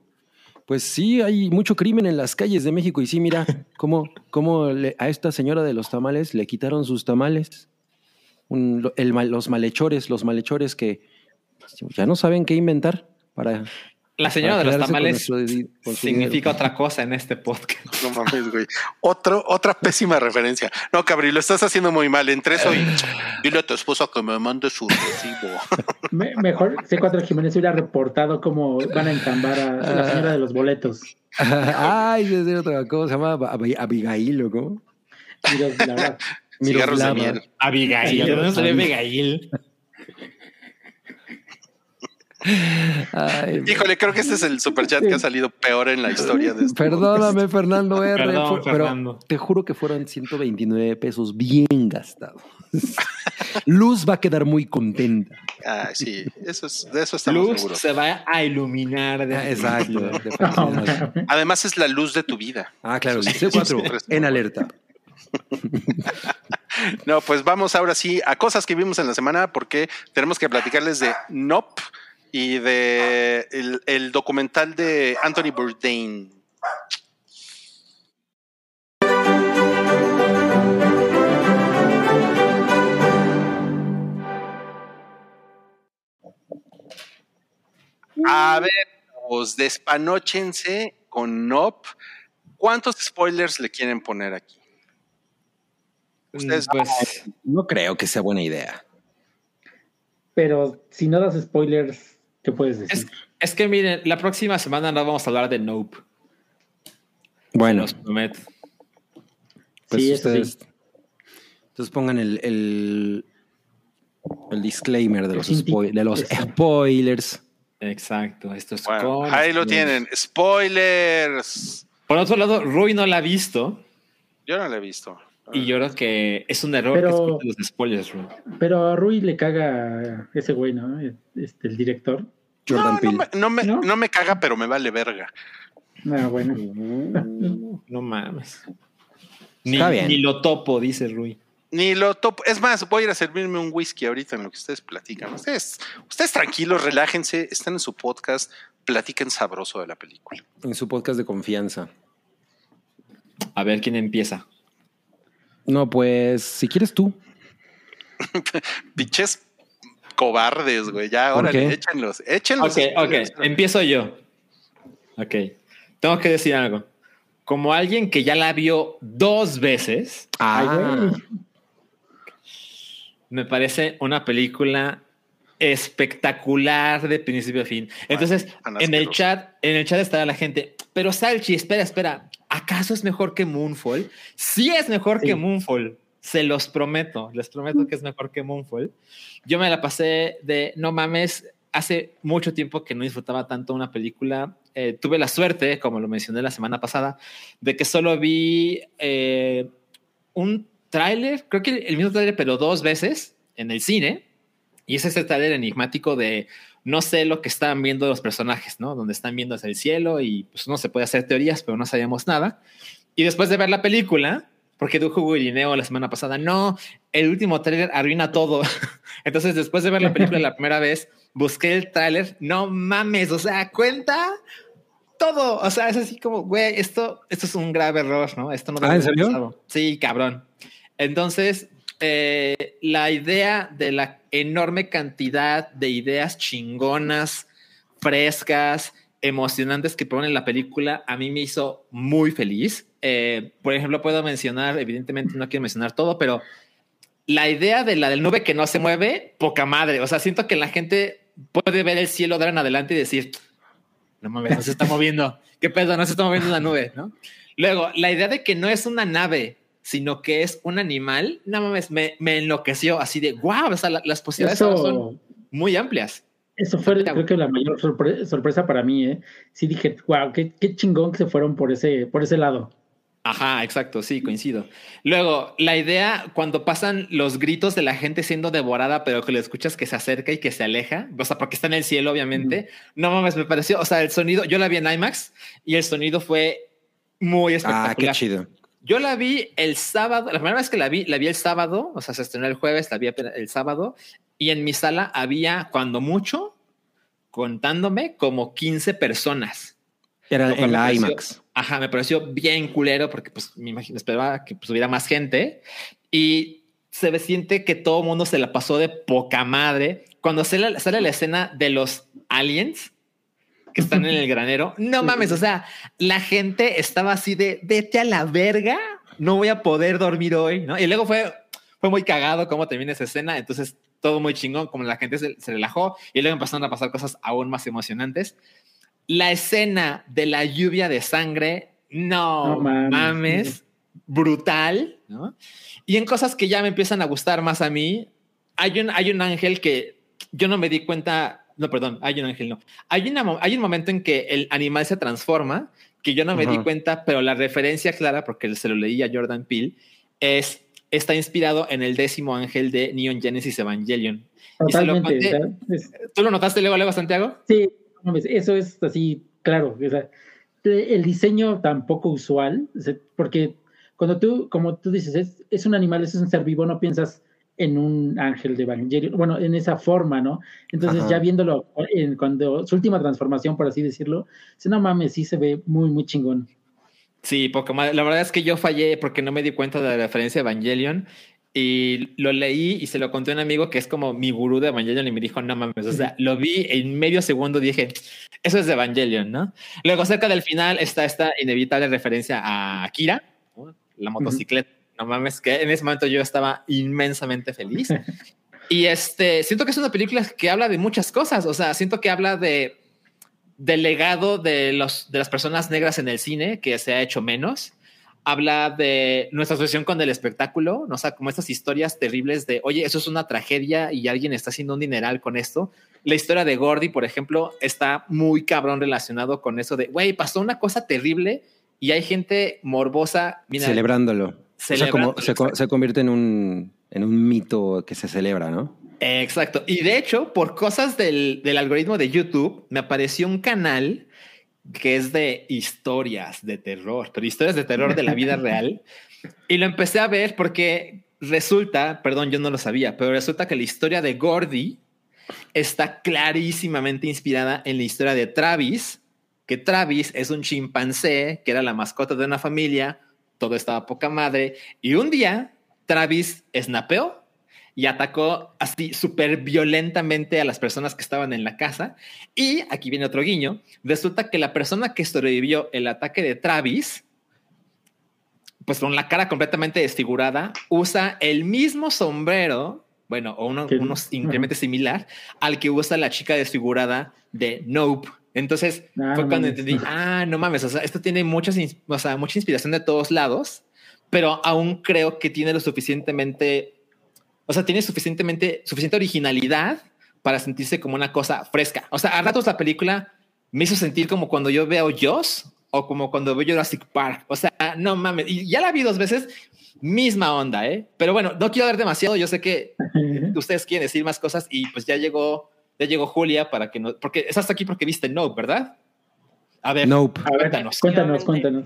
C: Pues sí, hay mucho crimen en las calles de México. Y sí, mira, [laughs] cómo, cómo le- a esta señora de los tamales le quitaron sus tamales. Un- el los malhechores, los malhechores que ya no saben qué inventar para.
E: La señora de los tamales significa otra cosa en este podcast. [laughs]
B: No mames, güey. Otro, otra pésima referencia. No, Cabri, lo estás haciendo muy mal. Entre eso y [laughs] dile a tu esposa que me mande su recibo. [laughs]
D: Me- mejor C4 Jiménez hubiera reportado cómo van a entambar a la señora de los boletos.
C: Ay, es otra cosa. Se llama Ab- Abigail o cómo.
D: Mira, la verdad.
B: Cigarros de miel.
E: Abigail. ¿De dónde salió Abigail?
C: Ay, [laughs]
B: Híjole, creo que este es el superchat que ha salido peor en la historia de este
C: Perdóname, Fernando R.
E: Perdón,
C: fue- pero
E: Fernando.
C: te juro que fueron 129 pesos bien gastados. [laughs] Luz va a quedar muy contenta.
B: Ah, sí, eso es, de eso estamos
E: Luz
B: seguros.
E: se va a iluminar. De
C: Ah, Exacto. [laughs] de
D: No.
B: Además es la luz de tu vida.
C: Ah, claro.
B: Sí,
C: C4
B: sí, sí.
C: en alerta.
B: No, pues vamos ahora sí a cosas que vimos en la semana porque tenemos que platicarles de Nope y de el, el documental de Anthony Bourdain. A ver, os despanóchense con Nope. ¿Cuántos spoilers le quieren poner aquí? Ustedes-
E: Pues
C: No creo que sea buena idea.
D: Pero si no das spoilers, ¿qué puedes decir?
E: es, es que miren, la próxima semana no vamos a hablar de Nope.
C: Bueno,
E: Los prometo.
C: pues
D: Sí,
C: ustedes.
D: sí.
C: Entonces pongan el, el, el disclaimer de los, spoil- de los spoilers.
E: Exacto. Esto es
B: Bueno,
E: con
B: ahí lo tienen. Spoilers.
E: Por otro lado, Rui no la ha visto
B: Yo no lo he visto.
E: y yo creo que es un error
D: Pero-
E: que los spoilers, Rui.
D: Pero a Rui le caga ese güey, ¿no? Este, el director.
C: Jordan
B: no,
C: Peele.
B: no, me, no, me,
D: ¿No?
B: no me caga, pero me vale verga.
D: No, bueno.
E: Uh, no mames. Ni,
C: Está bien.
E: ni lo topo, dice Rui.
B: Ni lo topo. Es más, voy a ir a servirme un whisky ahorita en lo que ustedes platican. Ustedes, ustedes tranquilos, relájense, están en su podcast, platiquen sabroso de la película.
C: En su podcast de confianza.
E: A ver quién empieza.
C: No, pues, si quieres tú. [laughs]
B: Pinches cobardes, güey. Ya,
C: ¿Por
B: órale,
C: qué?
B: échenlos, échenlos.
E: Ok, ok, empiezo yo. Ok, tengo que decir algo. Como alguien que ya la vio dos veces,
D: Ay,
C: Ah,
D: güey.
E: me parece una película espectacular de principio a fin. Entonces, en el chat, en el chat estaba la gente, pero Salchi, espera, espera, ¿acaso es mejor que Moonfall? Sí es mejor
D: Sí.
E: que Moonfall. Se los prometo, les prometo que es mejor que Moonfall. Yo me la pasé de, no mames, hace mucho tiempo que no disfrutaba tanto una película. Eh, tuve la suerte, como lo mencioné la semana pasada, de que solo vi eh, un tráiler, creo que el mismo tráiler, pero dos veces en el cine. Y es ese tráiler enigmático de no sé lo que están viendo los personajes, ¿no? Donde están viendo hacia el cielo y pues uno se puede hacer teorías, pero no sabíamos nada. Y después de ver la película, porque dijo Hugo la semana pasada, no, el último tráiler arruina todo. [laughs] Entonces, después de ver la película la primera vez, busqué el tráiler, no mames, o sea, cuenta todo. O sea, es así como, güey, esto, esto es un grave error, ¿no? Esto no
C: Ah, ¿en serio?
E: pasado. Sí, cabrón. Entonces, eh, la idea de la enorme cantidad de ideas chingonas, frescas, emocionantes que ponen en la película, a mí me hizo muy feliz. Eh, por ejemplo, puedo mencionar, evidentemente no quiero mencionar todo, pero la idea de la del nube que no se mueve, poca madre. O sea, siento que la gente puede ver el cielo de ahora en adelante y decir, no mames, no se está moviendo. ¿Qué pedo? No se está moviendo una nube, ¿no? Luego, la idea de que no es una nave, sino que es un animal, no mames, me, me enloqueció así de, wow, o sea, la- las posibilidades ahora son
D: Eso,
E: muy amplias.
D: eso fue,
E: Ahorita,
D: creo que la mayor sorpre- sorpresa para mí, ¿eh? Sí dije, wow, qué, qué chingón que se fueron por ese, por ese lado.
E: Ajá, exacto, sí, coincido. Luego, la idea cuando pasan los gritos de la gente siendo devorada, pero que le escuchas que se acerca y que se aleja, o sea, porque está en el cielo, obviamente. No mames, me pareció, o sea, el sonido, yo la vi en IMAX y el sonido fue muy espectacular.
C: ah, qué chido.
E: Yo la vi el sábado, la primera vez que la vi, la vi el sábado, o sea, se estrenó el jueves, la vi el sábado, y en mi sala había, cuando mucho, contándome, como 15 personas.
C: Era
E: Lo
C: en la
E: pareció-
C: IMAX.
E: Ajá, me pareció bien culero porque pues me imagino, esperaba que pues, hubiera más gente y se ve- siente que todo el mundo se la pasó de poca madre. Cuando sale, sale la escena de los aliens que están en el [laughs] granero, no mames, o sea, la gente estaba así de vete a la verga, no voy a poder dormir hoy, ¿no? Y luego fue, fue muy cagado cómo termina esa escena, entonces todo muy chingón, como la gente se, se relajó y luego empezaron a pasar cosas aún más emocionantes. La escena de la lluvia de sangre, no,
D: No mames.
E: mames, brutal, ¿no? Y en cosas que ya me empiezan a gustar más a mí, hay un, hay un ángel que yo no me di cuenta, no, perdón, hay un ángel, no. Hay, una, hay un momento en que el animal se transforma, que yo no me di cuenta, pero la referencia clara, porque se lo leí a Jordan Peele, es, está inspirado en el décimo ángel de Neon Genesis Evangelion. Y se lo
D: Totalmente.
E: conté- ¿Tú lo notaste luego, luego, Santiago?
D: Sí, eso es así, claro. o sea, el diseño tan poco usual, porque cuando tú, como tú dices, es, es un animal, es un ser vivo, no piensas en un ángel de Evangelion, bueno, en esa forma, ¿no? Entonces,
C: Ajá.
D: ya viéndolo en cuando su última transformación, por así decirlo, dice, no mames, sí se ve muy, muy chingón.
E: Sí, poco más. La verdad es que yo fallé porque no me di cuenta de la referencia a Evangelion y lo leí y se lo conté a un amigo que es como mi gurú de Evangelion y me dijo, no mames, o sea, lo vi en medio segundo, dije, eso es de Evangelion, ¿no? Luego cerca del final está esta inevitable referencia a Akira, ¿no? la motocicleta. No mames, que en ese momento yo estaba inmensamente feliz. [laughs] y este, siento que es una película que habla de muchas cosas, o sea, siento que habla de del legado de, los, de las personas negras en el cine, que se ha hecho menos. Habla de nuestra asociación con el espectáculo, ¿no? o sea, como estas historias terribles de, oye, eso es una tragedia y alguien está haciendo un dineral con esto. La historia de Gordy, por ejemplo, está muy cabrón relacionado con eso de, güey, pasó una cosa terrible y hay gente morbosa. Mira,
C: celebrándolo. O sea, como
E: Celebrándolo,
C: se, se convierte en un, en un mito que se celebra, ¿no?
E: Exacto. Y de hecho, por cosas del, del algoritmo de YouTube, me apareció un canal que es de historias de terror, pero historias de terror de la vida [laughs] real. Y lo empecé a ver porque resulta, perdón, yo no lo sabía, pero resulta que la historia de Gordy está clarísimamente inspirada en la historia de Travis, que Travis es un chimpancé que era la mascota de una familia, todo estaba poca madre, y un día Travis snapeó y atacó así súper violentamente a las personas que estaban en la casa. Y aquí viene otro guiño. Resulta que la persona que sobrevivió el ataque de Travis, pues con la cara completamente desfigurada, usa el mismo sombrero, bueno, o uno, unos incremente similar al que usa la chica desfigurada de Nope. Entonces
D: Ah,
E: fue
D: no
E: cuando
D: mames.
E: entendí, ah, no mames, o sea, esto tiene muchas, o sea, mucha inspiración de todos lados, pero aún creo que tiene lo suficientemente o sea, tiene suficientemente, suficiente originalidad para sentirse como una cosa fresca. O sea, a ratos la película me hizo sentir como cuando yo veo Joss o como cuando veo Jurassic Park. O sea, no mames. Y ya la vi dos veces, misma onda, ¿eh? Pero bueno, no quiero hablar demasiado. Yo sé que [laughs] ustedes quieren decir más cosas y pues ya llegó, ya llegó Julia para que no, porque estás aquí porque viste No, ¿verdad? A ver,
C: Nope.
D: A ver,
E: cuéntanos.
D: cuéntanos, cuéntanos.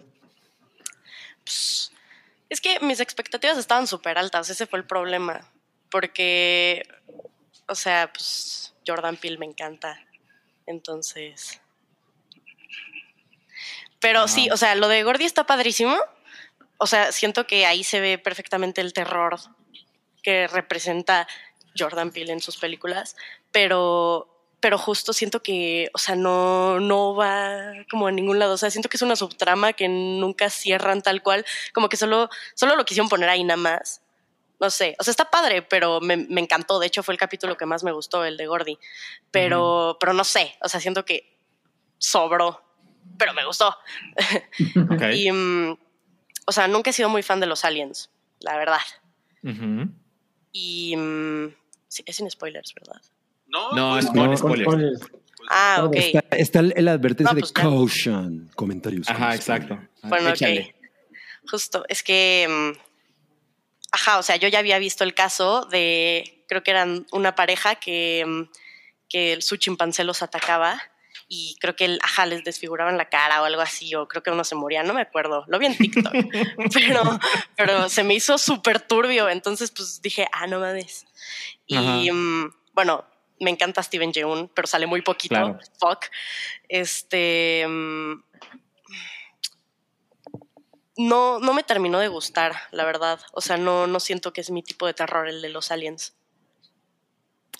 G: Es que mis expectativas estaban súper altas, ese fue el problema. Porque, o sea, pues Jordan Peele me encanta. Entonces. Pero sí, o sea, lo de Gordy está padrísimo. O sea, siento que ahí se ve perfectamente el terror que representa Jordan Peele en sus películas. Pero, pero justo siento que, o sea, no, no va como a ningún lado. O sea, siento que es una subtrama que nunca cierran tal cual. Como que solo, solo lo quisieron poner ahí nada más. No sé, o sea, está padre, pero me, me encantó. De hecho, fue el capítulo que más me gustó, el de Gordy. Pero, pero no sé, o sea, siento que sobró, pero me gustó.
E: Ok.
G: Y, mm, o sea, nunca he sido muy fan de los aliens, la verdad. Y mm, sí, es sin spoilers, ¿verdad?
B: No,
E: No, es
C: No,
E: con
D: Con
E: spoilers.
D: spoilers.
G: Ah, ok.
C: Está, está el, advertencia
G: No,
C: de
G: pues
C: caution. Comentarios.
E: Ajá,
C: spoiler.
E: exacto.
G: Bueno,
E: Échale.
G: ok. Justo, es que. mm, Ajá, o sea, yo ya había visto el caso de. Creo que eran una pareja que, mm, que su chimpancé los atacaba y creo que el, ajá, les desfiguraban la cara o algo así, o creo que uno se moría, no me acuerdo. Lo vi en TikTok, [laughs] pero, pero se me hizo súper turbio. Entonces, pues dije, ah, no mames. Y mm, bueno, me encanta Steven Yeun, pero sale muy poquito.
E: Claro.
G: Fuck. Este. mm, no, no me terminó de gustar, la verdad. O sea, no, no siento que es mi tipo de terror el de los aliens.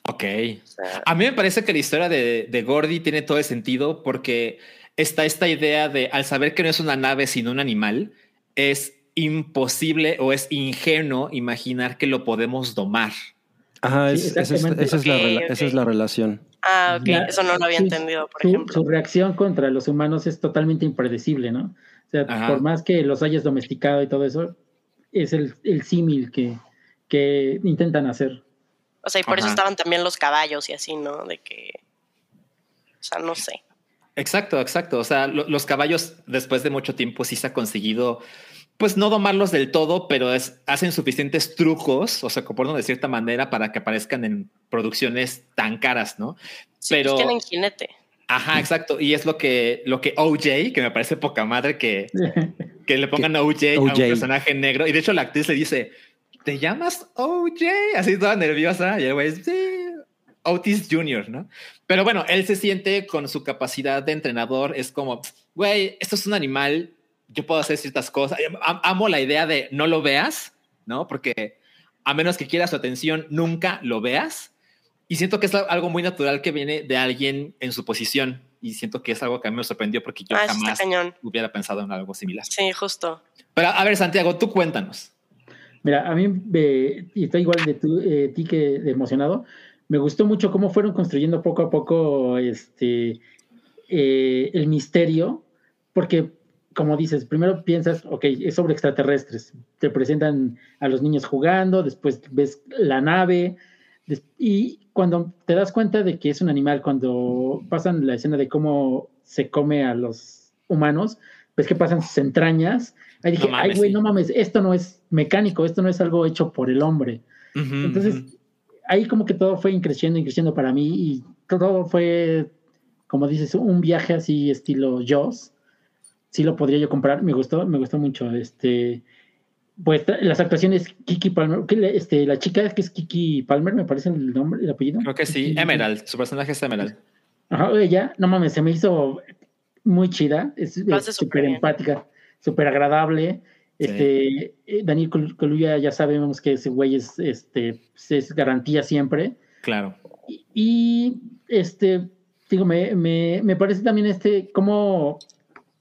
E: Ok.
G: O sea,
E: A mí me parece que la historia de, de Gordy tiene todo el sentido porque está esta idea de al saber que no es una nave sino un animal, es imposible o es ingenuo imaginar que lo podemos domar.
C: Ajá,
D: Sí,
C: es- esa, es,
D: exactamente.
C: esa es la, esa es relación.
G: ah, ok, eso no lo había
D: sí,
G: entendido, por
D: Su,
G: ejemplo.
D: su reacción contra los humanos es totalmente impredecible, ¿no? O sea,
E: Ajá.
D: por más que los hayas domesticado y todo eso, es el, el símil que, que intentan hacer.
G: O sea, y por eso estaban también los caballos y así, ¿no? De que. O sea, no sé.
E: Exacto, exacto. O sea, lo- los caballos después de mucho tiempo sí se ha conseguido, pues no domarlos del todo, pero es, hacen suficientes trucos, o sea, comportan de cierta manera para que aparezcan en producciones tan caras, ¿no?
G: Sí,
E: Pero-
G: pues tienen jinete.
E: Ajá, exacto. Y es lo que, lo que OJ, que me parece poca madre que, [laughs] que le pongan OJ, a un personaje negro. Y de hecho la actriz le dice, ¿te llamas OJ? Así toda nerviosa. Y el güey, sí, Otis Jr., ¿no? Pero bueno, él se siente con su capacidad de entrenador. Es como, güey, esto es un animal. Yo puedo hacer ciertas cosas. Am- Amo la idea de no lo veas, ¿no? Porque a menos que quieras su atención, nunca lo veas. Y siento que es algo muy natural que viene de alguien en su posición. Y siento que es algo que a mí me sorprendió porque yo
G: Ah,
E: jamás
G: cañón.
E: hubiera pensado en algo similar.
G: Sí, justo.
E: Pero a ver, Santiago, tú cuéntanos.
D: Mira, a mí, eh, y estoy igual de tú, eh, ti que de emocionado, me gustó mucho cómo fueron construyendo poco a poco este, eh, el misterio, porque, como dices, primero piensas, ok, es sobre extraterrestres, te presentan a los niños jugando, después ves la nave, y cuando te das cuenta de que es un animal, cuando pasan la escena de cómo se come a los humanos, ves que pasan sus entrañas, ahí dije,
E: No mames,
D: ay, güey,
E: sí.
D: no mames, esto no es mecánico, esto no es algo hecho por el hombre. Entonces, ahí como que todo fue increciendo, increciendo para mí y todo fue como dices, un viaje así estilo Jaws, sí lo podría yo comprar, me gustó, me gustó mucho. Este, pues las actuaciones Kiki Palmer, que le- este, la chica que es Kiki Palmer, me parece el nombre, el apellido.
E: Creo que sí.
D: Kiki-
E: Emerald. Su personaje es Emerald.
D: Ajá, ella, no mames, se me hizo muy chida, es
G: súper
D: empática, súper agradable. Este, eh, Daniel Col- Kaluuya ya sabemos que ese güey es, este, es garantía siempre.
E: Claro.
D: Y, y, este, digo, me, me, me parece también este, cómo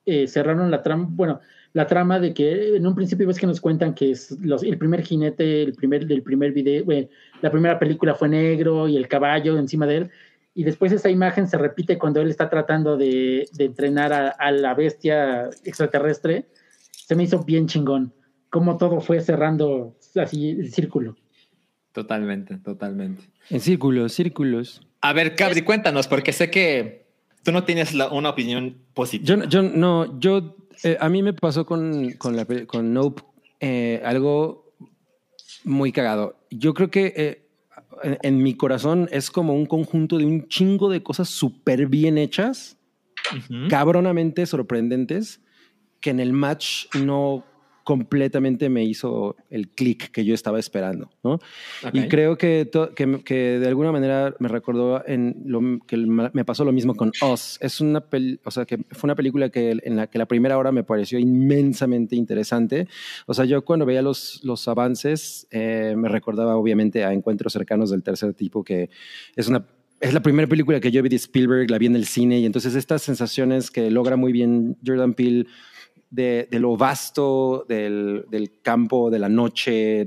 D: eh, cerraron la trama, bueno, la trama de que en un principio ves que nos cuentan que es los, el primer jinete, el primer, del primer video, bueno, la primera película fue negro y el caballo encima de él, y después esa imagen se repite cuando él está tratando de, de entrenar a, a la bestia extraterrestre, se me hizo bien chingón, cómo todo fue cerrando así el círculo.
E: Totalmente, totalmente.
C: En círculos, círculos.
E: A ver, Cabri, cuéntanos, porque sé que tú no tienes la- una opinión positiva.
C: Yo, yo no, yo, eh, a mí me pasó con, con, la, con Nope eh, algo muy cagado. Yo creo que eh, en, en mi corazón es como un conjunto de un chingo de cosas súper bien hechas, cabronamente sorprendentes, que en el match no completamente me hizo el click que yo estaba esperando, ¿no?
E: Ok.
C: Y creo que, que, que de alguna manera me recordó en lo, que me pasó lo mismo con Us. Es una o sea, que fue una película que en la que la primera hora me pareció inmensamente interesante. O sea, yo cuando veía los, los avances eh, me recordaba obviamente a Encuentros cercanos del tercer tipo, que es una es la primera película que yo vi de Spielberg, la vi en el cine y entonces estas sensaciones que logra muy bien Jordan Peele de, lo vasto del, del campo, de la noche,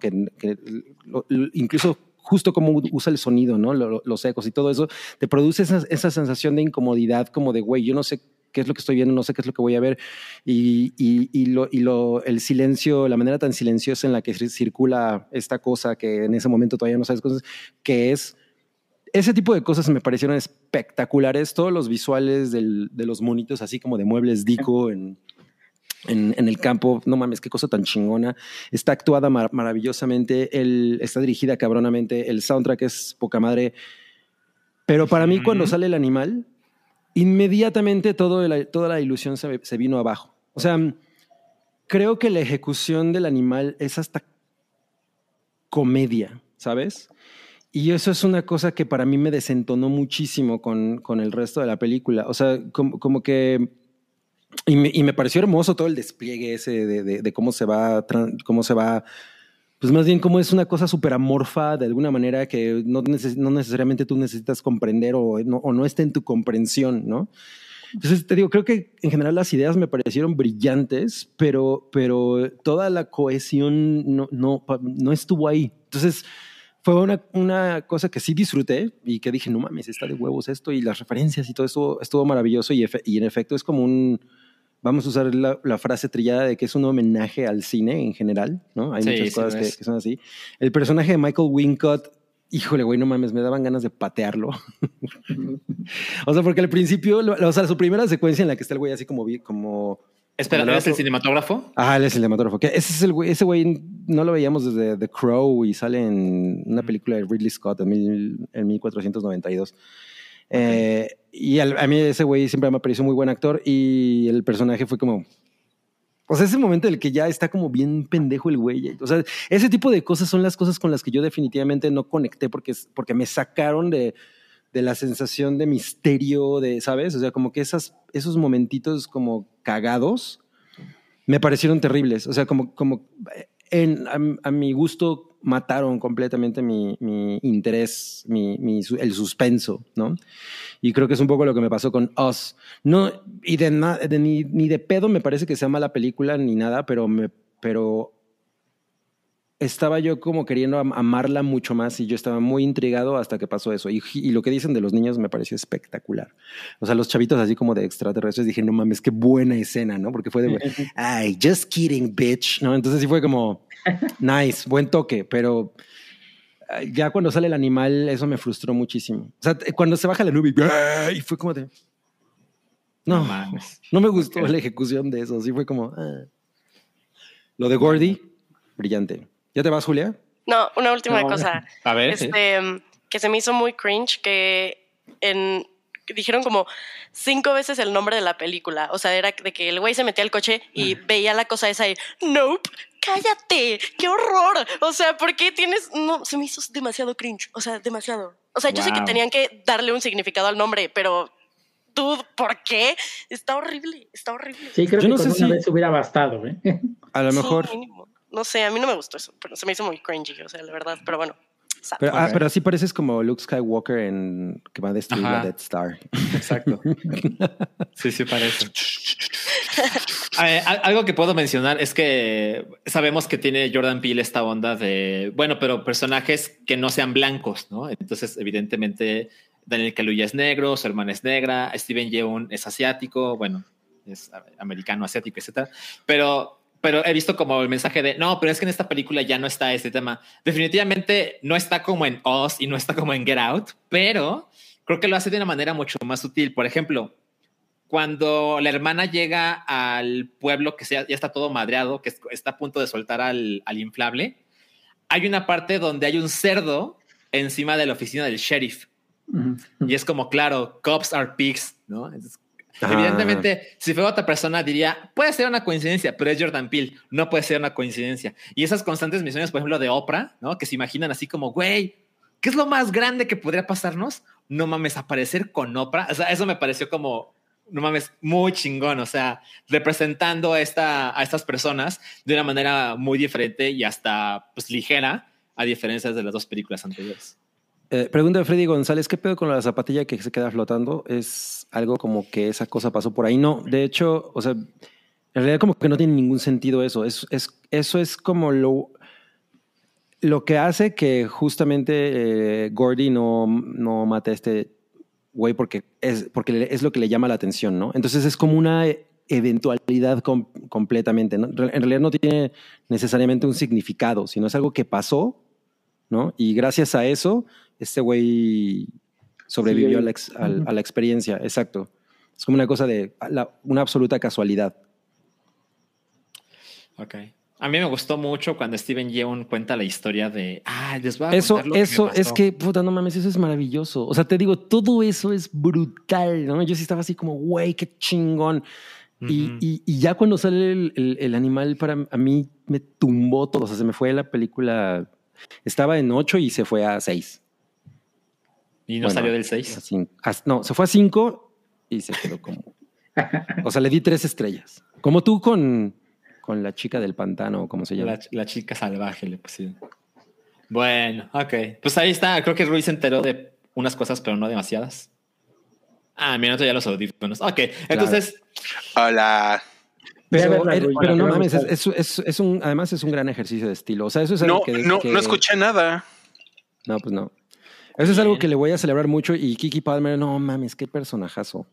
C: que, incluso justo como usa el sonido, ¿no? Lo- lo- los ecos y todo eso, te produce esa, esa sensación de incomodidad, como de, güey, yo no sé qué es lo que estoy viendo, no sé qué es lo que voy a ver. Y, y, lo, y lo, el silencio, la manera tan silenciosa en la que cir- circula esta cosa que en ese momento todavía no sabes cosas, que es ese tipo de cosas me parecieron espectaculares. Todos los visuales de los monitos, así como de muebles Dico en, en, en el campo. No mames, qué cosa tan chingona. Está actuada mar- maravillosamente. El, está dirigida cabronamente. El soundtrack es poca madre. Pero para mí, cuando sale el animal, inmediatamente todo el- toda la ilusión se, se vino abajo. O sea, creo que la ejecución del animal es hasta comedia, ¿sabes? Y eso es una cosa que para mí me desentonó muchísimo con, con el resto de la película. O sea, como, como que... Y me, y me pareció hermoso todo el despliegue ese de, de- de cómo se va, cómo se va, pues más bien como es una cosa súper amorfa de alguna manera que no, neces- no necesariamente tú necesitas comprender o no, o no está en tu comprensión, ¿no? Entonces te digo, creo que en general las ideas me parecieron brillantes, pero, pero toda la cohesión no, no, no estuvo ahí. Entonces fue una, una cosa que sí disfruté y que dije, no mames, está de huevos esto y las referencias y todo esto estuvo maravilloso y, y en efecto es como un, vamos a usar la, la frase trillada de que es un homenaje al cine en general, ¿no? Hay
E: Sí,
C: muchas cosas que,
E: es.
C: que son así. El personaje de Michael Wincott, híjole, güey, no mames, me daban ganas de patearlo. [laughs] o sea, porque al principio, lo- o sea, su primera secuencia en la que está el güey así como, vi- como
E: Espera,
C: el
E: ¿eres el cinematógrafo?
C: Ah, él es el cinematógrafo. Que ese es el güey, ese güey no lo veíamos desde The Crow y sale en una película de Ridley Scott en, mil- en 1492. Eh, y al- a mí ese güey siempre me pareció muy buen actor y el personaje fue como... O sea, ese momento en el que ya está como bien pendejo el güey. O sea, ese tipo de cosas son las cosas con las que yo definitivamente no conecté porque, porque me sacaron de, de la sensación de misterio, de, ¿sabes? O sea, como que esas, esos momentitos como cagados me parecieron terribles. O sea, como, como en, a, a mi gusto mataron completamente mi, mi interés, mi, mi el suspenso, ¿no? Y creo que es un poco lo que me pasó con Us. No, y de, na- de ni, ni de pedo me parece que sea mala película ni nada, pero me, pero estaba yo como queriendo am- amarla mucho más y yo estaba muy intrigado hasta que pasó eso. Y, y lo que dicen de los niños me pareció espectacular. O sea, los chavitos así como de extraterrestres, dije, no mames, qué buena escena, ¿no? Porque fue de, ay, just kidding, bitch, ¿no? Entonces sí fue como, nice, buen toque, pero eh, ya cuando sale el animal, eso me frustró muchísimo. O sea, t- cuando se baja la nube y, fue como de, no,
E: No
C: me gustó la ejecución de eso, sí fue como, ah. Lo de Gordy, brillante. ¿Ya te vas, Julia?
G: No, una última
D: No.
G: cosa.
E: A ver, sí.
G: Este, que se me hizo muy cringe que en dijeron como cinco veces el nombre de la película. O sea, era de que el güey se metía al coche y veía la cosa esa y, nope, cállate, qué horror. O sea, ¿por qué tienes...? No, se me hizo demasiado cringe. O sea, demasiado. O sea, yo sé que tenían que darle un significado al nombre, pero tú, ¿por qué? Está horrible, está horrible.
D: Sí, creo
C: Yo
D: que
C: no
D: con
C: sé
D: una
C: si-
D: vez hubiera bastado, ¿eh?
C: A lo mejor.
G: No sé, a mí no me gustó eso, pero se me hizo muy cringy, o sea, la verdad. Pero bueno,
C: Pero, ah,
E: Ok.
C: pero así pareces como Luke Skywalker en que va a destruir
E: Ajá.
C: la Death Star.
E: Exacto. [laughs] Sí, sí, parece. Eh, al- algo que puedo mencionar es que sabemos que tiene Jordan Peele esta onda de, bueno, pero personajes que no sean blancos, ¿no? Entonces, evidentemente, Daniel Kaluuya es negro, su hermana es negra, Steven Yeun es asiático, bueno, es americano, asiático, etcétera. Pero, pero he visto como el mensaje de, no, pero es que en esta película ya no está este tema. Definitivamente no está como en Oz y no está como en Get Out, pero creo que lo hace de una manera mucho más sutil. Por ejemplo, cuando la hermana llega al pueblo que ya está todo madreado, que es- está a punto de soltar al, al inflable, hay una parte donde hay un cerdo encima de la oficina del sheriff. Y es como, claro, cops are pigs, ¿no? Entonces, Evidentemente, si fuera otra persona, diría, puede ser una coincidencia, pero es Jordan Peele, no puede ser una coincidencia. Y esas constantes misiones, por ejemplo, de Oprah, ¿no? Que se imaginan así como, güey, ¿qué es lo más grande que podría pasarnos? No mames, aparecer con Oprah. O sea, eso me pareció como, no mames, muy chingón. O sea, representando a, esta, a estas personas de una manera muy diferente y hasta pues ligera, a diferencia de las dos películas anteriores.
C: Eh, pregunta de Freddy González, ¿qué pedo con la zapatilla que se queda flotando? ¿Es algo como que esa cosa pasó por ahí? No, de hecho, o sea, en realidad como que no tiene ningún sentido eso. Es, es, eso es como lo, lo que hace que justamente eh, Gordy no, no mate a este güey porque es, porque es lo que le llama la atención, ¿no? Entonces es como una eventualidad com- completamente, ¿no? En realidad no tiene necesariamente un significado, sino es algo que pasó, ¿no? Y gracias a eso, este güey sobrevivió
D: Sí,
C: a, la ex- al-
D: ujú.
C: a la experiencia, exacto. Es como una cosa de la- una absoluta casualidad.
E: Ok. A mí me gustó mucho cuando Steven Yeun cuenta la historia de, ah, les voy a
C: Eso,
E: contar lo que me
C: eso es
E: pasó".
C: que, puta, no mames, eso es maravilloso. O sea, te digo, todo eso es brutal, ¿no? Yo sí estaba así como, güey, qué chingón. Y,
E: Ujú.
C: y- y ya cuando sale el, el- el animal, para a mí me tumbó todo. O sea, se me fue la película. Estaba en 8 y se fue a 6.
E: Y no
C: Bueno,
E: salió del
C: a
E: 6.
C: cin- a- no, se fue a 5 y se quedó como. [laughs] O sea, le di tres estrellas. Como tú con, con la chica del pantano, como se llama.
E: La, la chica salvaje le pusieron. Bueno, ok. Pues ahí está. Creo que Ruiz se enteró de unas cosas, pero no demasiadas. Ah, mira, ya los audífonos. Ok, entonces,
B: Hola.
D: A
C: Pero, no mames, es- es- es un, además es un gran ejercicio de estilo. O sea, eso es algo
B: No,
C: que,
B: no,
C: que-
B: no escuché nada.
C: No, pues no. Eso es algo que le voy a celebrar mucho. Y Kiki Palmer, no mames, qué personajazo.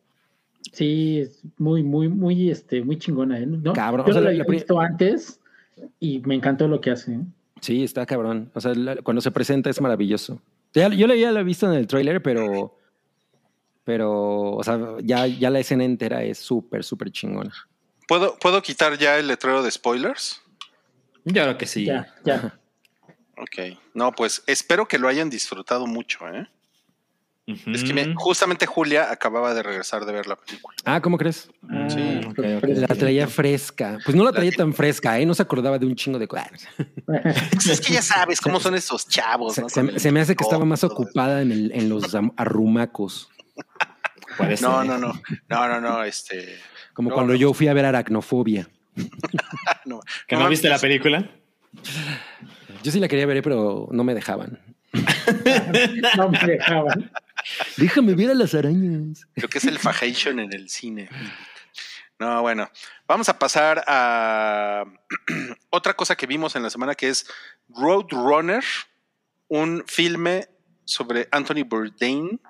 D: Sí, es muy, muy, muy, este, muy chingona, ¿eh? ¿No?
C: Cabrón,
D: Yo
C: o sea,
D: no la
C: la- la
D: había visto antes y me encantó lo que hace. ¿eh?
C: Sí, está cabrón. O sea, la- cuando se presenta es maravilloso. Ya- yo la ya la he visto en el tráiler, pero, pero, o sea, ya, ya la escena entera es súper, súper chingona.
B: ¿Puedo, ¿Puedo quitar ya el letrero de spoilers?
E: yo creo que sí.
D: Ya, ya.
B: Ok. No, pues espero que lo hayan disfrutado mucho, ¿eh? Es que me- justamente Julia acababa de regresar de ver la película.
C: Ah, ¿cómo crees?
D: Ah,
B: Sí.
C: La traía fresca. Pues no la traía tan fresca, ¿eh? No se acordaba de un chingo de cosas. [laughs]
B: Es que ya sabes cómo son esos chavos.
C: Se,
B: ¿no?
C: se-
B: Con el
C: se me hace que estaba más ocupada en, el- en los arrumacos. [laughs]
E: Puede ser.
B: No, no, no. No, no, no. Este.
C: Como
B: No,
C: cuando
B: no.
C: yo fui a ver aracnofobia. [laughs]
B: No,
E: ¿Que no, viste la película?
C: Yo sí la quería ver, pero no me dejaban. [laughs]
D: No me dejaban.
C: Déjame ver a las arañas.
B: Creo que es el fajation en el cine. No, bueno, vamos a pasar a [clears throat] otra cosa que vimos en la semana que es Roadrunner, un filme sobre Anthony Bourdain.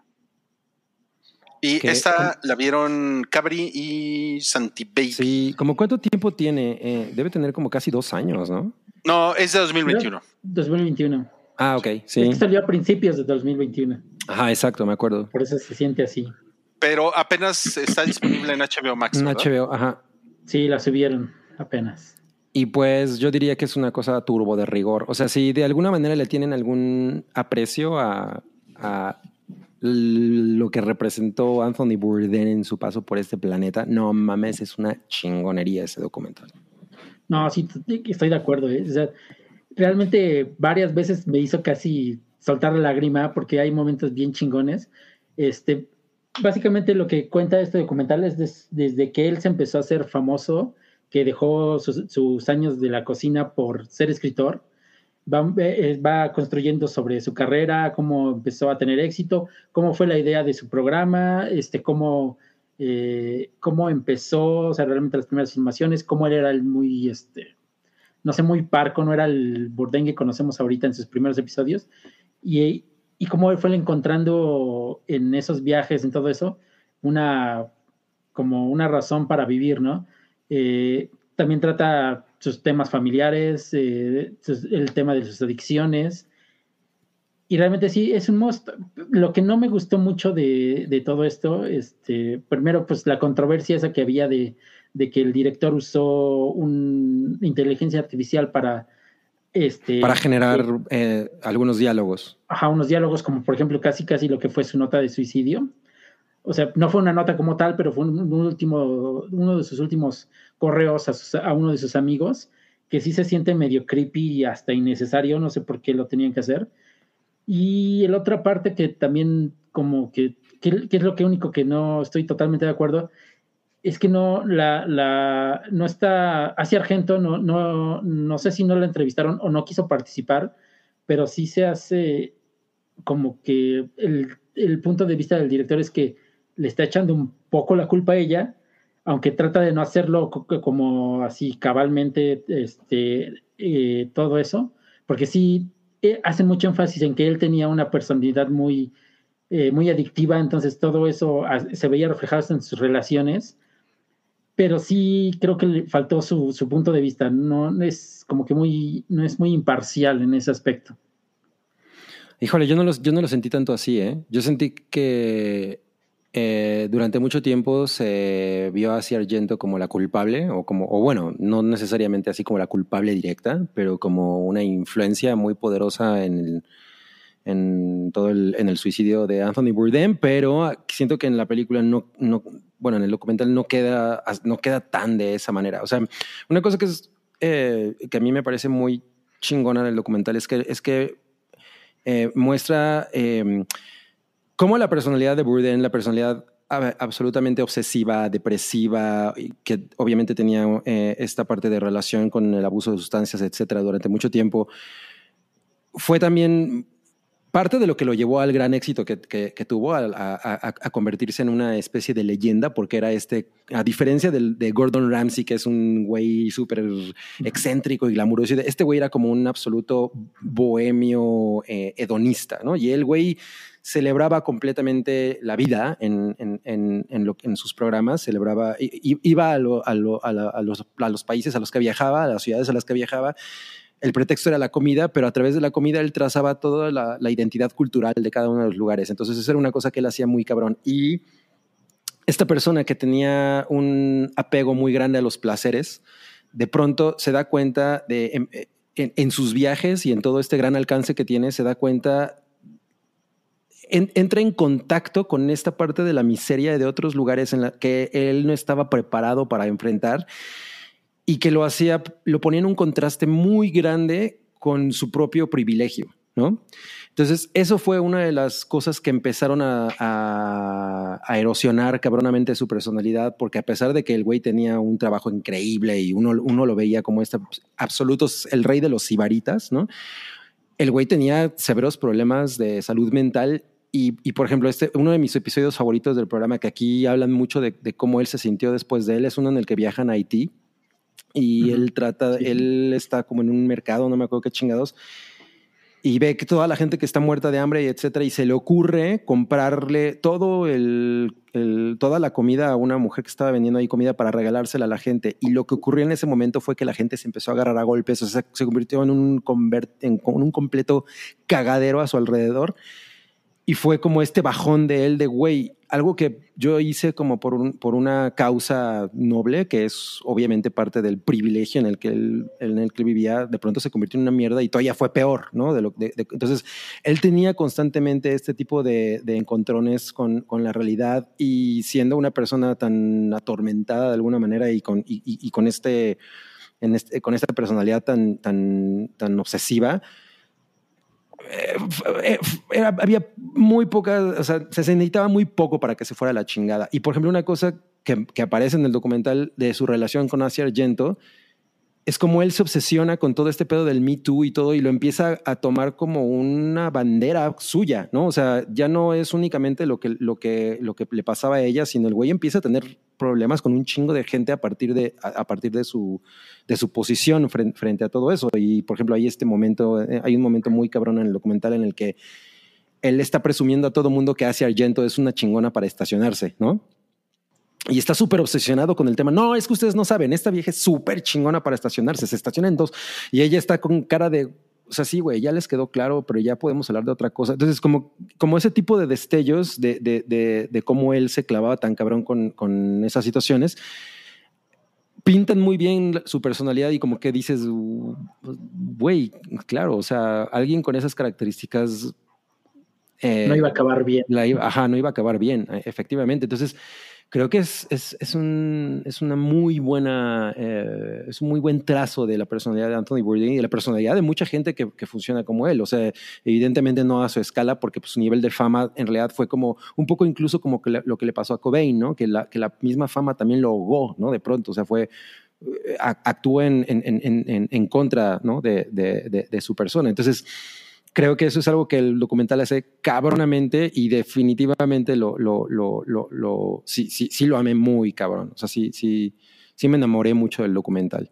B: Y
C: ¿Qué?
B: esta la vieron Cabri y Santibaby.
C: Sí, ¿como cuánto tiempo tiene? Eh, debe tener como casi dos años, ¿no?
B: No, es de 2021.
D: 2021.
C: Ah, ok, sí.
D: Esto salió a principios de 2021.
C: Ajá, exacto, me acuerdo.
D: Por eso se siente así.
B: Pero apenas está disponible en HBO Max. ¿verdad?
C: HBO, ajá.
D: Sí, la subieron apenas.
C: Y pues yo diría que es una cosa turbo de rigor. O sea, si de alguna manera le tienen algún aprecio a, a lo que representó Anthony Bourdain en su paso por este planeta, no mames, es una chingonería ese documental.
D: No, sí, estoy de acuerdo. ¿eh? O sea, realmente varias veces me hizo casi soltar la lágrima porque hay momentos bien chingones. Este, básicamente lo que cuenta este documental es des- desde que él se empezó a hacer famoso, que dejó sus, sus años de la cocina por ser escritor, va, eh, va construyendo sobre su carrera, cómo empezó a tener éxito, cómo fue la idea de su programa, este, cómo, eh, cómo empezó, o sea, realmente las primeras filmaciones, cómo él era el muy, este, no sé, muy parco, no era el Bourdain que conocemos ahorita en sus primeros episodios, y, y cómo él fue encontrando en esos viajes, en todo eso, una, como una razón para vivir, ¿no? Eh, también trata sus temas familiares, eh, el tema de sus adicciones. Y realmente sí, es un monstruo. Lo que no me gustó mucho de, de todo esto, este, primero, pues la controversia esa que había de, de que el director usó una inteligencia artificial para... Este,
C: Para generar
D: eh,
C: eh, algunos diálogos.
D: ajá, unos diálogos como por ejemplo casi casi lo que fue su nota de suicidio. O sea, no fue una nota como tal, pero fue un, un último, uno de sus últimos correos a, sus- a uno de sus amigos, que sí se siente medio creepy y hasta innecesario, no sé por qué lo tenían que hacer. Y la otra parte que también como que, que, que es lo que único que no estoy totalmente de acuerdo, es que no, la, la, no está, hacia Argento, no, no, no sé si no la entrevistaron o no quiso participar, pero sí se hace como que el, el punto de vista del director es que le está echando un poco la culpa a ella, aunque trata de no hacerlo co- co- como así cabalmente este, eh, todo eso, porque sí eh, hacen mucho énfasis en que él tenía una personalidad muy, eh, muy adictiva, entonces todo eso ah, se veía reflejado en sus relaciones, pero sí creo que le faltó su, su punto de vista, no, no es como que muy, no es muy imparcial en ese aspecto.
C: Híjole, yo no, los, yo no lo sentí tanto así, ¿eh? Yo sentí que eh, durante mucho tiempo se vio a Argento como la culpable, o como, o bueno, no necesariamente así como la culpable directa, pero como una influencia muy poderosa en el, en todo el, en el suicidio de Anthony Bourdain, pero siento que en la película no, no bueno, en el documental no queda, no queda tan de esa manera. O sea, una cosa que es eh, que a mí me parece muy chingona del documental es que, es que eh, muestra eh, cómo la personalidad de Bourdain, la personalidad absolutamente obsesiva, depresiva, que obviamente tenía eh, esta parte de relación con el abuso de sustancias, etcétera, durante mucho tiempo, fue también parte de lo que lo llevó al gran éxito que, tuvo, a, convertirse en una especie de leyenda, porque era este, a diferencia de Gordon Ramsay, que es un güey súper excéntrico y glamuroso, este güey era como un absoluto bohemio eh, hedonista, ¿no? Y el güey celebraba completamente la vida en, en, en, sus programas, celebraba, iba a, los, a los países a los que viajaba, a las ciudades a las que viajaba, el pretexto era la comida, pero a través de la comida él trazaba toda la, identidad cultural de cada uno de los lugares. Entonces, eso era una cosa que él hacía muy cabrón. Y esta persona que tenía un apego muy grande a los placeres, de pronto se da cuenta de, en, en- en sus viajes y en todo este gran alcance que tiene, se da cuenta, en- entra en contacto con esta parte de la miseria de otros lugares en la que él no estaba preparado para enfrentar y que lo hacía, lo ponía en un contraste muy grande con su propio privilegio, ¿no? Entonces, eso fue una de las cosas que empezaron a erosionar cabronamente su personalidad, porque a pesar de que el güey tenía un trabajo increíble y uno, uno lo veía como este absoluto, el rey de los sibaritas, ¿no? El güey tenía severos problemas de salud mental y, y, por ejemplo, este, uno de mis episodios favoritos del programa, que aquí hablan mucho de, de cómo él se sintió después de él, es uno en el que viajan a Haití y él trata,
D: Sí.
C: él está como en un mercado, no me acuerdo qué chingados, y ve que toda la gente que está muerta de hambre y etcétera, y se le ocurre comprarle todo el, el- toda la comida a una mujer que estaba vendiendo ahí comida para regalársela a la gente. Y lo que ocurrió en ese momento fue que la gente se empezó a agarrar a golpes, o sea, se convirtió en un, en un completo cagadero a su alrededor. Y fue como este bajón de él de, güey, algo que yo hice como por, un, por una causa noble, que es obviamente parte del privilegio en el que él, en el que vivía, de pronto se convirtió en una mierda y todavía fue peor, ¿no? Entonces, él tenía constantemente este tipo de, encontrones con, con la realidad y siendo una persona tan atormentada de alguna manera y con, y, con, este, este- con esta personalidad tan, tan, tan obsesiva, era- había muy poca, o sea, se necesitaba muy poco para que se fuera la chingada. Y por ejemplo, una cosa que, que aparece en el documental de su relación con Asia Argento es como él se obsesiona con todo este pedo del Me Too y todo y lo empieza a tomar como una bandera suya, ¿no? O sea, ya no es únicamente lo que, lo que, lo que le pasaba a ella, sino el güey empieza a tener problemas con un chingo de gente a partir de, a, partir de su, de su posición frente, frente a todo eso. Y por ejemplo, hay este momento, eh, hay un momento muy cabrón en el documental en el que él está presumiendo a todo mundo que Asia Argento es una chingona para estacionarse, ¿no? Y está súper obsesionado con el tema. No, es que ustedes no saben, esta vieja es súper chingona para estacionarse, se estaciona en dos. Y ella está con cara de, o sea, sí, güey, ya les quedó claro, pero ya podemos hablar de otra cosa. Entonces, como, como ese tipo de destellos de, de, de, de cómo él se clavaba tan cabrón con, con esas situaciones, pintan muy bien su personalidad y como que dices, güey, claro, o sea, alguien con esas características... eh,
D: No iba a acabar bien.
C: la iba- ajá, no iba a acabar bien, eh, efectivamente. Entonces, creo que es, es, es, un, es una muy buena, eh, es un muy buen trazo de la personalidad de Anthony Bourdain y de la personalidad de mucha gente que, que funciona como él. O sea, evidentemente no a su escala, porque pues, su nivel de fama en realidad fue como un poco incluso como que le- lo que le pasó a Cobain, ¿no? Que la, que la misma fama también lo ahogó, ¿no? De pronto, o sea, fue eh, actuó en, en, en, en contra ¿no? de, de, de, de su persona. Entonces, creo que eso es algo que el documental hace cabronamente y definitivamente lo, lo, lo, lo, lo- sí, sí, sí lo amé muy cabrón. O sea, sí, sí, sí me enamoré mucho del documental.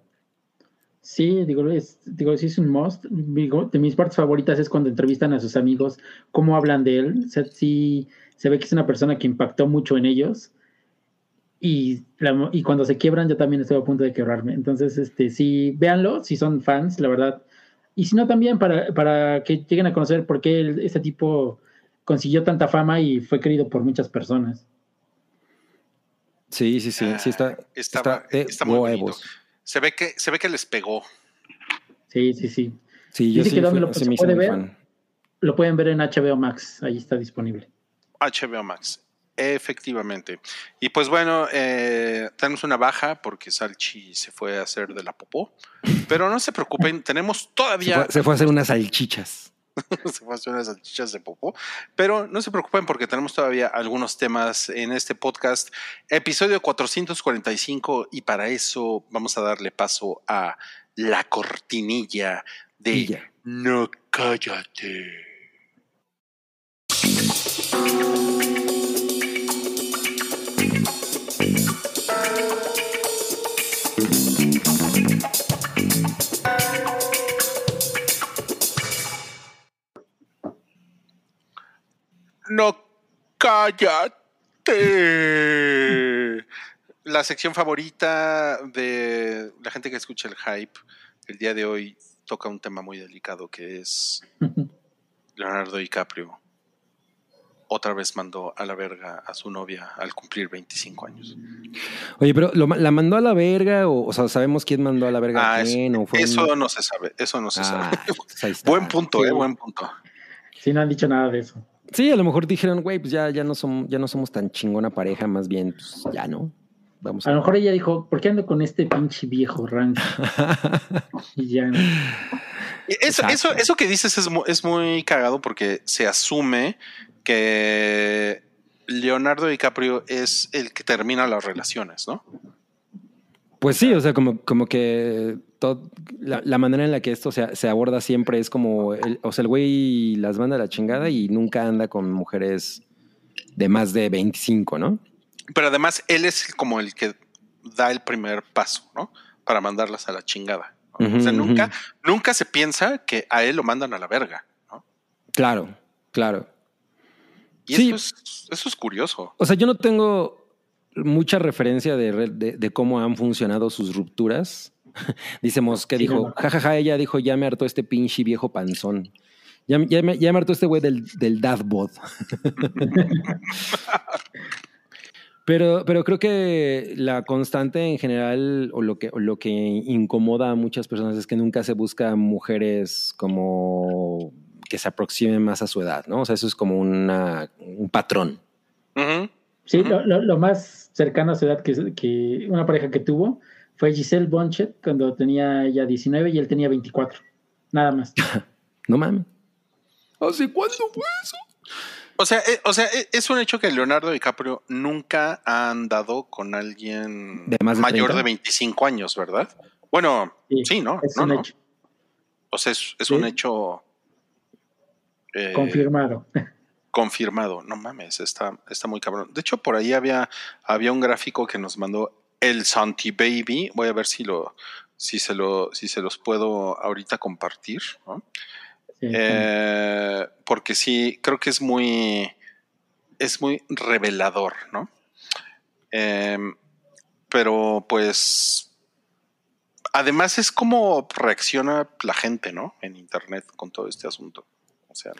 D: Sí, digo, es, digo, sí es un must. Digo, de mis partes favoritas es cuando entrevistan a sus amigos, cómo hablan de él. O sea, sí se ve que es una persona que impactó mucho en ellos. Y, la- y cuando se quiebran, yo también estoy a punto de quebrarme. Entonces, este, sí, véanlo, si son fans, la verdad. Y si no, también para, para que lleguen a conocer por qué el- este tipo consiguió tanta fama y fue querido por muchas personas.
C: Sí, sí, sí, sí está,
B: Ah, Estaba-
C: está
B: está muy bonito. Se ve que, se ve que les pegó.
D: Sí, sí, sí.
C: Sí, yo
D: Dice
C: sí,
D: que dónde
C: fui-
D: lo
C: sí
D: se puede ver.
C: fan.
D: Lo pueden ver en HBO Max, ahí está disponible.
B: HBO Max. Efectivamente. Y pues bueno, eh, tenemos una baja porque Salchi se fue a hacer de la popó. Pero no se preocupen, tenemos
C: Se
B: todavía.
C: fue, se fue a hacer unas salchichas. [laughs]
B: se fue a hacer unas salchichas de popó. Pero no se preocupen porque tenemos todavía algunos temas en este podcast. Episodio 445. Y para eso vamos a darle paso a la cortinilla de
C: Pilla.
B: No cállate. No cállate. La sección favorita de la gente que escucha el hype el día de hoy toca un tema muy delicado que es [laughs] Leonardo DiCaprio. Otra vez mandó a la verga a su novia al cumplir 25 años.
C: Oye, pero ¿lo ma- ¿la mandó a la verga? O, o sea, ¿sabemos quién mandó a la verga a
B: Ah,
C: quién? ¿O fue
B: Eso
C: un-
B: no se sabe, eso no se
C: Ah,
B: sabe.
C: pues. [laughs]
B: Buen punto,
D: Sí.
B: eh, buen punto.
D: Sí, no han dicho nada de eso.
C: Sí, a lo mejor dijeron, güey, pues ya, ya, no somos, ya no somos tan chingona pareja, más bien, pues ya no. Vamos
D: A
C: a
D: lo mejor ella dijo, ¿por qué ando con este pinche viejo rancio? [laughs] Y ya. no.
B: Eso, eso, eso que dices es muy, es muy cagado porque se asume que Leonardo DiCaprio es el que termina las relaciones, ¿no?
C: Pues sí, o sea, como, como que todo- la, la manera en la que esto se, se aborda siempre es como, el, o sea, el güey las manda a la chingada y nunca anda con mujeres de más de 25, ¿no?
B: Pero además él es como el que da el primer paso, ¿no? Para mandarlas a la chingada. o sea, nunca, nunca se piensa que a él lo mandan a la verga, ¿no?
C: Claro, claro.
B: Y
C: Sí.
B: eso, es, eso es curioso.
C: O sea, yo no tengo mucha referencia de, re- de, de cómo han funcionado sus rupturas. [laughs] Dice Mos que
D: Sí,
C: dijo,
D: no.
C: jajaja, ella dijo, ya me hartó este pinche viejo panzón. Ya, ya, me, ya me hartó este güey del, del dadbot. [laughs] pero, pero creo que la constante en general, o lo que, o lo que incomoda a muchas personas es que nunca se busca mujeres como que se aproximen más a su edad, ¿no? O sea, eso es como una, un patrón.
D: Sí, lo, lo- lo más cercano a su edad que, que una pareja que tuvo fue Giselle Bonchet cuando tenía ella 19 y él tenía 24. Nada más. [laughs]
C: No mames. ¿Hace cuándo fue eso?
B: O sea, eh, o sea, eh, es un hecho que Leonardo DiCaprio nunca ha andado con alguien
C: ¿De más de
B: mayor
C: 30?
B: de 25 años, ¿verdad? Bueno, sí,
D: Sí,
B: ¿no?
D: Es
B: no,
D: un
B: no.
D: hecho
B: O sea, es, es
D: Sí.
B: un hecho eh,
D: confirmado. [laughs]
B: confirmado. No mames, está, está muy cabrón. De hecho, por ahí había, había un gráfico que nos mandó el Santi Baby. Voy a ver si lo, si se lo, si se los puedo ahorita compartir. ¿no?
D: Sí,
B: Eh, porque sí, creo que es muy, es muy revelador, ¿no? Em, pero pues, además es como reacciona la gente, ¿no? En internet con todo este asunto. O sea,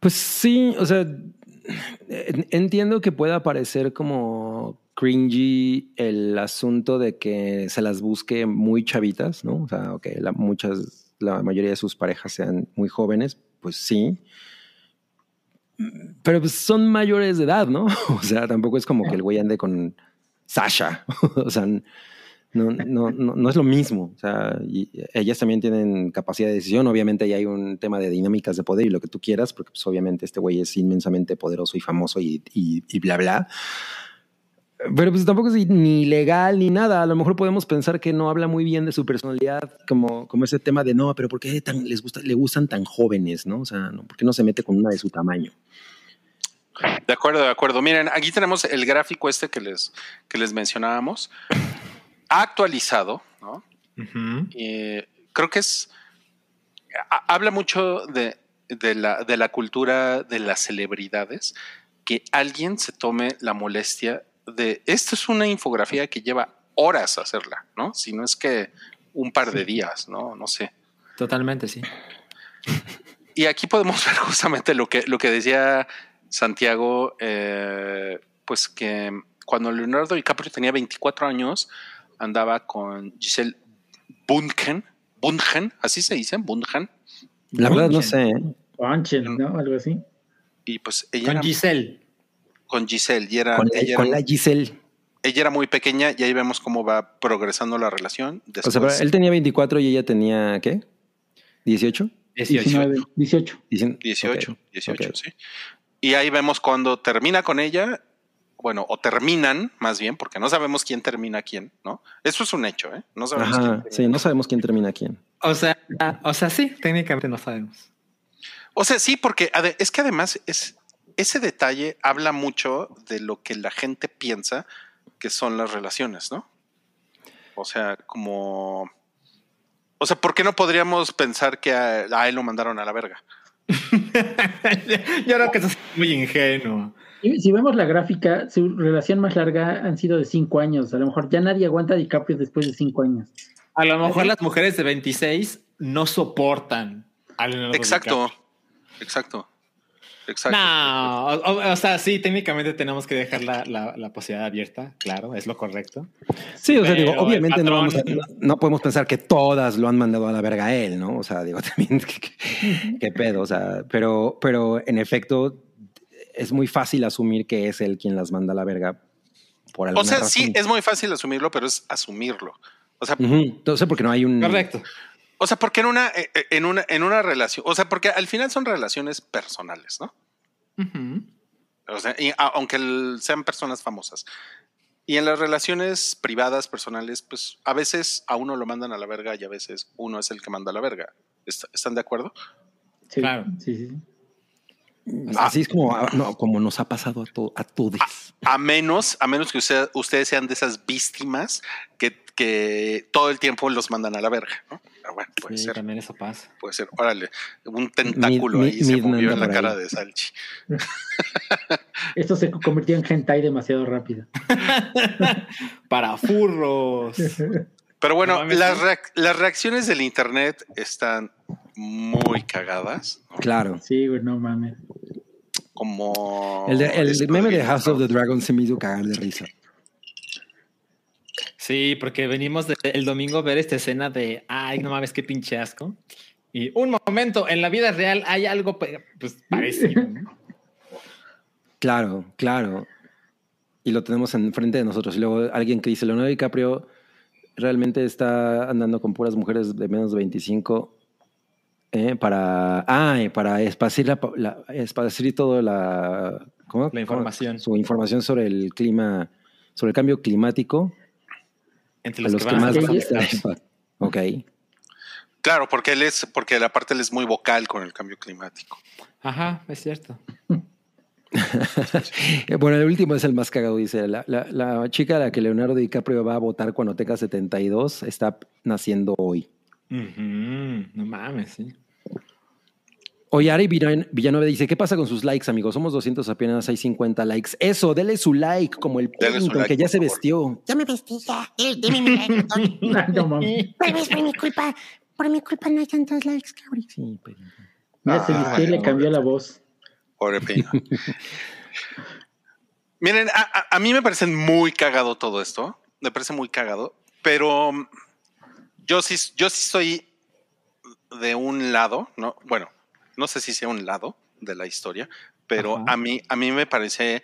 C: Pues sí, o sea, en- entiendo que pueda parecer como cringy el asunto de que se las busque muy chavitas, ¿no? O sea, que la, muchas, la mayoría de sus parejas sean muy jóvenes, pues sí. Pero pues son mayores de edad, ¿no? [laughs] O sea, tampoco es como que el güey ande con Sasha. [laughs] o sea, no, no, no, no es lo mismo. O sea, ellas también tienen capacidad de decisión. Obviamente ahí hay un tema de dinámicas de poder y lo que tú quieras, porque pues obviamente este güey es inmensamente poderoso y famoso y, y, y bla, bla. Pero pues tampoco es ni legal ni nada. A lo mejor podemos pensar que no habla muy bien de su personalidad, como, como ese tema de no, pero ¿por qué tan, les gusta, le gustan tan jóvenes? ¿no? O sea, ¿no? ¿por qué no se mete con una de su tamaño?
B: de acuerdo, de acuerdo. Miren, aquí tenemos el gráfico este que les, que les mencionábamos. Ha actualizado, ¿no? Eh, creo que es. ha- habla mucho de, de la, de la cultura de las celebridades, que alguien se tome la molestia de. Esto es una infografía que lleva horas hacerla, ¿no? Si no es que un par de días, ¿no? No sé.
E: Totalmente, sí. [laughs]
B: Y aquí podemos ver justamente lo que, lo que decía Santiago, eh, pues que cuando Leonardo DiCaprio tenía 24 años, andaba con Giselle Bundchen, Bundchen, así se dice, Bundchen,
C: La verdad no sé. ¿eh?
D: Bonchet, ¿no? Algo así.
B: y pues ella
E: Con
B: era
E: Giselle.
B: Con Giselle, y era,
C: Con,
B: ella,
C: con
B: era,
C: la Giselle.
B: ella era muy pequeña, y ahí vemos cómo va progresando la relación.
C: O sea, él tenía 24 y ella tenía, ¿qué? ¿18?
E: 18.
D: 19, 18.
C: Dicen-
B: 18,
C: ok,
B: 18,
C: ok.
B: sí. Y ahí vemos cuando termina con ella, bueno, o terminan más bien, porque no sabemos quién termina quién, ¿no? Eso es un hecho, ¿eh? No sabemos quién
C: Ajá, sí, no sabemos quién termina quién.
E: O sea, o sea, sí, técnicamente no sabemos.
B: O sea, sí, porque es que además es, ese detalle habla mucho de lo que la gente piensa que son las relaciones, ¿no? O sea, como... O sea, ¿por qué no podríamos pensar que a, a él lo mandaron a la verga? [laughs]
E: Yo creo que eso es muy ingenuo.
D: Si vemos la gráfica, su relación más larga han sido de 5 años. A lo mejor ya nadie aguanta a DiCaprio después de 5 años.
E: A lo mejor las mujeres de 26 no soportan a Leonardo
B: Exacto,
E: DiCaprio.
B: exacto, exacto.
E: No, o, sea, sí, técnicamente tenemos que dejar la, la- la posibilidad abierta, claro, es lo correcto.
C: Sí, o sea,
E: Pero
C: digo, obviamente no, vamos a-
E: patrón-
C: no, no podemos pensar que todas lo han mandado a la verga a él, ¿no? O sea, digo, [laughs] también, ¿qué, qué- qué pedo? O sea, pero, pero en efecto, es muy fácil asumir que es él quien las manda a la verga por alguna
B: O sea,
C: razón.
B: sí, es muy fácil asumirlo, pero es asumirlo. O sea.
C: Entonces, porque no hay un...
E: Correcto.
B: O sea, porque en una, eh, eh, en una, en una relación, o sea, porque al final son relaciones personales, ¿no? O sea, y a- aunque el- sean personas famosas. Y en las relaciones privadas, personales, pues a veces a uno lo mandan a la verga y a veces uno es el que manda a la verga. ¿Est- ¿Están de acuerdo?
D: Sí,
E: Claro.
D: sí, sí. sí.
C: Así es como, ah, no, como nos ha pasado a, to- a todos.
B: A menos, a menos que usted- ustedes sean de esas víctimas que, que todo el tiempo los mandan a la verga, ¿no? Pero bueno, puede
E: Sí,
B: ser,
E: también eso pasa.
B: puede ser. Órale, un tentáculo
C: Mi-
B: ahí
C: mi-
B: se movió en la cara
C: ahí.
B: de Salchi. [laughs]
D: Esto se convirtió en hentai demasiado rápido. [laughs]
E: Para furros.
B: Pero bueno,
E: No
B: las, reac- las reacciones del internet están muy cagadas. ¿no?
C: Claro.
D: Sí, güey, no mames.
B: Como.
C: El, de- el meme de House of the Dragon se me hizo cagar de risa.
E: Sí, porque venimos de- el domingo a ver esta escena de, ay, no mames, qué pinche asco. Y un momento, en la vida real hay algo pues, parecido. ¿no? [laughs]
C: Claro, claro. Y lo tenemos enfrente de nosotros. Y luego alguien que dice, Leonardo DiCaprio realmente está andando con puras mujeres de menos de 25 eh, para, ah, para esparcir, la, la- esparcir todo la, ¿cómo?
E: La información.
C: Su información sobre el clima, sobre el cambio climático.
E: Entre
C: a
E: los,
C: los
E: que,
C: que
E: van a
C: más
D: a. [laughs]
C: Ok.
B: Claro, porque él es, porque aparte él es muy vocal con el cambio climático.
E: Ajá, es cierto. [laughs]
C: Bueno, el último es el más cagado, dice. La, la- la chica a la que Leonardo DiCaprio va a votar cuando tenga 72 está naciendo hoy.
E: No mames, sí.
C: Villan- Villanueva dice, ¿qué pasa con sus likes, amigos? Somos 200, apenas hay 50 likes. Eso, dele su like, como el Paddington,
B: like,
C: que ya se
B: favor.
C: vestió.
F: Ya me vestí, ya. Eh, deme mi like, [laughs] Tony.
D: no mames.
F: Tal vez por mi culpa, por mi culpa no hay tantos likes, cabrón.
C: Sí, Paddington.
D: Mira, se
B: Ay,
D: vistió y le cambió la voz.
B: Pobre [laughs] Peña. Miren, a, a- a mí me parece muy cagado todo esto. Me parece muy cagado, pero mm, yo sí, yo sí soy de un lado, ¿no? Bueno, no sé si sea un lado de la historia, pero
E: Ajá.
B: a mí, a mí me parece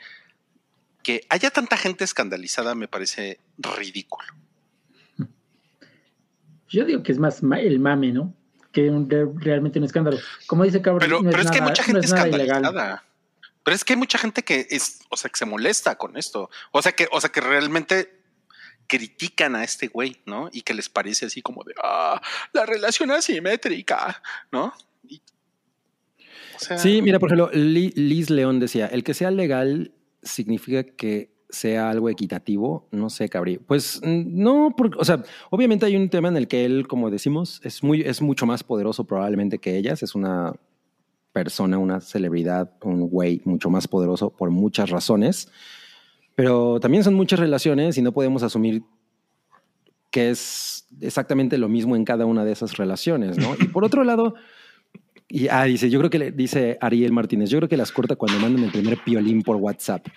B: que haya tanta gente escandalizada, me parece ridículo.
D: Yo digo que es más el mame, ¿no? Que un- realmente un escándalo. Como dice Cabrón,
B: Pero,
D: no
B: pero es que hay mucha
D: no
B: gente
D: es ilegal.
B: escandalizada. Pero es que hay mucha gente que es, o sea, que se molesta con esto. O sea que, o sea que realmente critican a este güey, ¿no? Y que les parece así como de ah, la relación asimétrica, ¿no? Y-
C: Sí, mira, por ejemplo, Li- Liz León decía, el que sea legal significa que sea algo equitativo, no sé, cabrí. Pues no, porque, o sea, obviamente hay un tema en el que él, como decimos, es muy, es mucho más poderoso probablemente que ellas, es una persona, una celebridad, un güey mucho más poderoso por muchas razones, pero también son muchas relaciones y no podemos asumir que es exactamente lo mismo en cada una de esas relaciones, ¿no? Y por otro lado, y ah, dice, yo creo que le, dice Ariel Martínez, yo creo que las corta cuando mandan el primer piolín por WhatsApp. [laughs]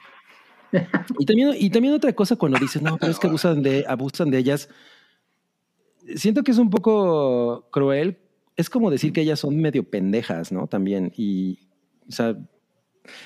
C: Y también, y también otra cosa cuando dices, no, pero es que abusan de, abusan de ellas. Siento que es un poco cruel. Es como decir que ellas son medio pendejas, ¿no? También. Y, o sea,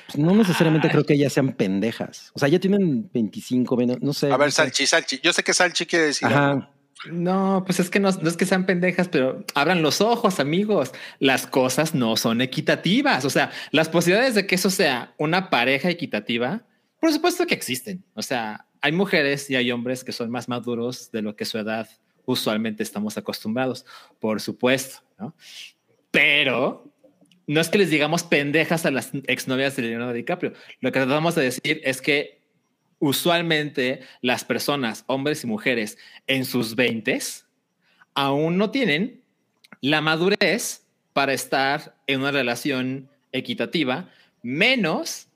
C: pues no necesariamente creo que ellas sean pendejas. O sea, ya tienen 25, ven- no sé.
B: a ver,
C: no sé.
B: Salchi, Salchi. Yo sé que Salchi quiere decir. algo.
E: No, pues es que no, no es que sean pendejas, pero abran los ojos, amigos. Las cosas no son equitativas. O sea, las posibilidades de que eso sea una pareja equitativa, por supuesto que existen. O sea, hay mujeres y hay hombres que son más maduros de lo que su edad usualmente estamos acostumbrados, por supuesto, ¿no? Pero no es que les digamos pendejas a las exnovias de Leonardo DiCaprio. Lo que tratamos de decir es que usualmente las personas, hombres y mujeres, en sus 20 aún no tienen la madurez para estar en una relación equitativa, menos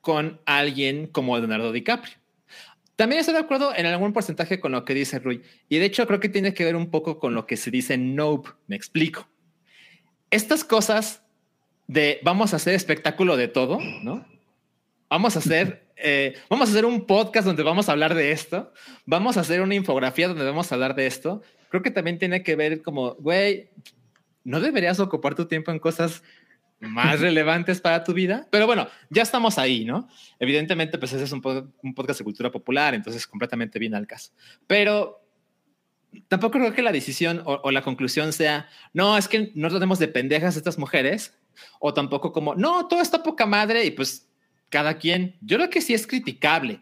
E: con alguien como Leonardo DiCaprio. También estoy de acuerdo en algún porcentaje con lo que dice Rui. Y de hecho creo que tiene que ver un poco con lo que se dice en Nope. Me explico. Estas cosas de vamos a hacer espectáculo de todo, ¿no? Vamos a hacer, eh, vamos a hacer un podcast donde vamos a hablar de esto. Vamos a hacer una infografía donde vamos a hablar de esto. Creo que también tiene que ver como, güey, no deberías ocupar tu tiempo en cosas más [laughs] relevantes para tu vida. Pero bueno, ya estamos ahí, ¿no? Evidentemente, pues ese es un, pod- un podcast de cultura popular, entonces completamente bien al caso. Pero tampoco creo que la decisión o, o la conclusión sea, no, es que no tratemos de pendejas a estas mujeres, o tampoco como, no, todo está poca madre y pues cada quien. Yo creo que sí es criticable.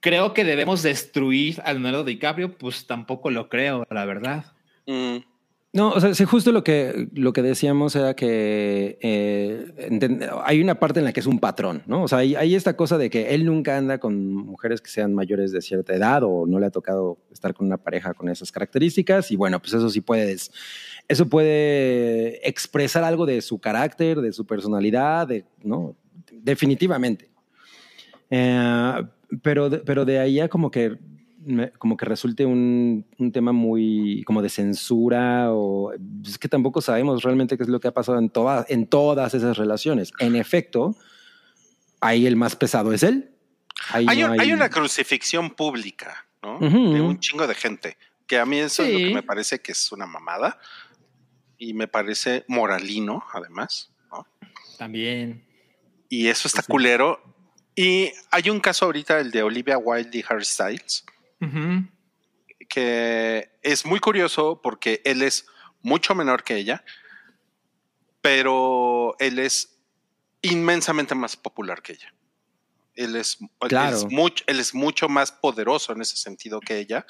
E: Creo que debemos destruir a Leonardo DiCaprio, pues tampoco lo creo, la verdad.
B: Mm,
C: No, o sea, sí, justo lo que, lo que decíamos era que eh, hay una parte en la que es un patrón, ¿no? O sea, hay, hay esta cosa de que él nunca anda con mujeres que sean mayores de cierta edad o no le ha tocado estar con una pareja con esas características y bueno, pues eso sí puedes, eso puede expresar algo de su carácter, de su personalidad, de, ¿no? Definitivamente. Eh, pero, de- pero de ahí a como que como que resulte un, un tema muy como de censura o es que tampoco sabemos realmente qué es lo que ha pasado en, toda- en todas esas relaciones. En efecto, ahí el más pesado es él. Ahí
B: Hay,
C: no
B: hay una crucifixión pública, ¿no? De un chingo de gente. Que a mí eso es lo que me parece que es una mamada. Y me parece moralino, además. ¿no?
E: También.
B: Y eso está
E: Sí.
B: culero. Y hay un caso ahorita, el de Olivia Wilde y Harry Styles, que es muy curioso porque él es mucho menor que ella, pero él es inmensamente más popular que ella. Él es, él
C: Claro.
B: es mucho, él es mucho más poderoso en ese sentido que ella.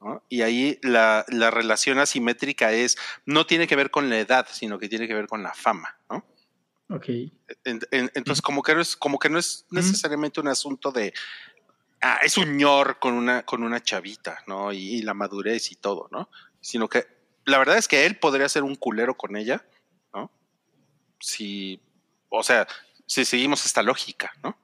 B: ¿no? Y ahí la, la relación asimétrica es, no tiene que ver con la edad, sino que tiene que ver con la fama. ¿no?
D: Ok.
B: En- en- entonces, como que no es, como que no es necesariamente un asunto de ah, es un ñor con una, con una chavita, ¿no? Y, y la madurez y todo, ¿no? Sino que la verdad es que él podría ser un culero con ella, ¿no? Si, o sea, si seguimos esta lógica, ¿no?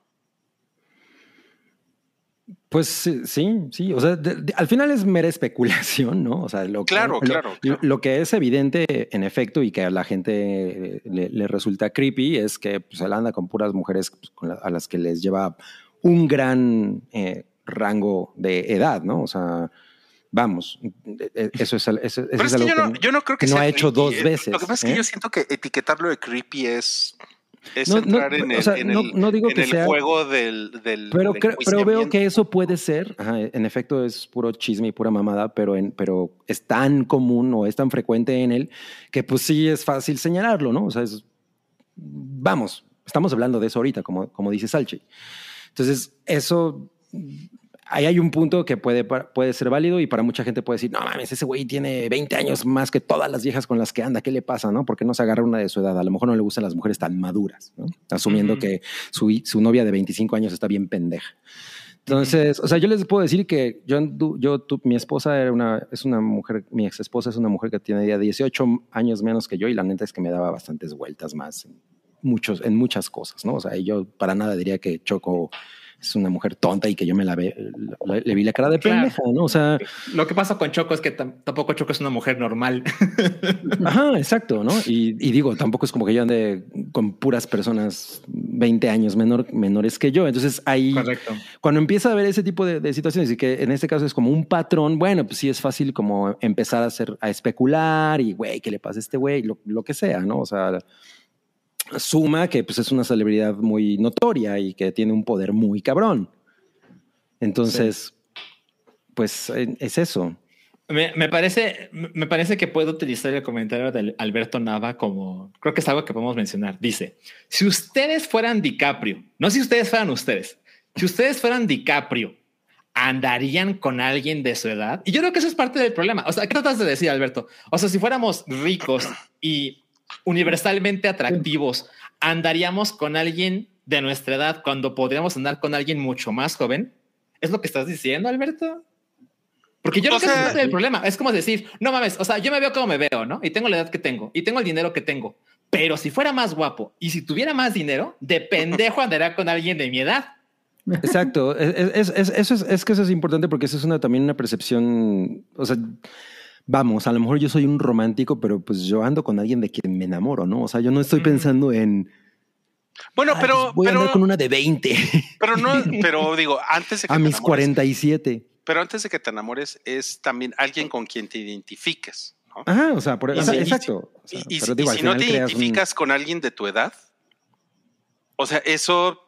C: Pues sí, sí, sí. O sea, de- de- al final es mera [laughs] especulación, ¿no? O sea, lo, que-
B: Claro,
C: lo-
B: claro,
C: lo-
B: claro.
C: Lo, que es evidente, en efecto, y que a la gente le, le resulta creepy, es que pues, él anda con puras mujeres pues, con la- a las que les lleva un gran eh, rango de edad, ¿no? O sea, vamos, eh, eh, eso es, eso, eso
B: Pero
C: es
B: es que
C: algo
B: yo no,
C: que-
B: yo no creo que,
C: que no ha hecho dos
B: eh.
C: veces,
B: Lo que pasa es que
C: ¿eh?
B: yo siento que etiquetarlo de creepy es, es
C: No, no,
B: entrar en
C: o
B: el,
C: sea,
B: en
C: no-
B: el-
C: no digo
B: en
C: que
B: el
C: sea-
B: juego del, del
C: Pero,
B: del
C: pero veo que eso puede ser, ajá, en efecto es puro chisme y pura mamada, pero, en, pero es tan común o es tan frecuente en él que pues sí es fácil señalarlo, ¿no? O sea, es, vamos, estamos hablando de eso ahorita, como, como dice Salchi. Entonces, eso, ahí hay un punto que puede, puede ser válido y para mucha gente puede decir, no mames, ese güey tiene 20 años más que todas las viejas con las que anda, ¿qué le pasa, no? Porque no se agarra una de su edad? A lo mejor no le gustan las mujeres tan maduras, ¿no? Asumiendo
E: Ujú.
C: que su, su novia de 25 años está bien pendeja. Entonces, o sea, yo les puedo decir que yo, yo mi esposa era una, es una mujer, mi ex esposa es una mujer que tiene ya 18 años menos que yo y la neta es que me daba bastantes vueltas más en, muchos, en muchas cosas, ¿no? O sea, yo para nada diría que Choco es una mujer tonta y que yo me la ve, le vi la cara de
E: Claro.
C: pendeja, ¿no? O sea,
E: Lo que pasa con Choco es que tam- tampoco Choco es una mujer normal. [laughs]
C: Ajá, exacto, ¿no? Y, y digo, tampoco es como que yo ande con puras personas 20 años menor, menores que yo. Entonces ahí,
E: Correcto.
C: cuando empieza a ver ese tipo de, de situaciones y que en este caso es como un patrón, bueno, pues sí es fácil como empezar a hacer, a especular y, güey, ¿qué le pasa a este güey? Lo, lo que sea, ¿no? O sea, suma que pues es una celebridad muy notoria y que tiene un poder muy cabrón. Entonces, pues es eso.
E: Me, me parece, me parece que puedo utilizar el comentario de Alberto Nava como creo que es algo que podemos mencionar. Dice: Si ustedes fueran DiCaprio, no si ustedes fueran ustedes, si ustedes fueran DiCaprio, andarían con alguien de su edad. Y yo creo que eso es parte del problema. O sea, ¿qué tratas de decir, Alberto? O sea, si fuéramos ricos y universalmente atractivos, andaríamos con alguien de nuestra edad cuando podríamos andar con alguien mucho más joven. ¿Es lo que estás diciendo, Alberto? Porque yo
B: O
E: creo que ese es
B: sea-
E: parte del problema. Es como decir, no mames, o sea, yo me veo como me veo, ¿no? Y tengo la edad que tengo y tengo el dinero que tengo. Pero si fuera más guapo y si tuviera más dinero, de pendejo andaría con alguien de mi edad.
C: Exacto. Es, es- es- eso es, es que eso es importante porque eso es una, también una percepción. O sea, vamos, a lo mejor yo soy un romántico, pero pues yo ando con alguien de quien me enamoro, ¿no? O sea, yo no estoy pensando en.
B: Bueno,
C: "Ay,
B: pero,
C: pues voy a
B: pero,
C: andar con una de 20
B: pero no, [laughs] pero digo, antes de que
C: a
B: te
C: mis
B: enamores-
C: 47.
B: Pero antes de que te enamores, es también alguien con quien te identifiques. ¿no?
C: Ajá, o sea, por
B: Y
C: o sea, exacto. O sea,
B: y,
C: pero
B: si-
C: digo,
B: no te
C: un-
B: identificas con alguien de tu edad, o sea, eso,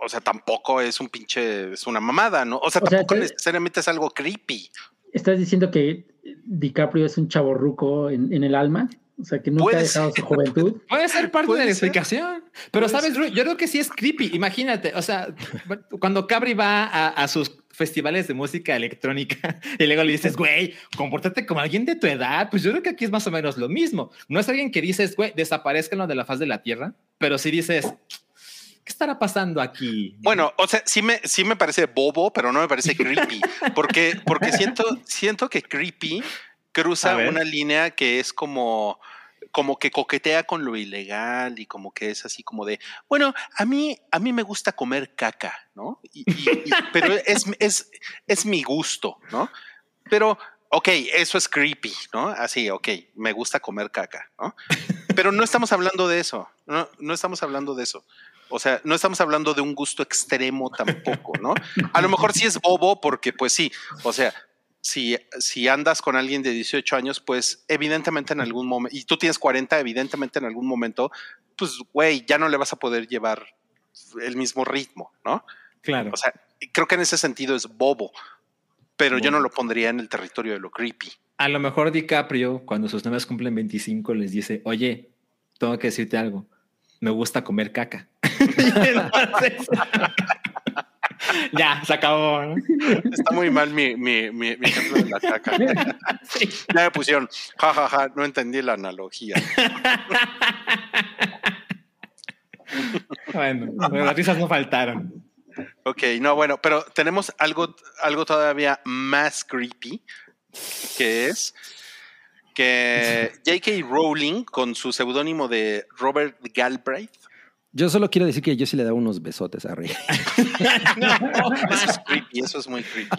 B: o sea, tampoco es un pinche, es una mamada, ¿no? O sea,
D: O sea,
B: tampoco
D: te-
B: necesariamente es algo creepy.
D: ¿Estás diciendo que DiCaprio es un chaborruco en, en el alma? O sea, que nunca ha dejado
B: ser.
D: su juventud. [laughs]
E: Puede ser parte
B: Puede
E: de la
B: ser.
E: explicación. Pero sabes, yo creo que sí es creepy. Imagínate, o sea, cuando Cabri va a, a sus festivales de música electrónica [laughs] y luego le dices, güey, compórtate como alguien de tu edad. Pues yo creo que aquí es más o menos lo mismo. No es alguien que dices, güey, desaparezcanlo de la faz de la tierra, pero sí dices, ¿qué estará pasando aquí?
B: Bueno, o sea, sí me, sí me parece bobo, pero no me parece creepy. Porque, porque siento, siento que creepy cruza una línea que es como, como que coquetea con lo ilegal y como que es así como de, bueno, a mí, a mí me gusta comer caca, ¿no? Y- y- y- pero es, es, es mi gusto, ¿no? Pero, ok, eso es creepy, ¿no? Así, ok, me gusta comer caca, ¿no? Pero no estamos hablando de eso, no, no estamos hablando de eso. O sea, no estamos hablando de un gusto extremo tampoco, ¿no? A lo mejor sí es bobo porque, pues sí, o sea, si, si andas con alguien de 18 años, pues evidentemente en algún momento, y tú tienes 40, evidentemente en algún momento, pues, güey, ya no le vas a poder llevar el mismo ritmo, ¿no?
E: Claro.
B: O sea, creo que en ese sentido es bobo, pero yo no lo pondría en el territorio de lo creepy.
E: A lo mejor DiCaprio, cuando sus novias cumplen 25, les dice, oye, tengo que decirte algo. Me gusta comer caca. Entonces- [laughs] ya, se acabó. ¿no?
B: Está muy mal mi, mi, mi, mi ejemplo de la caca. [laughs] Ya me pusieron, jajaja, ja, ja, no entendí la analogía.
E: Bueno, las risas no faltaron.
B: Ok, no, bueno, pero tenemos algo, algo todavía más creepy, que es que J.K. Rowling, con su seudónimo de Robert Galbraith,
C: Yo solo quiero decir que yo sí le daba unos besotes a Rey.
B: eso [laughs] es creepy, eso es muy creepy.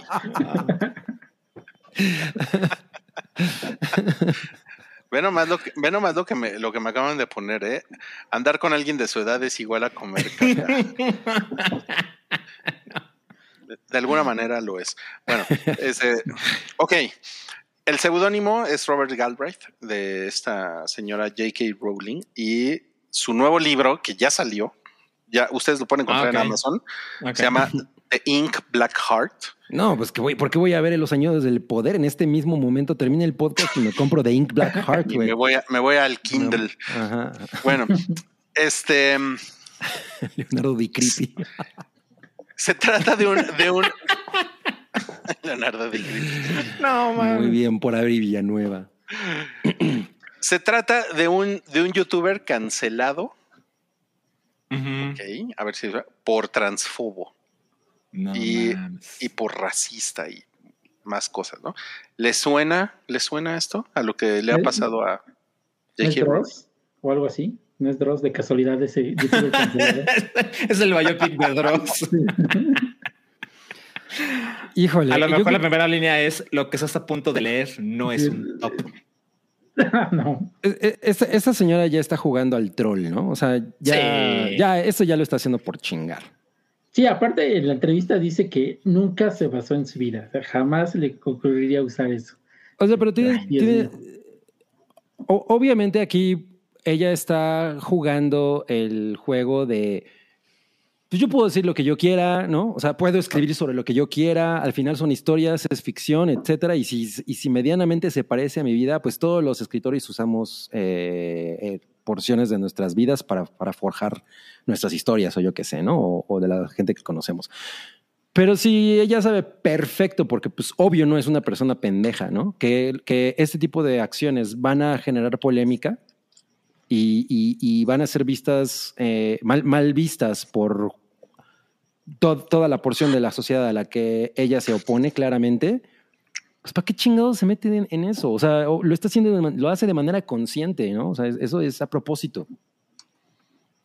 B: Ve nomás lo que, lo que me, lo que me acaban de poner, ¿eh? Andar con alguien de su edad es igual a comer caca. De, alguna manera lo es. Bueno, ese, ok. El seudónimo es Robert Galbraith, de esta señora J.K. Rowling, y su nuevo libro, que ya salió, ya ustedes lo pueden encontrar
E: Ah, ok.
B: en Amazon, se llama The Ink Black Heart.
C: No, pues que voy, ¿por qué voy a ver los años del poder? En este mismo momento termina el podcast y me compro The Ink Black Heart, [laughs]
B: Y
C: güey.
B: me voy, a- me voy al Kindle.
C: Ajá.
B: Bueno, este [laughs]
C: Leonardo DiCaprio.
B: se trata de un, de un [laughs] Leonardo DiCaprio.
E: No,
C: Muy bien por Abri Villanueva. [clears throat]
B: Se trata de un, de un youtuber cancelado,
E: Ujú.
B: ok, a ver si por transfobo
E: No
B: Y- y por racista y más cosas, ¿no? ¿Le suena, le suena esto a lo que le ha
D: ¿Es-
B: pasado a
D: ¿No es
B: J.K.
D: Dross? O algo así. ¿No es Dross de casualidad ese youtuber [laughs] cancelado?
E: es el biopic de Dross. [laughs]
C: Híjole.
E: A lo
C: yo
E: mejor la primera línea es lo que estás a punto de leer no es un top. [laughs]
D: no.
C: e- e- esta, esta señora ya está jugando al troll, ¿no? O sea, ya,
E: Sí.
C: ya esto ya lo está haciendo por chingar.
D: Sí, aparte en la entrevista dice que nunca se basó en su vida. O sea, jamás le ocurriría usar eso.
C: O sea, pero tiene,
D: Ay, Dios
C: tiene-
D: mío.
C: o- obviamente aquí ella está jugando el juego de pues yo puedo decir lo que yo quiera, ¿no? O sea, puedo escribir sobre lo que yo quiera, al final son historias, es ficción, etcétera, y si, y si medianamente se parece a mi vida, pues todos los escritores usamos eh, eh, porciones de nuestras vidas para, para forjar nuestras historias, o yo qué sé, ¿no? O, de la gente que conocemos. Pero si ella sabe perfecto, porque pues obvio no es una persona pendeja, ¿no? Que, que este tipo de acciones van a generar polémica y, y- y van a ser vistas, eh, mal, mal vistas por to- toda la porción de la sociedad a la que ella se opone claramente, pues ¿para qué chingados se mete en, en eso? O sea, o lo está haciendo, de lo hace de manera consciente, ¿no? O sea, es- eso es a propósito.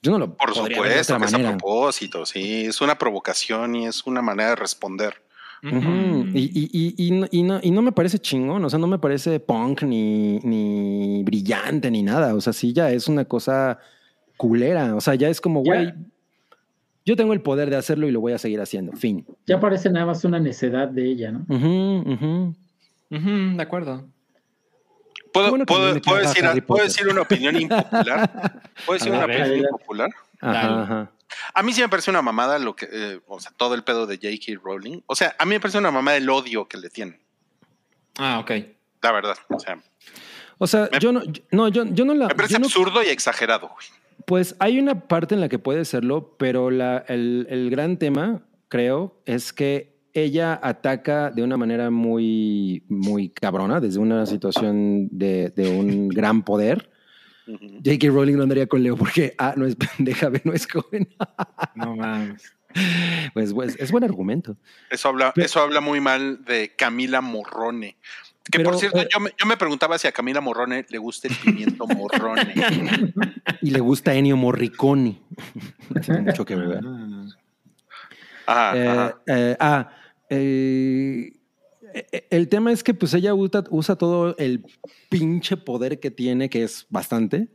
C: Yo no lo
B: Por
C: podría ver de
B: supuesto,
C: otra
B: que es a propósito, sí, es una provocación y es una manera de responder.
C: Y, y- y- y no, y no- y no me parece chingón, o sea, no me parece punk ni, ni brillante ni nada. O sea, sí, ya es una cosa culera. O sea, ya es como, güey, yo tengo el poder de hacerlo y lo voy a seguir haciendo. Fin.
D: Ya parece nada más una necedad de ella, ¿no?
C: Ujú, ujú.
E: Ujú, de acuerdo.
B: ¿Puedo,
C: bueno
B: puedo- puedo decir, ¿puedo decir una opinión impopular? [laughs] ¿Puedo decir una opinión impopular?
C: Ajá.
B: A mí sí me parece una mamada lo que, eh, o sea, todo el pedo de J.K. Rowling. O sea, a mí me parece una mamada el odio que le tienen,
E: Ah, ok.
B: la verdad. O sea,
C: O sea,
B: Me-
C: yo no, yo- no, yo, yo no la.
B: me parece
C: yo no-
B: absurdo y exagerado, güey.
C: Pues hay una parte en la que puede serlo, pero la, el, el gran tema, creo, es que ella ataca de una manera muy, muy cabrona, desde una situación de, de un gran poder.
B: Ujú.
C: J.K. Rowling no andaría con Leo porque A, no es pendeja, B, [laughs] no es joven.
E: No mames.
C: Pues, pues, es buen argumento.
B: Eso habla,
C: Pero-
B: eso habla muy mal de Camila Morrone. Que
C: Pero,
B: por cierto,
C: eh,
B: yo, me, yo me preguntaba si a Camila Morrone le gusta el pimiento morrone.
C: Y le gusta Ennio Morricone. Tiene [laughs] mucho que ver.
B: Ajá,
C: Eh,
B: ajá.
C: eh, ah, eh, eh, el tema es que pues ella usa, usa todo el pinche poder que tiene, que es bastante,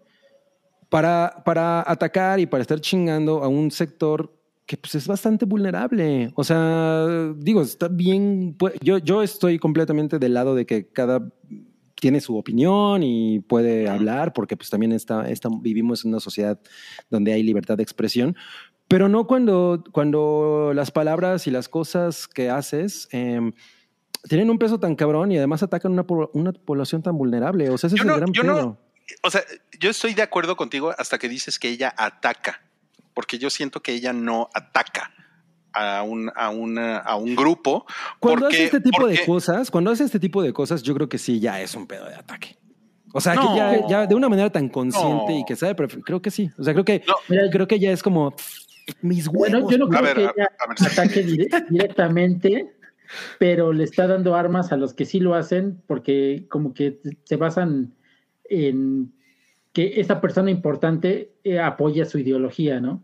C: para, para atacar y para estar chingando a un sector que pues es bastante vulnerable. O sea, digo, está bien, yo, yo estoy completamente del lado de que cada tiene su opinión y puede hablar, porque pues también está, está- vivimos en una sociedad donde hay libertad de expresión, pero no cuando, cuando las palabras y las cosas que haces em, tienen un peso tan cabrón y además atacan una, una población tan vulnerable. O sea, ese
B: Yo
C: es el
B: no-
C: gran
B: yo no-. O sea, yo estoy de acuerdo contigo hasta que dices que ella ataca, porque yo siento que ella no ataca a un, a una- a un grupo.
C: Cuando
B: porque-
C: hace este tipo de cosas, cuando hace este tipo de cosas, yo creo que sí, ya es un pedo de ataque. O sea,
B: No.
C: que ya, ya de una manera tan consciente
B: No.
C: y que sabe, pero creo que sí. O sea, creo que.
D: Mira,
C: creo que ya es como mis huevos.
D: Bueno, yo no
B: A
D: creo
B: ver,
D: que
B: a-
D: ella
B: a ver si-
D: ataque dire- directamente, pero le está dando armas a los que sí lo hacen porque como que se basan en que esa persona importante eh, apoya su ideología, ¿no?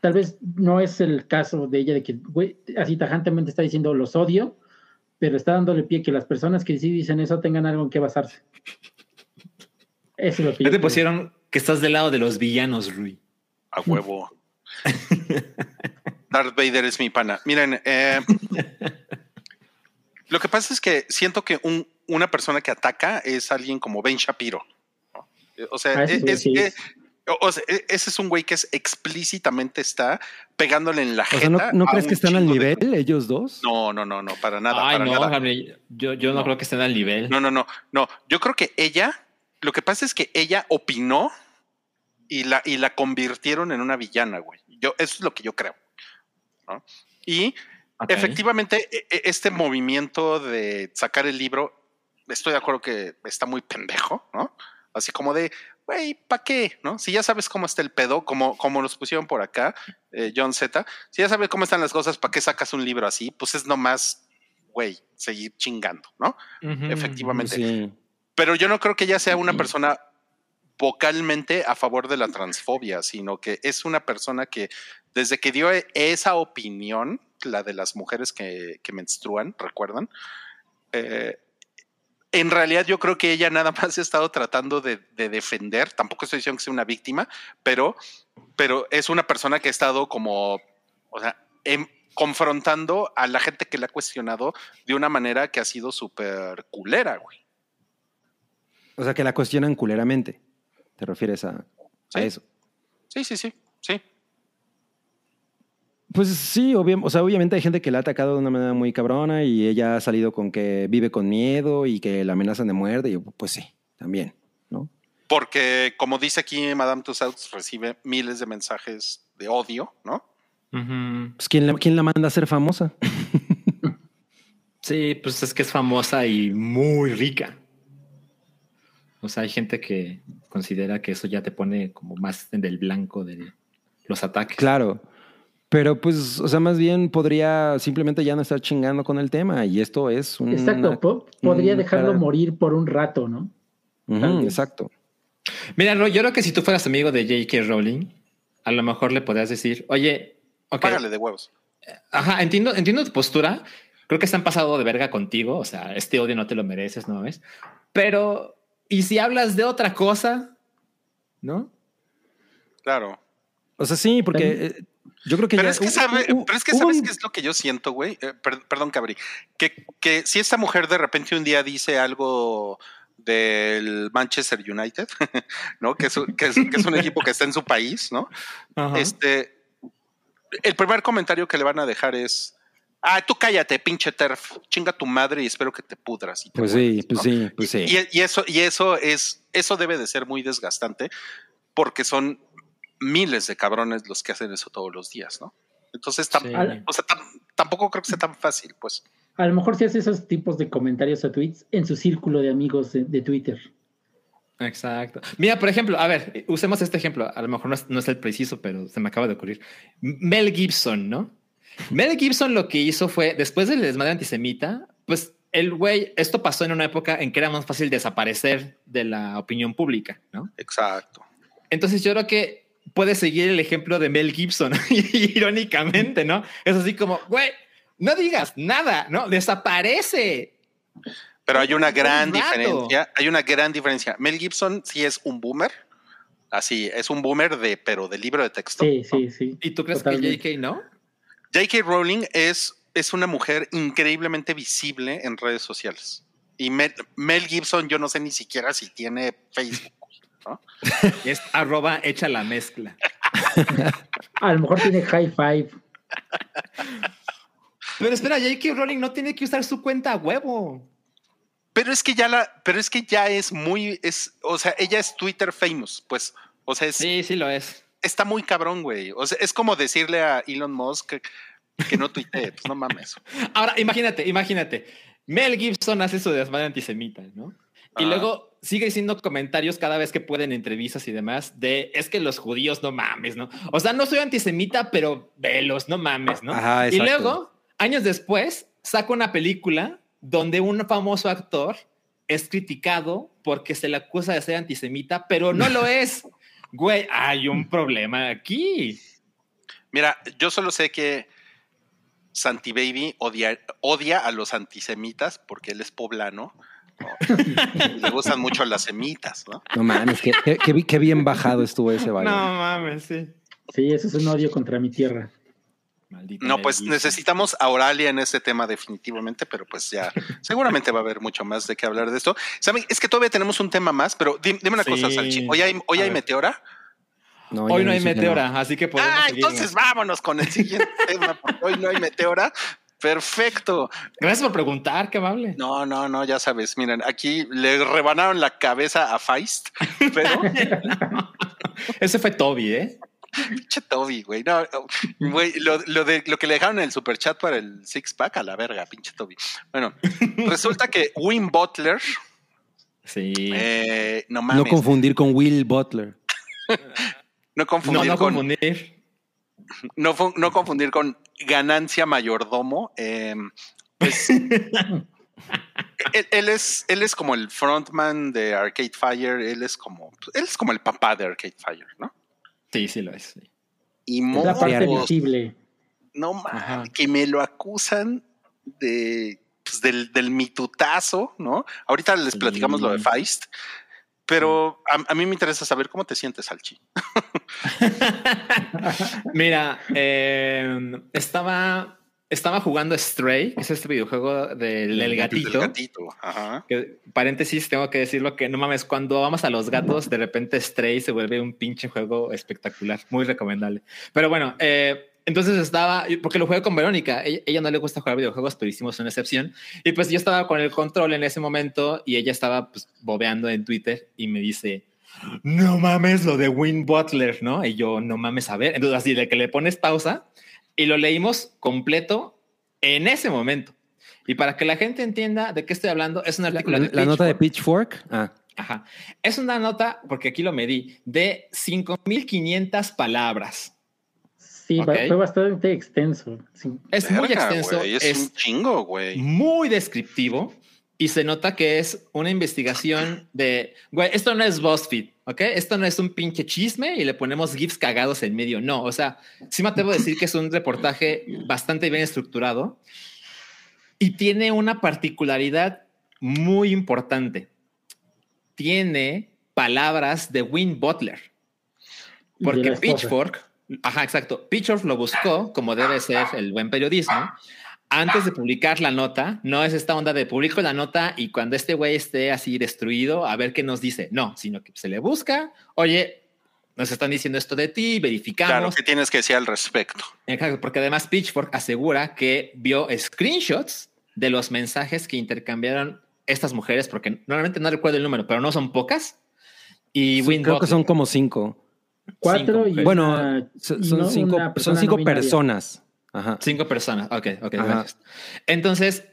D: Tal vez no es el caso de ella de que güey, así tajantemente está diciendo los odio, pero está dándole pie que las personas que sí dicen eso tengan algo en qué basarse. Eso es lo que
E: Ya
D: yo
E: te
D: creo.
E: pusieron que estás del lado de los villanos, Rui.
B: A huevo. [laughs] Darth Vader es mi pana. Miren, eh, lo que pasa es que siento que un- una persona que ataca es alguien como Ben Shapiro. ¿no? O sea,
D: Ah,
B: es-
D: sí.
B: es- o sea, e- ese es un güey que es explícitamente está pegándole en la
C: O sea. ¿no, no crees que están al
B: chingo de-
C: nivel ellos dos?
B: No, no, no, no, para nada.
E: Ay,
B: para
E: no,
B: nada.
E: Gabriel, yo, yo no, creo que estén al nivel.
B: No, no, no, no. Yo creo que ella, lo que pasa es que ella opinó y la, y la convirtieron en una villana, güey. Yo, eso es lo que yo creo. ¿no? Y
E: Ok.
B: efectivamente, e- e- este movimiento de sacar el libro, estoy de acuerdo que está muy pendejo, ¿no? Así como de, güey, ¿para qué? ¿No? Si ya sabes cómo está el pedo, como, como nos pusieron por acá, eh, John Z, si ya sabes cómo están las cosas, ¿para qué sacas un libro así? Pues es nomás, güey, seguir chingando, ¿no?
E: Ujú,
B: efectivamente.
C: Sí.
B: Pero yo no creo que ella sea una persona vocalmente a favor de la transfobia, sino que es una persona que desde que dio esa opinión, la de las mujeres que, que menstruan, ¿recuerdan? Eh, en realidad yo creo que ella nada más ha estado tratando de, de defender, tampoco estoy diciendo que sea una víctima, pero, pero es una persona que ha estado como, o sea, em- confrontando a la gente que la ha cuestionado de una manera que ha sido súper culera, güey.
C: O sea, que la cuestionan culeramente. ¿Te refieres a, a
B: Sí.
C: eso?
B: Sí, sí, sí, sí.
C: Pues sí, obvia- o sea, obviamente hay gente que la ha atacado de una manera muy cabrona y ella ha salido con que vive con miedo y que la amenazan de muerte. Y yo, pues sí, también, ¿no?
B: Porque, como dice aquí Madame Tussauds, recibe miles de mensajes de odio, ¿no?
E: Ujú.
C: Pues ¿quién la, quién la manda a ser famosa?
E: Sí, pues es que es famosa y muy rica. O sea, hay gente que considera que eso ya te pone como más en el blanco de los ataques.
C: Claro. Pero pues, o sea, más bien podría simplemente ya no estar chingando con el tema y esto es un...
D: Exacto, po- podría
C: un
D: dejarlo
C: cara-
D: morir por un rato, ¿no?
C: Exacto.
E: Mira, yo creo que si tú fueras amigo de J.K. Rowling, a lo mejor le podrías decir, oye, ok,
B: Págale de huevos.
E: Ajá, entiendo, entiendo tu postura. Creo que están pasado de verga contigo. O sea, este odio no te lo mereces, ¿no ves? Pero, ¿y si hablas de otra cosa? ¿No?
B: Claro.
C: O sea, sí, porque eh, yo creo que
B: Pero
C: ya-
B: es que, sabe,
C: hu-
B: pero es que sabes qué es lo que yo siento, güey. Eh, per- perdón, Cabri. Que, que si esta mujer de repente un día dice algo del Manchester United, [laughs] ¿no? Que es, un- que es- que es un equipo que está en su país, ¿no? Este, el primer comentario que le van a dejar es, ah, tú cállate, pinche terf, chinga tu madre y espero que te pudras. y te
C: Pues sí,
B: mueras",
C: pues
B: ¿no?
C: sí, pues sí.
B: Y, y eso, y eso es, eso debe de ser muy desgastante porque son miles de cabrones los que hacen eso todos los días, ¿no? Entonces, tam-
E: Sí.
D: Al-
B: o sea, tam- tampoco creo que sea tan fácil, pues.
D: A lo mejor se hace esos tipos de comentarios o tweets en su círculo de amigos de, de Twitter.
E: Exacto. Mira, por ejemplo, a ver, usemos este ejemplo. A lo mejor no es, no es el preciso, pero se me acaba de ocurrir. Mel Gibson, ¿no? Mel Gibson lo que hizo fue, después del desmadre antisemita, pues el güey, esto pasó en una época en que era más fácil desaparecer de la opinión pública, ¿no?
B: Exacto.
E: Entonces yo creo que puede seguir el ejemplo de Mel Gibson, [laughs] irónicamente, ¿no? Es así como, güey, no digas nada, ¿no? Desaparece.
B: Pero hay una
E: Un
B: gran diferencia. Hay una gran diferencia. Mel Gibson sí es un boomer. Así, es un boomer de, pero de libro de texto.
D: Sí, sí, sí.
E: ¿Y tú crees
D: Totalmente.
E: que JK no?
B: J.K. Rowling es, es una mujer increíblemente visible en redes sociales. Y Mel, Mel Gibson, yo no sé ni siquiera si tiene Facebook. ¿No?
E: Es arroba hecha la mezcla.
D: A lo mejor tiene high five.
E: Pero espera, J.K. Rowling no tiene que usar su cuenta a huevo.
B: Pero es que ya la, pero es que ya es muy, es, o sea, ella es Twitter famous, pues, o sea, es,
E: Sí, sí lo es.
B: está muy cabrón, güey. O sea, es como decirle a Elon Musk que, que no tuitee, pues no mames. [laughs]
E: Ahora, imagínate, imagínate. Mel Gibson hace su desmadre antisemita, ¿no? Y luego sigue diciendo comentarios cada vez que puede en entrevistas y demás de es que los judíos no mames, ¿no? O sea, no soy antisemita, pero velos, no mames, ¿no?
C: Ajá,
E: y luego, años después, saca una película donde un famoso actor es criticado porque se le acusa de ser antisemita, pero no lo [laughs] es. Güey, hay un problema aquí.
B: Mira, yo solo sé que Santi Baby odia, odia a los antisemitas porque él es poblano. Le gustan mucho las semitas, ¿no?
C: No mames, qué, qué- qué bi- qué bien bajado estuvo ese baile.
E: No mames, sí.
D: Sí, eso es un odio contra mi tierra.
E: Maldito
B: No, pues necesitamos a Oralia en este tema definitivamente, pero pues ya seguramente va a haber mucho más de qué hablar de esto. ¿Saben? Es que todavía tenemos un tema más, pero di- dime una
E: Sí.
B: cosa, Salchi. Hoy hay, hoy hay meteora.
C: No,
E: Hoy no hay meteora, así que podemos
B: Ah,
E: seguir.
B: entonces vámonos con el siguiente [laughs] tema, porque hoy no hay meteora. Perfecto.
E: Gracias por preguntar, qué amable.
B: No, no, no, ya sabes, miren, aquí le rebanaron la cabeza a Feist, pero [laughs]
E: Ese fue Toby, ¿eh?
B: pinche Toby, güey. No, no, güey, lo, lo de lo que le dejaron en el super chat para el six pack a la verga, pinche Toby. Bueno, [laughs] resulta que Win Butler,
E: Sí.
B: eh, no
C: No
B: mames, no,
C: confundir con Will Butler. [laughs]
B: confundir
E: no, no
B: con
E: confundir.
B: no, no confundir con ganancia mayordomo. eh, pues, [laughs] él, él es él es como el frontman de Arcade Fire, él es como él es como el papá de Arcade Fire, ¿no?
E: Sí, sí lo es. sí.
B: Y
D: Es la parte visible.
B: no mames, que me lo acusan de pues, del, del mitutazo, ¿no? Ahorita les
E: Sí.
B: platicamos lo de Feist, pero a, a mí me interesa saber cómo te sientes, Alchi. [laughs]
E: Mira, eh, estaba, estaba jugando Stray, que es este videojuego del, del
B: El
E: gatito.
B: gatito, ajá.
E: Que, paréntesis, tengo que decirlo que no mames, cuando vamos a los gatos, de repente Stray se vuelve un pinche juego espectacular, muy recomendable. Pero bueno, eh, entonces estaba, porque lo jugué con Verónica, ella, ella no le gusta jugar videojuegos, pero hicimos una excepción. Y pues yo estaba con el control en ese momento y ella estaba pues bobeando en Twitter y me dice, no mames lo de Win Butler, ¿no? Y yo, no mames, a ver. Entonces así de que le pones pausa y lo leímos completo en ese momento. Y para que la gente entienda de qué estoy hablando, es una
C: La,
E: de
C: la nota de
E: Pitchfork.
C: Pitchfork. Ah,
E: Ajá. Es una nota, porque aquí lo medí, de 5500 palabras.
D: Sí,
E: Ok.
D: fue bastante extenso. Sí.
E: Es muy
B: Verga,
E: extenso,
B: güey, es,
E: es
B: un chingo, güey.
E: muy descriptivo y se nota que es una investigación de, güey, esto no es BuzzFeed, ¿ok? Esto no es un pinche chisme y le ponemos GIFs cagados en medio. No, o sea, sí me atrevo a decir que es un reportaje bastante bien estructurado y tiene una particularidad muy importante. Tiene palabras de Win Butler. Porque. Pitchfork, ajá, exacto, Pitchfork lo buscó, como debe ser el buen periodismo, antes de publicar la nota, no es esta onda de publico la nota y cuando este güey esté así destruido, a ver qué nos dice. No, sino que se le busca, oye, nos están diciendo esto de ti, verificamos.
B: Claro, ¿qué tienes que decir al respecto?
E: Exacto, porque además Pitchfork asegura que vio screenshots de los mensajes que intercambiaron estas mujeres, porque normalmente no recuerdo el número, pero no son pocas. Y
C: sí, creo que son como cinco.
D: Cuatro y
E: mujeres.
C: Bueno,
D: una-
C: son,
D: y no
C: cinco,
D: una
C: son cinco
D: no
C: personas. Ajá.
E: Cinco personas. Ok, ok.
C: Ajá.
E: gracias. Entonces,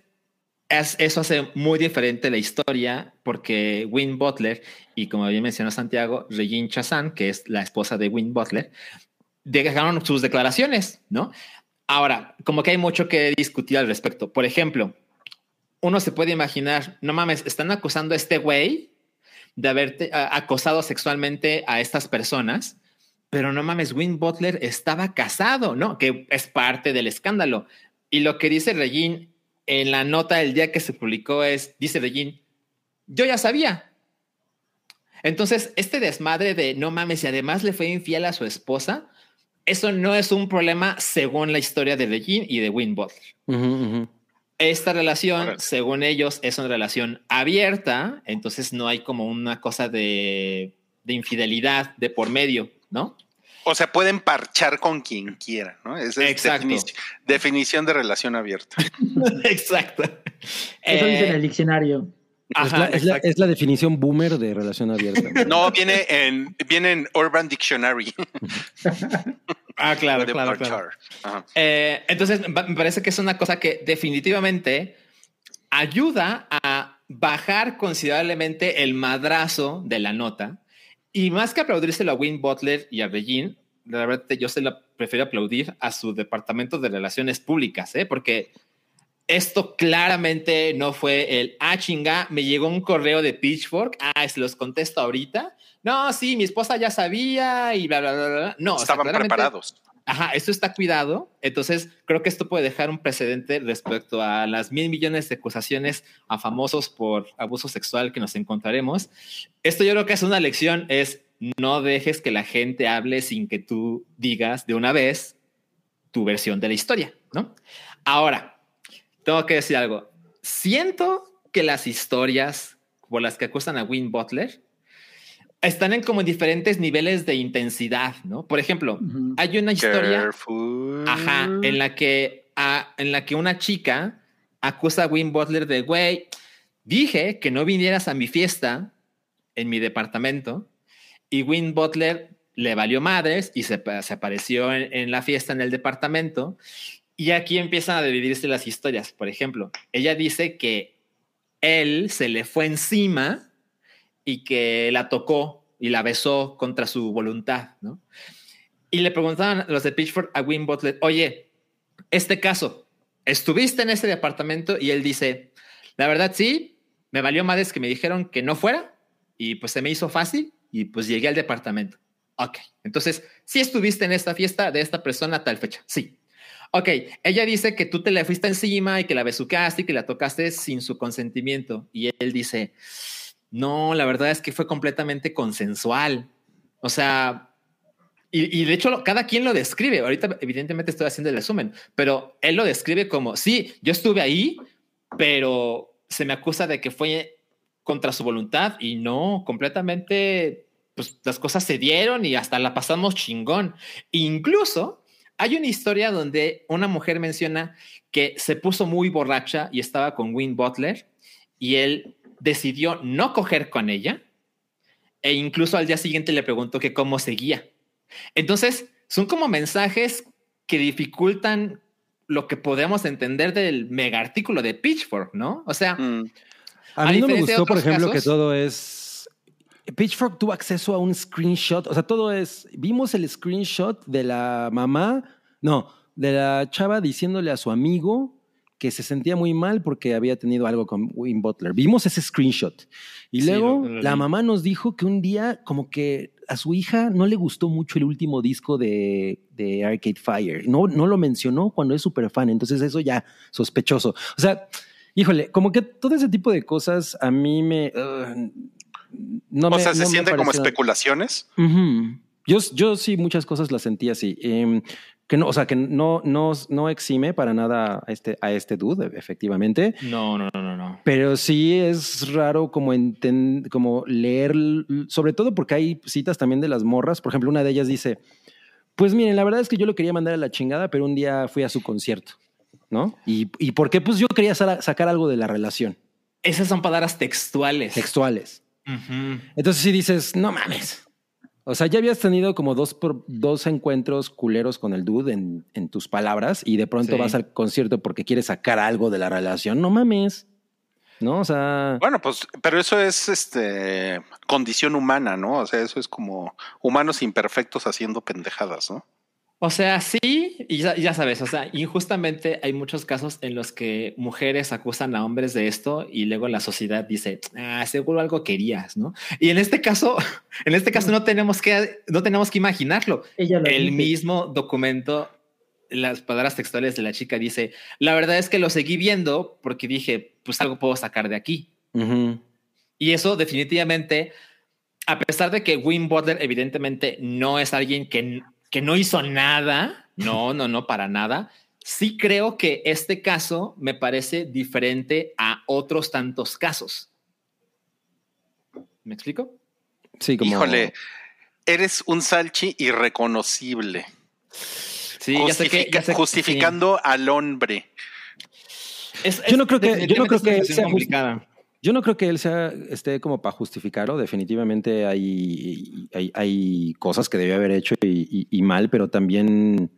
E: es- eso hace muy diferente la historia porque Win Butler y como bien mencionó Santiago, Regine Chazan, que es la esposa de Win Butler, dejaron sus declaraciones, ¿no? Ahora, como que hay mucho que discutir al respecto. Por ejemplo, uno se puede imaginar, no mames, están acusando a este güey de haberte a- acosado sexualmente a estas personas, pero no mames, Win Butler estaba casado, ¿no? Que es parte del escándalo. Y lo que dice Regine en la nota del día que se publicó es, dice Regine, yo ya sabía. Entonces, este desmadre de no mames, y además le fue infiel a su esposa, eso no es un problema según la historia de Regine y de Win Butler. Esta relación, según ellos, es una relación abierta, entonces no hay como una cosa de, de infidelidad de por medio, ¿no?
B: O sea, pueden parchar con quien quiera, ¿no? Esa es definición de relación abierta. [laughs]
E: Exacto.
D: Eso
E: Eh,
D: dice en el diccionario.
C: es,
E: ajá,
C: la, es la-
E: exacto.
C: es la definición boomer de relación abierta. [laughs]
B: No, viene en, viene en Urban Dictionary. [laughs]
E: Ah, claro,
B: de
E: claro,
B: parchar.
E: claro.
B: Ajá.
E: Eh, entonces, me parece que es una cosa que definitivamente ayuda a bajar considerablemente el madrazo de la nota. Y más que aplaudírselo a Win Butler y a Regine, la verdad yo se la prefiero aplaudir a su departamento de relaciones públicas, ¿eh? porque esto claramente no fue el, ah, chinga, me llegó un correo de Pitchfork, ah, se los contesto ahorita. No, sí, mi esposa ya sabía y bla, bla, bla, bla. No, o sea,
B: Estaban preparados.
E: Ajá, esto está cuidado. Entonces, creo que esto puede dejar un precedente respecto a las mil millones de acusaciones a famosos por abuso sexual que nos encontraremos. Esto yo creo que es una lección, es no dejes que la gente hable sin que tú digas de una vez tu versión de la historia, ¿no? Ahora, tengo que decir algo. Siento que las historias por las que acusan a Win Butler están en como diferentes niveles de intensidad, ¿no? Por ejemplo, hay una historia,
B: Careful.
E: ajá, en la que, ah, en la que una chica acusa a Win Butler de, güey, dije que no vinieras a mi fiesta en mi departamento y Win Butler le valió madres y se, se apareció en, en la fiesta en el departamento. Y aquí empiezan a dividirse las historias. Por ejemplo, ella dice que él se le fue encima y que la tocó y la besó contra su voluntad, ¿no? Y le preguntaban los de Pitchford a Win Butler, oye, este caso, ¿estuviste en ese departamento? Y él dice, la verdad sí, me valió madres que me dijeron que no fuera y pues se me hizo fácil y pues llegué al departamento. Ok, entonces, sí estuviste en esta fiesta de esta persona a tal fecha, sí. Ok, ella dice que tú te le fuiste encima y que la besucaste y que la tocaste sin su consentimiento. Y él dice, no, la verdad es que fue completamente consensual. O sea, y, y de hecho cada quien lo describe. Ahorita evidentemente estoy haciendo el resumen, pero él lo describe como, sí, yo estuve ahí, pero se me acusa de que fue contra su voluntad y no, completamente, pues las cosas se dieron y hasta la pasamos chingón. Incluso hay una historia donde una mujer menciona que se puso muy borracha y estaba con Win Butler y él decidió no coger con ella e incluso al día siguiente le preguntó que cómo seguía. Entonces, son como mensajes que dificultan lo que podemos entender del mega artículo de Pitchfork, ¿no? O sea,
B: Mm.
C: A
E: A
C: mí no me gustó, por ejemplo, que todo es. Pitchfork tuvo acceso a un screenshot. O sea, todo es. Vimos el screenshot de la mamá. No, de la chava diciéndole a su amigo que se sentía muy mal porque había tenido algo con Win Butler. Vimos ese screenshot. Y
E: Sí,
C: luego
E: lo- lo
C: la
E: vi.
C: mamá nos dijo que un día, como que a su hija no le gustó mucho el último disco de, de Arcade Fire. No, no lo mencionó cuando es súper fan. Entonces, eso ya sospechoso. O sea, híjole, como que todo ese tipo de cosas a mí me. uh, no
B: o
C: me-
B: sea, se
C: no me
B: siente como especulaciones.
C: Ujú. Yo, yo sí muchas cosas las sentí así. Em, que no, o sea, que no, no, no exime para nada a este, a este dude, efectivamente.
E: no, no, no, no, no.
C: Pero sí es raro como, enten- como leer, sobre todo porque hay citas también de las morras. Por ejemplo, una de ellas dice, pues miren, la verdad es que yo lo quería mandar a la chingada, pero un día fui a su concierto, ¿no? ¿Y, y por qué? Pues yo quería sa- sacar algo de la relación,
E: Esas son palabras textuales.
C: textuales. Entonces sí dices, no mames. O sea, ya habías tenido como dos, por- dos encuentros culeros con el dude en, en tus palabras y de pronto
E: Sí.
C: vas al concierto porque quieres sacar algo de la relación. No mames. ¿No? O sea,
B: Bueno, pues, pero eso es este condición humana, ¿no? O sea, eso es como humanos imperfectos haciendo pendejadas, ¿no?
E: O sea, sí, y ya, ya, sabes, o sea, injustamente hay muchos casos en los que mujeres acusan a hombres de esto y luego la sociedad dice, ah, seguro algo querías, ¿no? Y en este caso, [laughs] en este caso no tenemos que, no tenemos que imaginarlo. El mismo documento, las palabras textuales de la chica dice, la verdad es que lo seguí viendo porque dije, pues algo puedo sacar de aquí. Y eso definitivamente, a pesar de que Wim Butler evidentemente no es alguien que que no hizo nada, no, no, no, para nada. Sí creo que este caso me parece diferente a otros tantos casos. ¿Me explico?
B: Sí, como... Híjole, eres un salchi irreconocible. Sí, ya sé que, justificando al hombre.
C: yo no creo que, yo no creo que sea complicada. Yo no creo que él sea, esté como para justificarlo. Definitivamente hay, hay, cosas que debió haber hecho y, mal, pero también...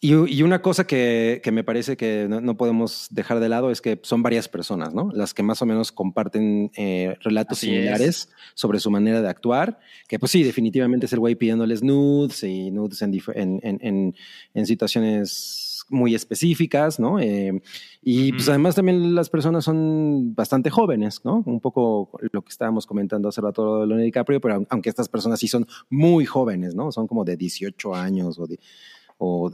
C: Y, una cosa que, me parece que no, podemos dejar de lado es que son varias personas, ¿no? Las que más o menos comparten eh, relatos similares sobre su manera de actuar. Que pues sí, definitivamente es el güey pidiéndoles nudes y nudes en, en, en situaciones muy específicas, ¿no? Eh, y pues además también las personas son bastante jóvenes, ¿no? Un poco lo que estábamos comentando hace rato de Leonardo DiCaprio, pero aunque estas personas sí son muy jóvenes, ¿no? Son como de 18 años o de o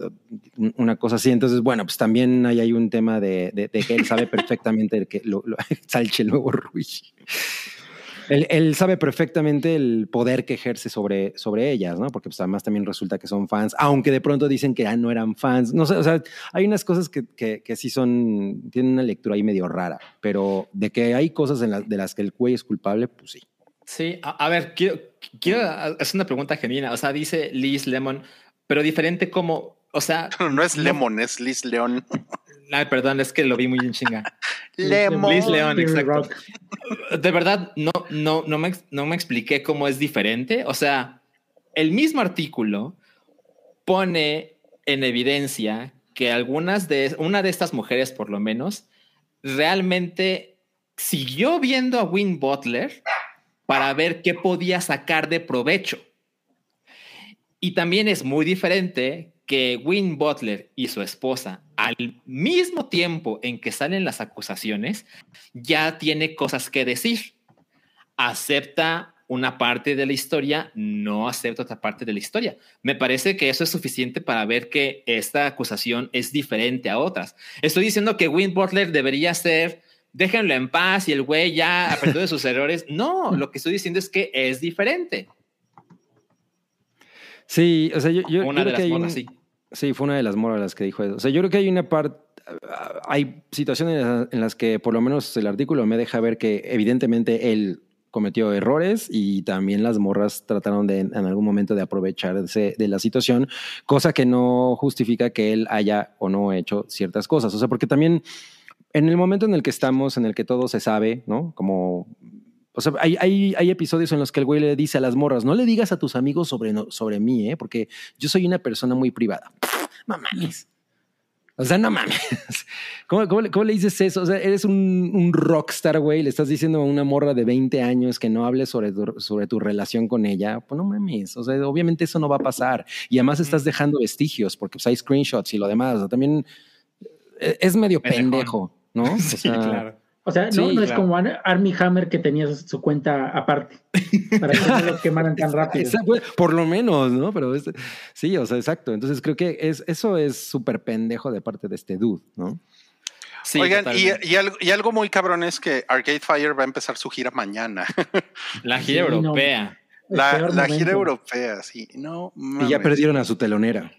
C: una cosa así. Entonces, bueno, pues también hay, hay un tema de, que él sabe [laughs] perfectamente que lo, lo [laughs] Salche el nuevo Ruiz. Él, sabe perfectamente el poder que ejerce sobre, sobre ellas, ¿no? Porque pues, además también resulta que son fans, aunque de pronto dicen que ya no eran fans. No sé, o sea, hay unas cosas que, que, sí son, tienen una lectura ahí medio rara, pero de que hay cosas en de las que el güey es culpable, pues sí.
E: Sí, a, ver, quiero, quiero hacer una pregunta genuina. O sea, dice Liz Lemon, pero diferente como, o sea... [laughs]
B: No, es Lemon, es Liz León. [laughs]
E: Ay, perdón, es que lo vi muy en chinga. [laughs]
B: Lemon.
E: Liz León, exacto. De verdad, no, no, no, me, no me expliqué cómo es diferente. O sea, el mismo artículo pone en evidencia que algunas de, una de estas mujeres, por lo menos, realmente siguió viendo a Win Butler para ver qué podía sacar de provecho. Y también es muy diferente que Win Butler y su esposa, al mismo tiempo en que salen las acusaciones, ya tiene cosas que decir. Acepta una parte de la historia, no acepta otra parte de la historia. Me parece que eso es suficiente para ver que esta acusación es diferente a otras. Estoy diciendo que Win Butler debería ser, déjenlo en paz y el güey ya aprendió de sus errores. No, lo que estoy diciendo es que es diferente.
C: Sí, o sea, yo, yo, una de las que sí. sí. fue una de las moras las que dijo eso. O sea, yo creo que hay una parte, hay situaciones en las que por lo menos el artículo me deja ver que evidentemente él cometió errores y también las morras trataron de en algún momento de aprovecharse de la situación, cosa que no justifica que él haya o no hecho ciertas cosas. O sea, porque también en el momento en el que estamos, en el que todo se sabe, ¿no? Como o sea, hay, hay, hay, episodios en los que el güey le dice a las morras, no le digas a tus amigos sobre, sobre mí, ¿eh? porque yo soy una persona muy privada. [laughs] No mames. O sea, no mames. [laughs] ¿Cómo, cómo, le dices eso? O sea, eres un, un, rockstar, güey. Le estás diciendo a una morra de 20 años que no hable sobre tu, sobre tu relación con ella. Pues no mames. O sea, obviamente eso no va a pasar. Y además estás dejando vestigios porque pues, hay screenshots y lo demás. O sea, también eh, es medio pendejo, ¿no? [laughs]
E: sí, claro.
D: O sea, no, no es como Army Hammer que tenía su cuenta aparte para que no lo quemaran tan rápido. [laughs]
C: Por lo menos, ¿no? Pero sí, o sea, exacto. Entonces creo que es, eso es súper pendejo de parte de este dude, ¿no?
B: Sí, Oigan, y, algo, muy cabrón es que Arcade Fire va a empezar su gira mañana. [laughs]
E: La gira europea.
B: la, gira europea, sí. No,
C: y ya perdieron a su telonera.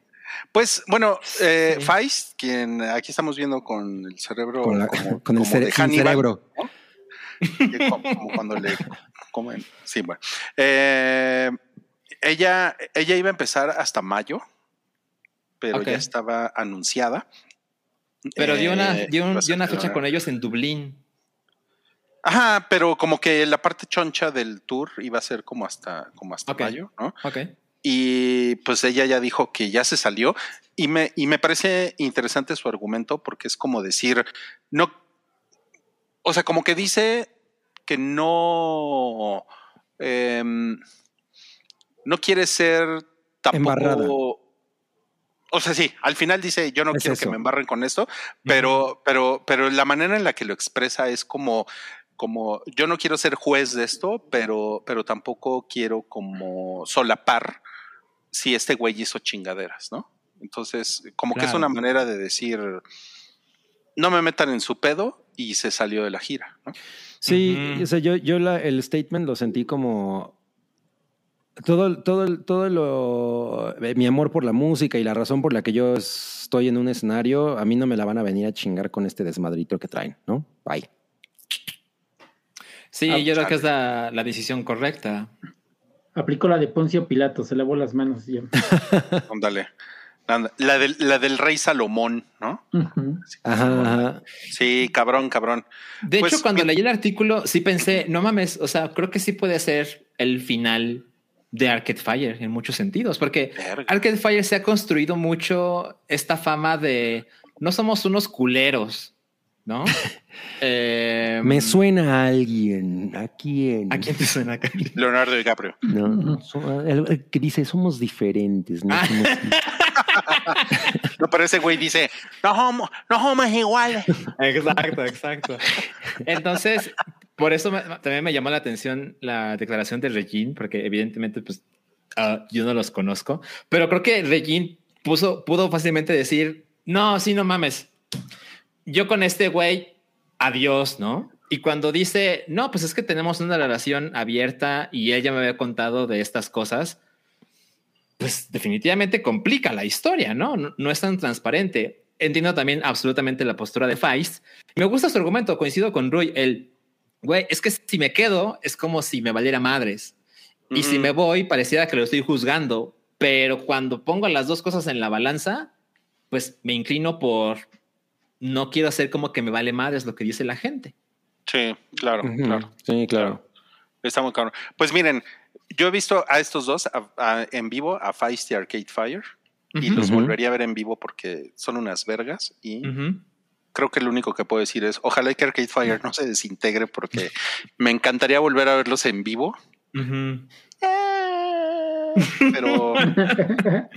B: Pues bueno, eh, Feist, quien aquí estamos viendo con el cerebro
C: con, el, cerebro.
B: como, cuando le comen. Sí, bueno. Eh, ella, ella iba a empezar hasta mayo, pero ya estaba anunciada.
E: Pero dio una, eh, dio, una fecha con ellos en Dublín.
B: Ajá, pero como que la parte choncha del tour iba a ser como hasta, como hasta mayo, ¿no?
E: Ok
B: y pues ella ya dijo que ya se salió y me, y me parece interesante su argumento porque es como decir, no, o sea, como que dice que no, em, no quiere ser tampoco... o sea, sí, al final dice, yo no
C: Es
B: quiero
C: eso.
B: que me embarren con esto, pero, pero, pero la manera en la que lo expresa es como, como, yo no quiero ser juez de esto, pero, pero tampoco quiero como solapar si este güey hizo chingaderas, ¿no? Entonces, como que es una manera de decir, no me metan en su pedo y se salió de la gira, ¿no?
C: Sí, o sea, yo, yo la- el statement lo sentí como todo, todo, todo lo, eh, mi amor por la música y la razón por la que yo estoy en un escenario, a mí no me la van a venir a chingar con este desmadrito que traen, ¿no? Bye.
E: Sí,
B: Ah,
E: yo creo que es la, la decisión correcta.
D: Aplicó la de Poncio Pilato, se lavó las manos. y ya. [laughs]
B: Ándale. La del, la del rey Salomón, ¿no?
D: Ujú.
C: Ajá, ajá.
B: Sí, cabrón, cabrón.
E: De
B: Pues,
E: hecho, cuando
B: mi-
E: leí el artículo, sí pensé, no mames, o sea, creo que sí puede ser el final de Arcade Fire en muchos sentidos, porque
B: Verga.
E: Arcade Fire se ha construido mucho esta fama de no somos unos culeros, ¿no? [laughs] Eh,
C: Me suena a alguien. ¿A quién?
E: ¿A quién te suena?
B: Leonardo DiCaprio.
C: No, no, so- el- el que dice, somos diferentes. ¿no?
E: Ah.
C: Somos- [laughs]
B: No, pero ese güey dice, no somos, no somos iguales.
E: Exacto, exacto. Entonces, por eso me- también me llamó la atención la declaración de Regine, porque evidentemente, pues, ah, yo no los conozco, pero creo que Regine puso, pudo fácilmente decir, no, sí, no mames, yo con este güey, adiós, ¿no? Y cuando dice, no, pues es que tenemos una relación abierta y ella me había contado de estas cosas, pues definitivamente complica la historia, ¿no? No, no es tan transparente. Entiendo también absolutamente la postura de Feist. Me gusta su argumento, coincido con Rui, el, güey, es que si me quedo es como si me valiera madres. Y si me voy, pareciera que lo estoy juzgando, pero cuando pongo las dos cosas en la balanza, pues me inclino por no quiero hacer como que me vale madres lo que dice la gente.
B: Sí, claro, claro.
C: Sí, claro.
B: Está muy cabrón. Pues miren, yo he visto a estos dos a- a- en vivo, a Feist y Arcade Fire, y los volvería a ver en vivo porque son unas vergas. Y creo que lo único que puedo decir es, ojalá que Arcade Fire no se desintegre porque [laughs] me encantaría volver a verlos en vivo.
E: Ujú.
B: Pero, [laughs]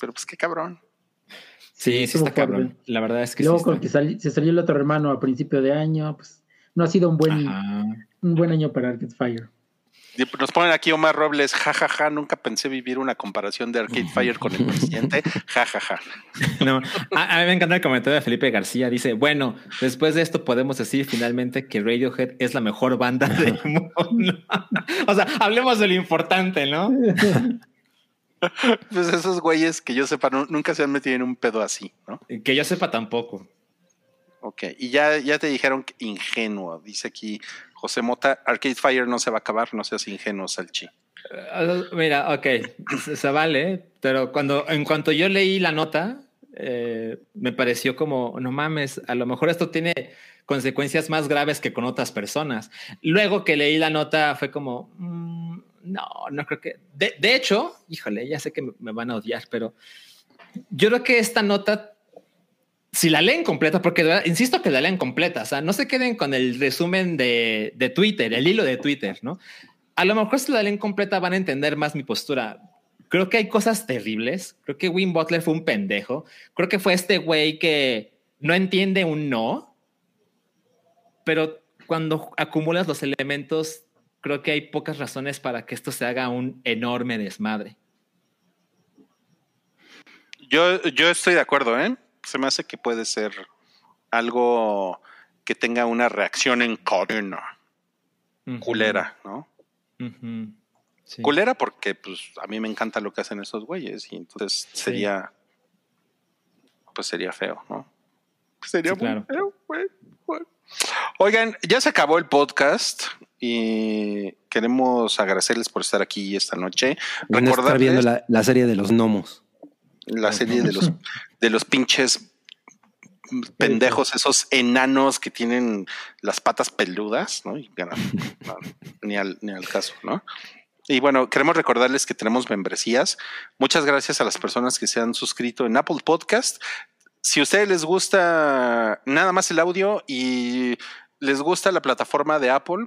B: pero pues qué cabrón.
E: Sí, sí está cabrón. La verdad es que
D: Luego
E: sí.
D: con que sali- se salió el otro hermano a principio de año, pues no ha sido un buen,
E: Ajá.
D: un buen año para Arcade Fire.
B: Y Nos ponen aquí Omar Robles, jajaja, nunca pensé vivir una comparación de Arcade Fire con el presidente, jajaja. [laughs]
E: No, a, a mí me encanta el comentario de Felipe García. Dice, bueno, después de esto podemos decir finalmente que Radiohead es la mejor banda del [laughs] mundo. [laughs] o sea, hablemos de lo importante, ¿no? [laughs]
B: Pues esos güeyes que yo sepa nu- nunca se han metido en un pedo así, ¿no?
E: Que yo sepa tampoco.
B: Ok, y ya, ya te dijeron que ingenuo, dice aquí José Mota, Arcade Fire no se va a acabar, no seas ingenuo, Salchi.
E: Eh, Mira, ok, [laughs] se, se vale, pero cuando en cuanto yo leí la nota, eh, me pareció como, no mames, a lo mejor esto tiene consecuencias más graves que con otras personas. Luego que leí la nota fue como, mm, no, no creo que... De, de hecho, híjole, ya sé que me, van a odiar, pero yo creo que esta nota, si la leen completa, porque insisto que la leen completa, o sea, no se queden con el resumen de, de Twitter, el hilo de Twitter, ¿no? A lo mejor si la leen completa van a entender más mi postura. Creo que hay cosas terribles. Creo que Win Butler fue un pendejo. Creo que fue este güey que no entiende un no. Pero cuando acumulas los elementos, creo que hay pocas razones para que esto se haga un enorme desmadre.
B: Yo, yo estoy de acuerdo, ¿eh? Se me hace que puede ser algo que tenga una reacción en cadena, culera, ¿no?
E: Sí.
B: Culera porque pues a mí me encanta lo que hacen esos güeyes y entonces sería, pues sería feo, ¿no? Sería
E: Sí,
B: muy
E: claro.
B: feo, güey. Oigan, ya se acabó el podcast y queremos agradecerles por estar aquí esta noche.
C: Estar viendo
B: Recordarles
C: la, la serie de los gnomos.
B: la serie de los de los pinches pendejos, esos enanos que tienen las patas peludas, ¿no? Y, bueno, no, ni, al, ni al caso, ¿no? Y bueno, queremos recordarles que tenemos membresías. Muchas gracias a las personas que se han suscrito en Apple Podcast. Si a ustedes les gusta nada más el audio y les gusta la plataforma de Apple,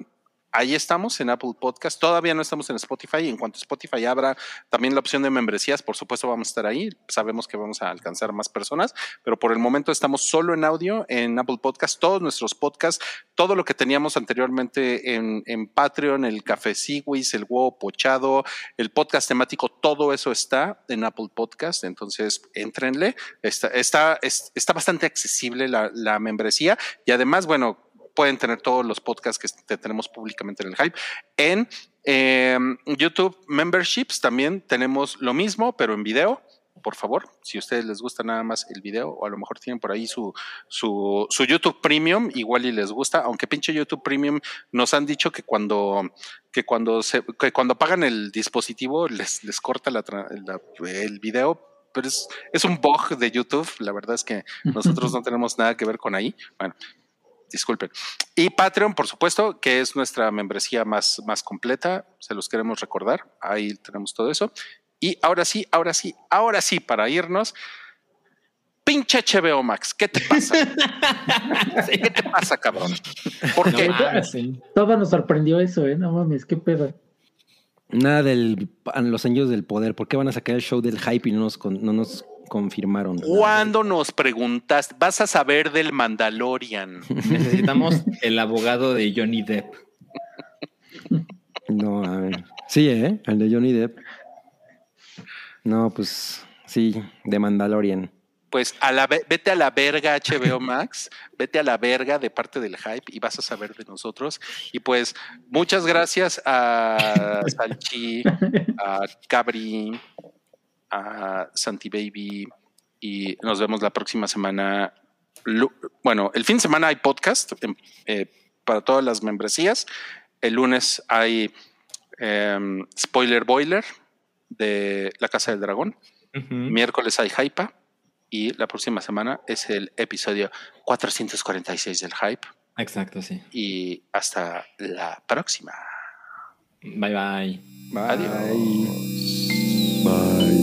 B: ahí estamos en Apple Podcast. Todavía no estamos en Spotify. En cuanto Spotify abra también la opción de membresías, por supuesto vamos a estar ahí. Sabemos que vamos a alcanzar más personas, pero por el momento estamos solo en audio en Apple Podcast. Todos nuestros podcasts, todo lo que teníamos anteriormente en, Patreon, el Café Sigwis, el huevo pochado, el podcast temático, todo eso está en Apple Podcast. Entonces, entrenle. Está, está, está bastante accesible la, la membresía y además, bueno, pueden tener todos los podcasts que tenemos públicamente en el Hype. En eh, YouTube Memberships también tenemos lo mismo, pero en video. Por favor, si a ustedes les gusta nada más el video, o a lo mejor tienen por ahí su, su, su YouTube Premium, igual y les gusta, aunque pinche YouTube Premium nos han dicho que cuando, que cuando se, que cuando pagan el dispositivo les, les corta la, la, el video, pero es, es un bug de YouTube. La verdad es que nosotros [laughs] no tenemos nada que ver con ahí. Bueno, disculpen. Y Patreon, por supuesto, que es nuestra membresía más, más completa, se los queremos recordar, ahí tenemos todo eso. Y ahora sí, ahora sí, ahora sí, para irnos, pinche HBO Max, ¿qué te pasa? [laughs] ¿Qué te pasa, cabrón? Porque
D: no, todo nos sorprendió eso, ¿eh? No mames, qué pedo.
C: Nada de los años del poder. ¿Por qué van a sacar el show del hype y no nos, no nos confirmaron.
B: ¿Cuándo nos preguntas? Vas a saber del Mandalorian. [laughs]
E: Necesitamos el abogado de Johnny Depp.
C: No, a ver. Sí, ¿eh? El de Johnny Depp. No, pues sí, de Mandalorian.
B: Pues a la, vete a la verga HBO Max, vete a la verga de parte del hype y vas a saber de nosotros. Y pues muchas gracias a Salchi, a Cabri, a Santi Baby y nos vemos la próxima semana. Bueno, el fin de semana hay podcast eh, para todas las membresías. El lunes hay em, Spoiler Boiler de La Casa del Dragón. Miércoles hay Hype. Y la próxima semana es el episodio 446 del Hype.
E: Exacto, sí.
B: Y hasta la próxima.
E: Bye bye.
B: bye. Adiós.
C: Bye.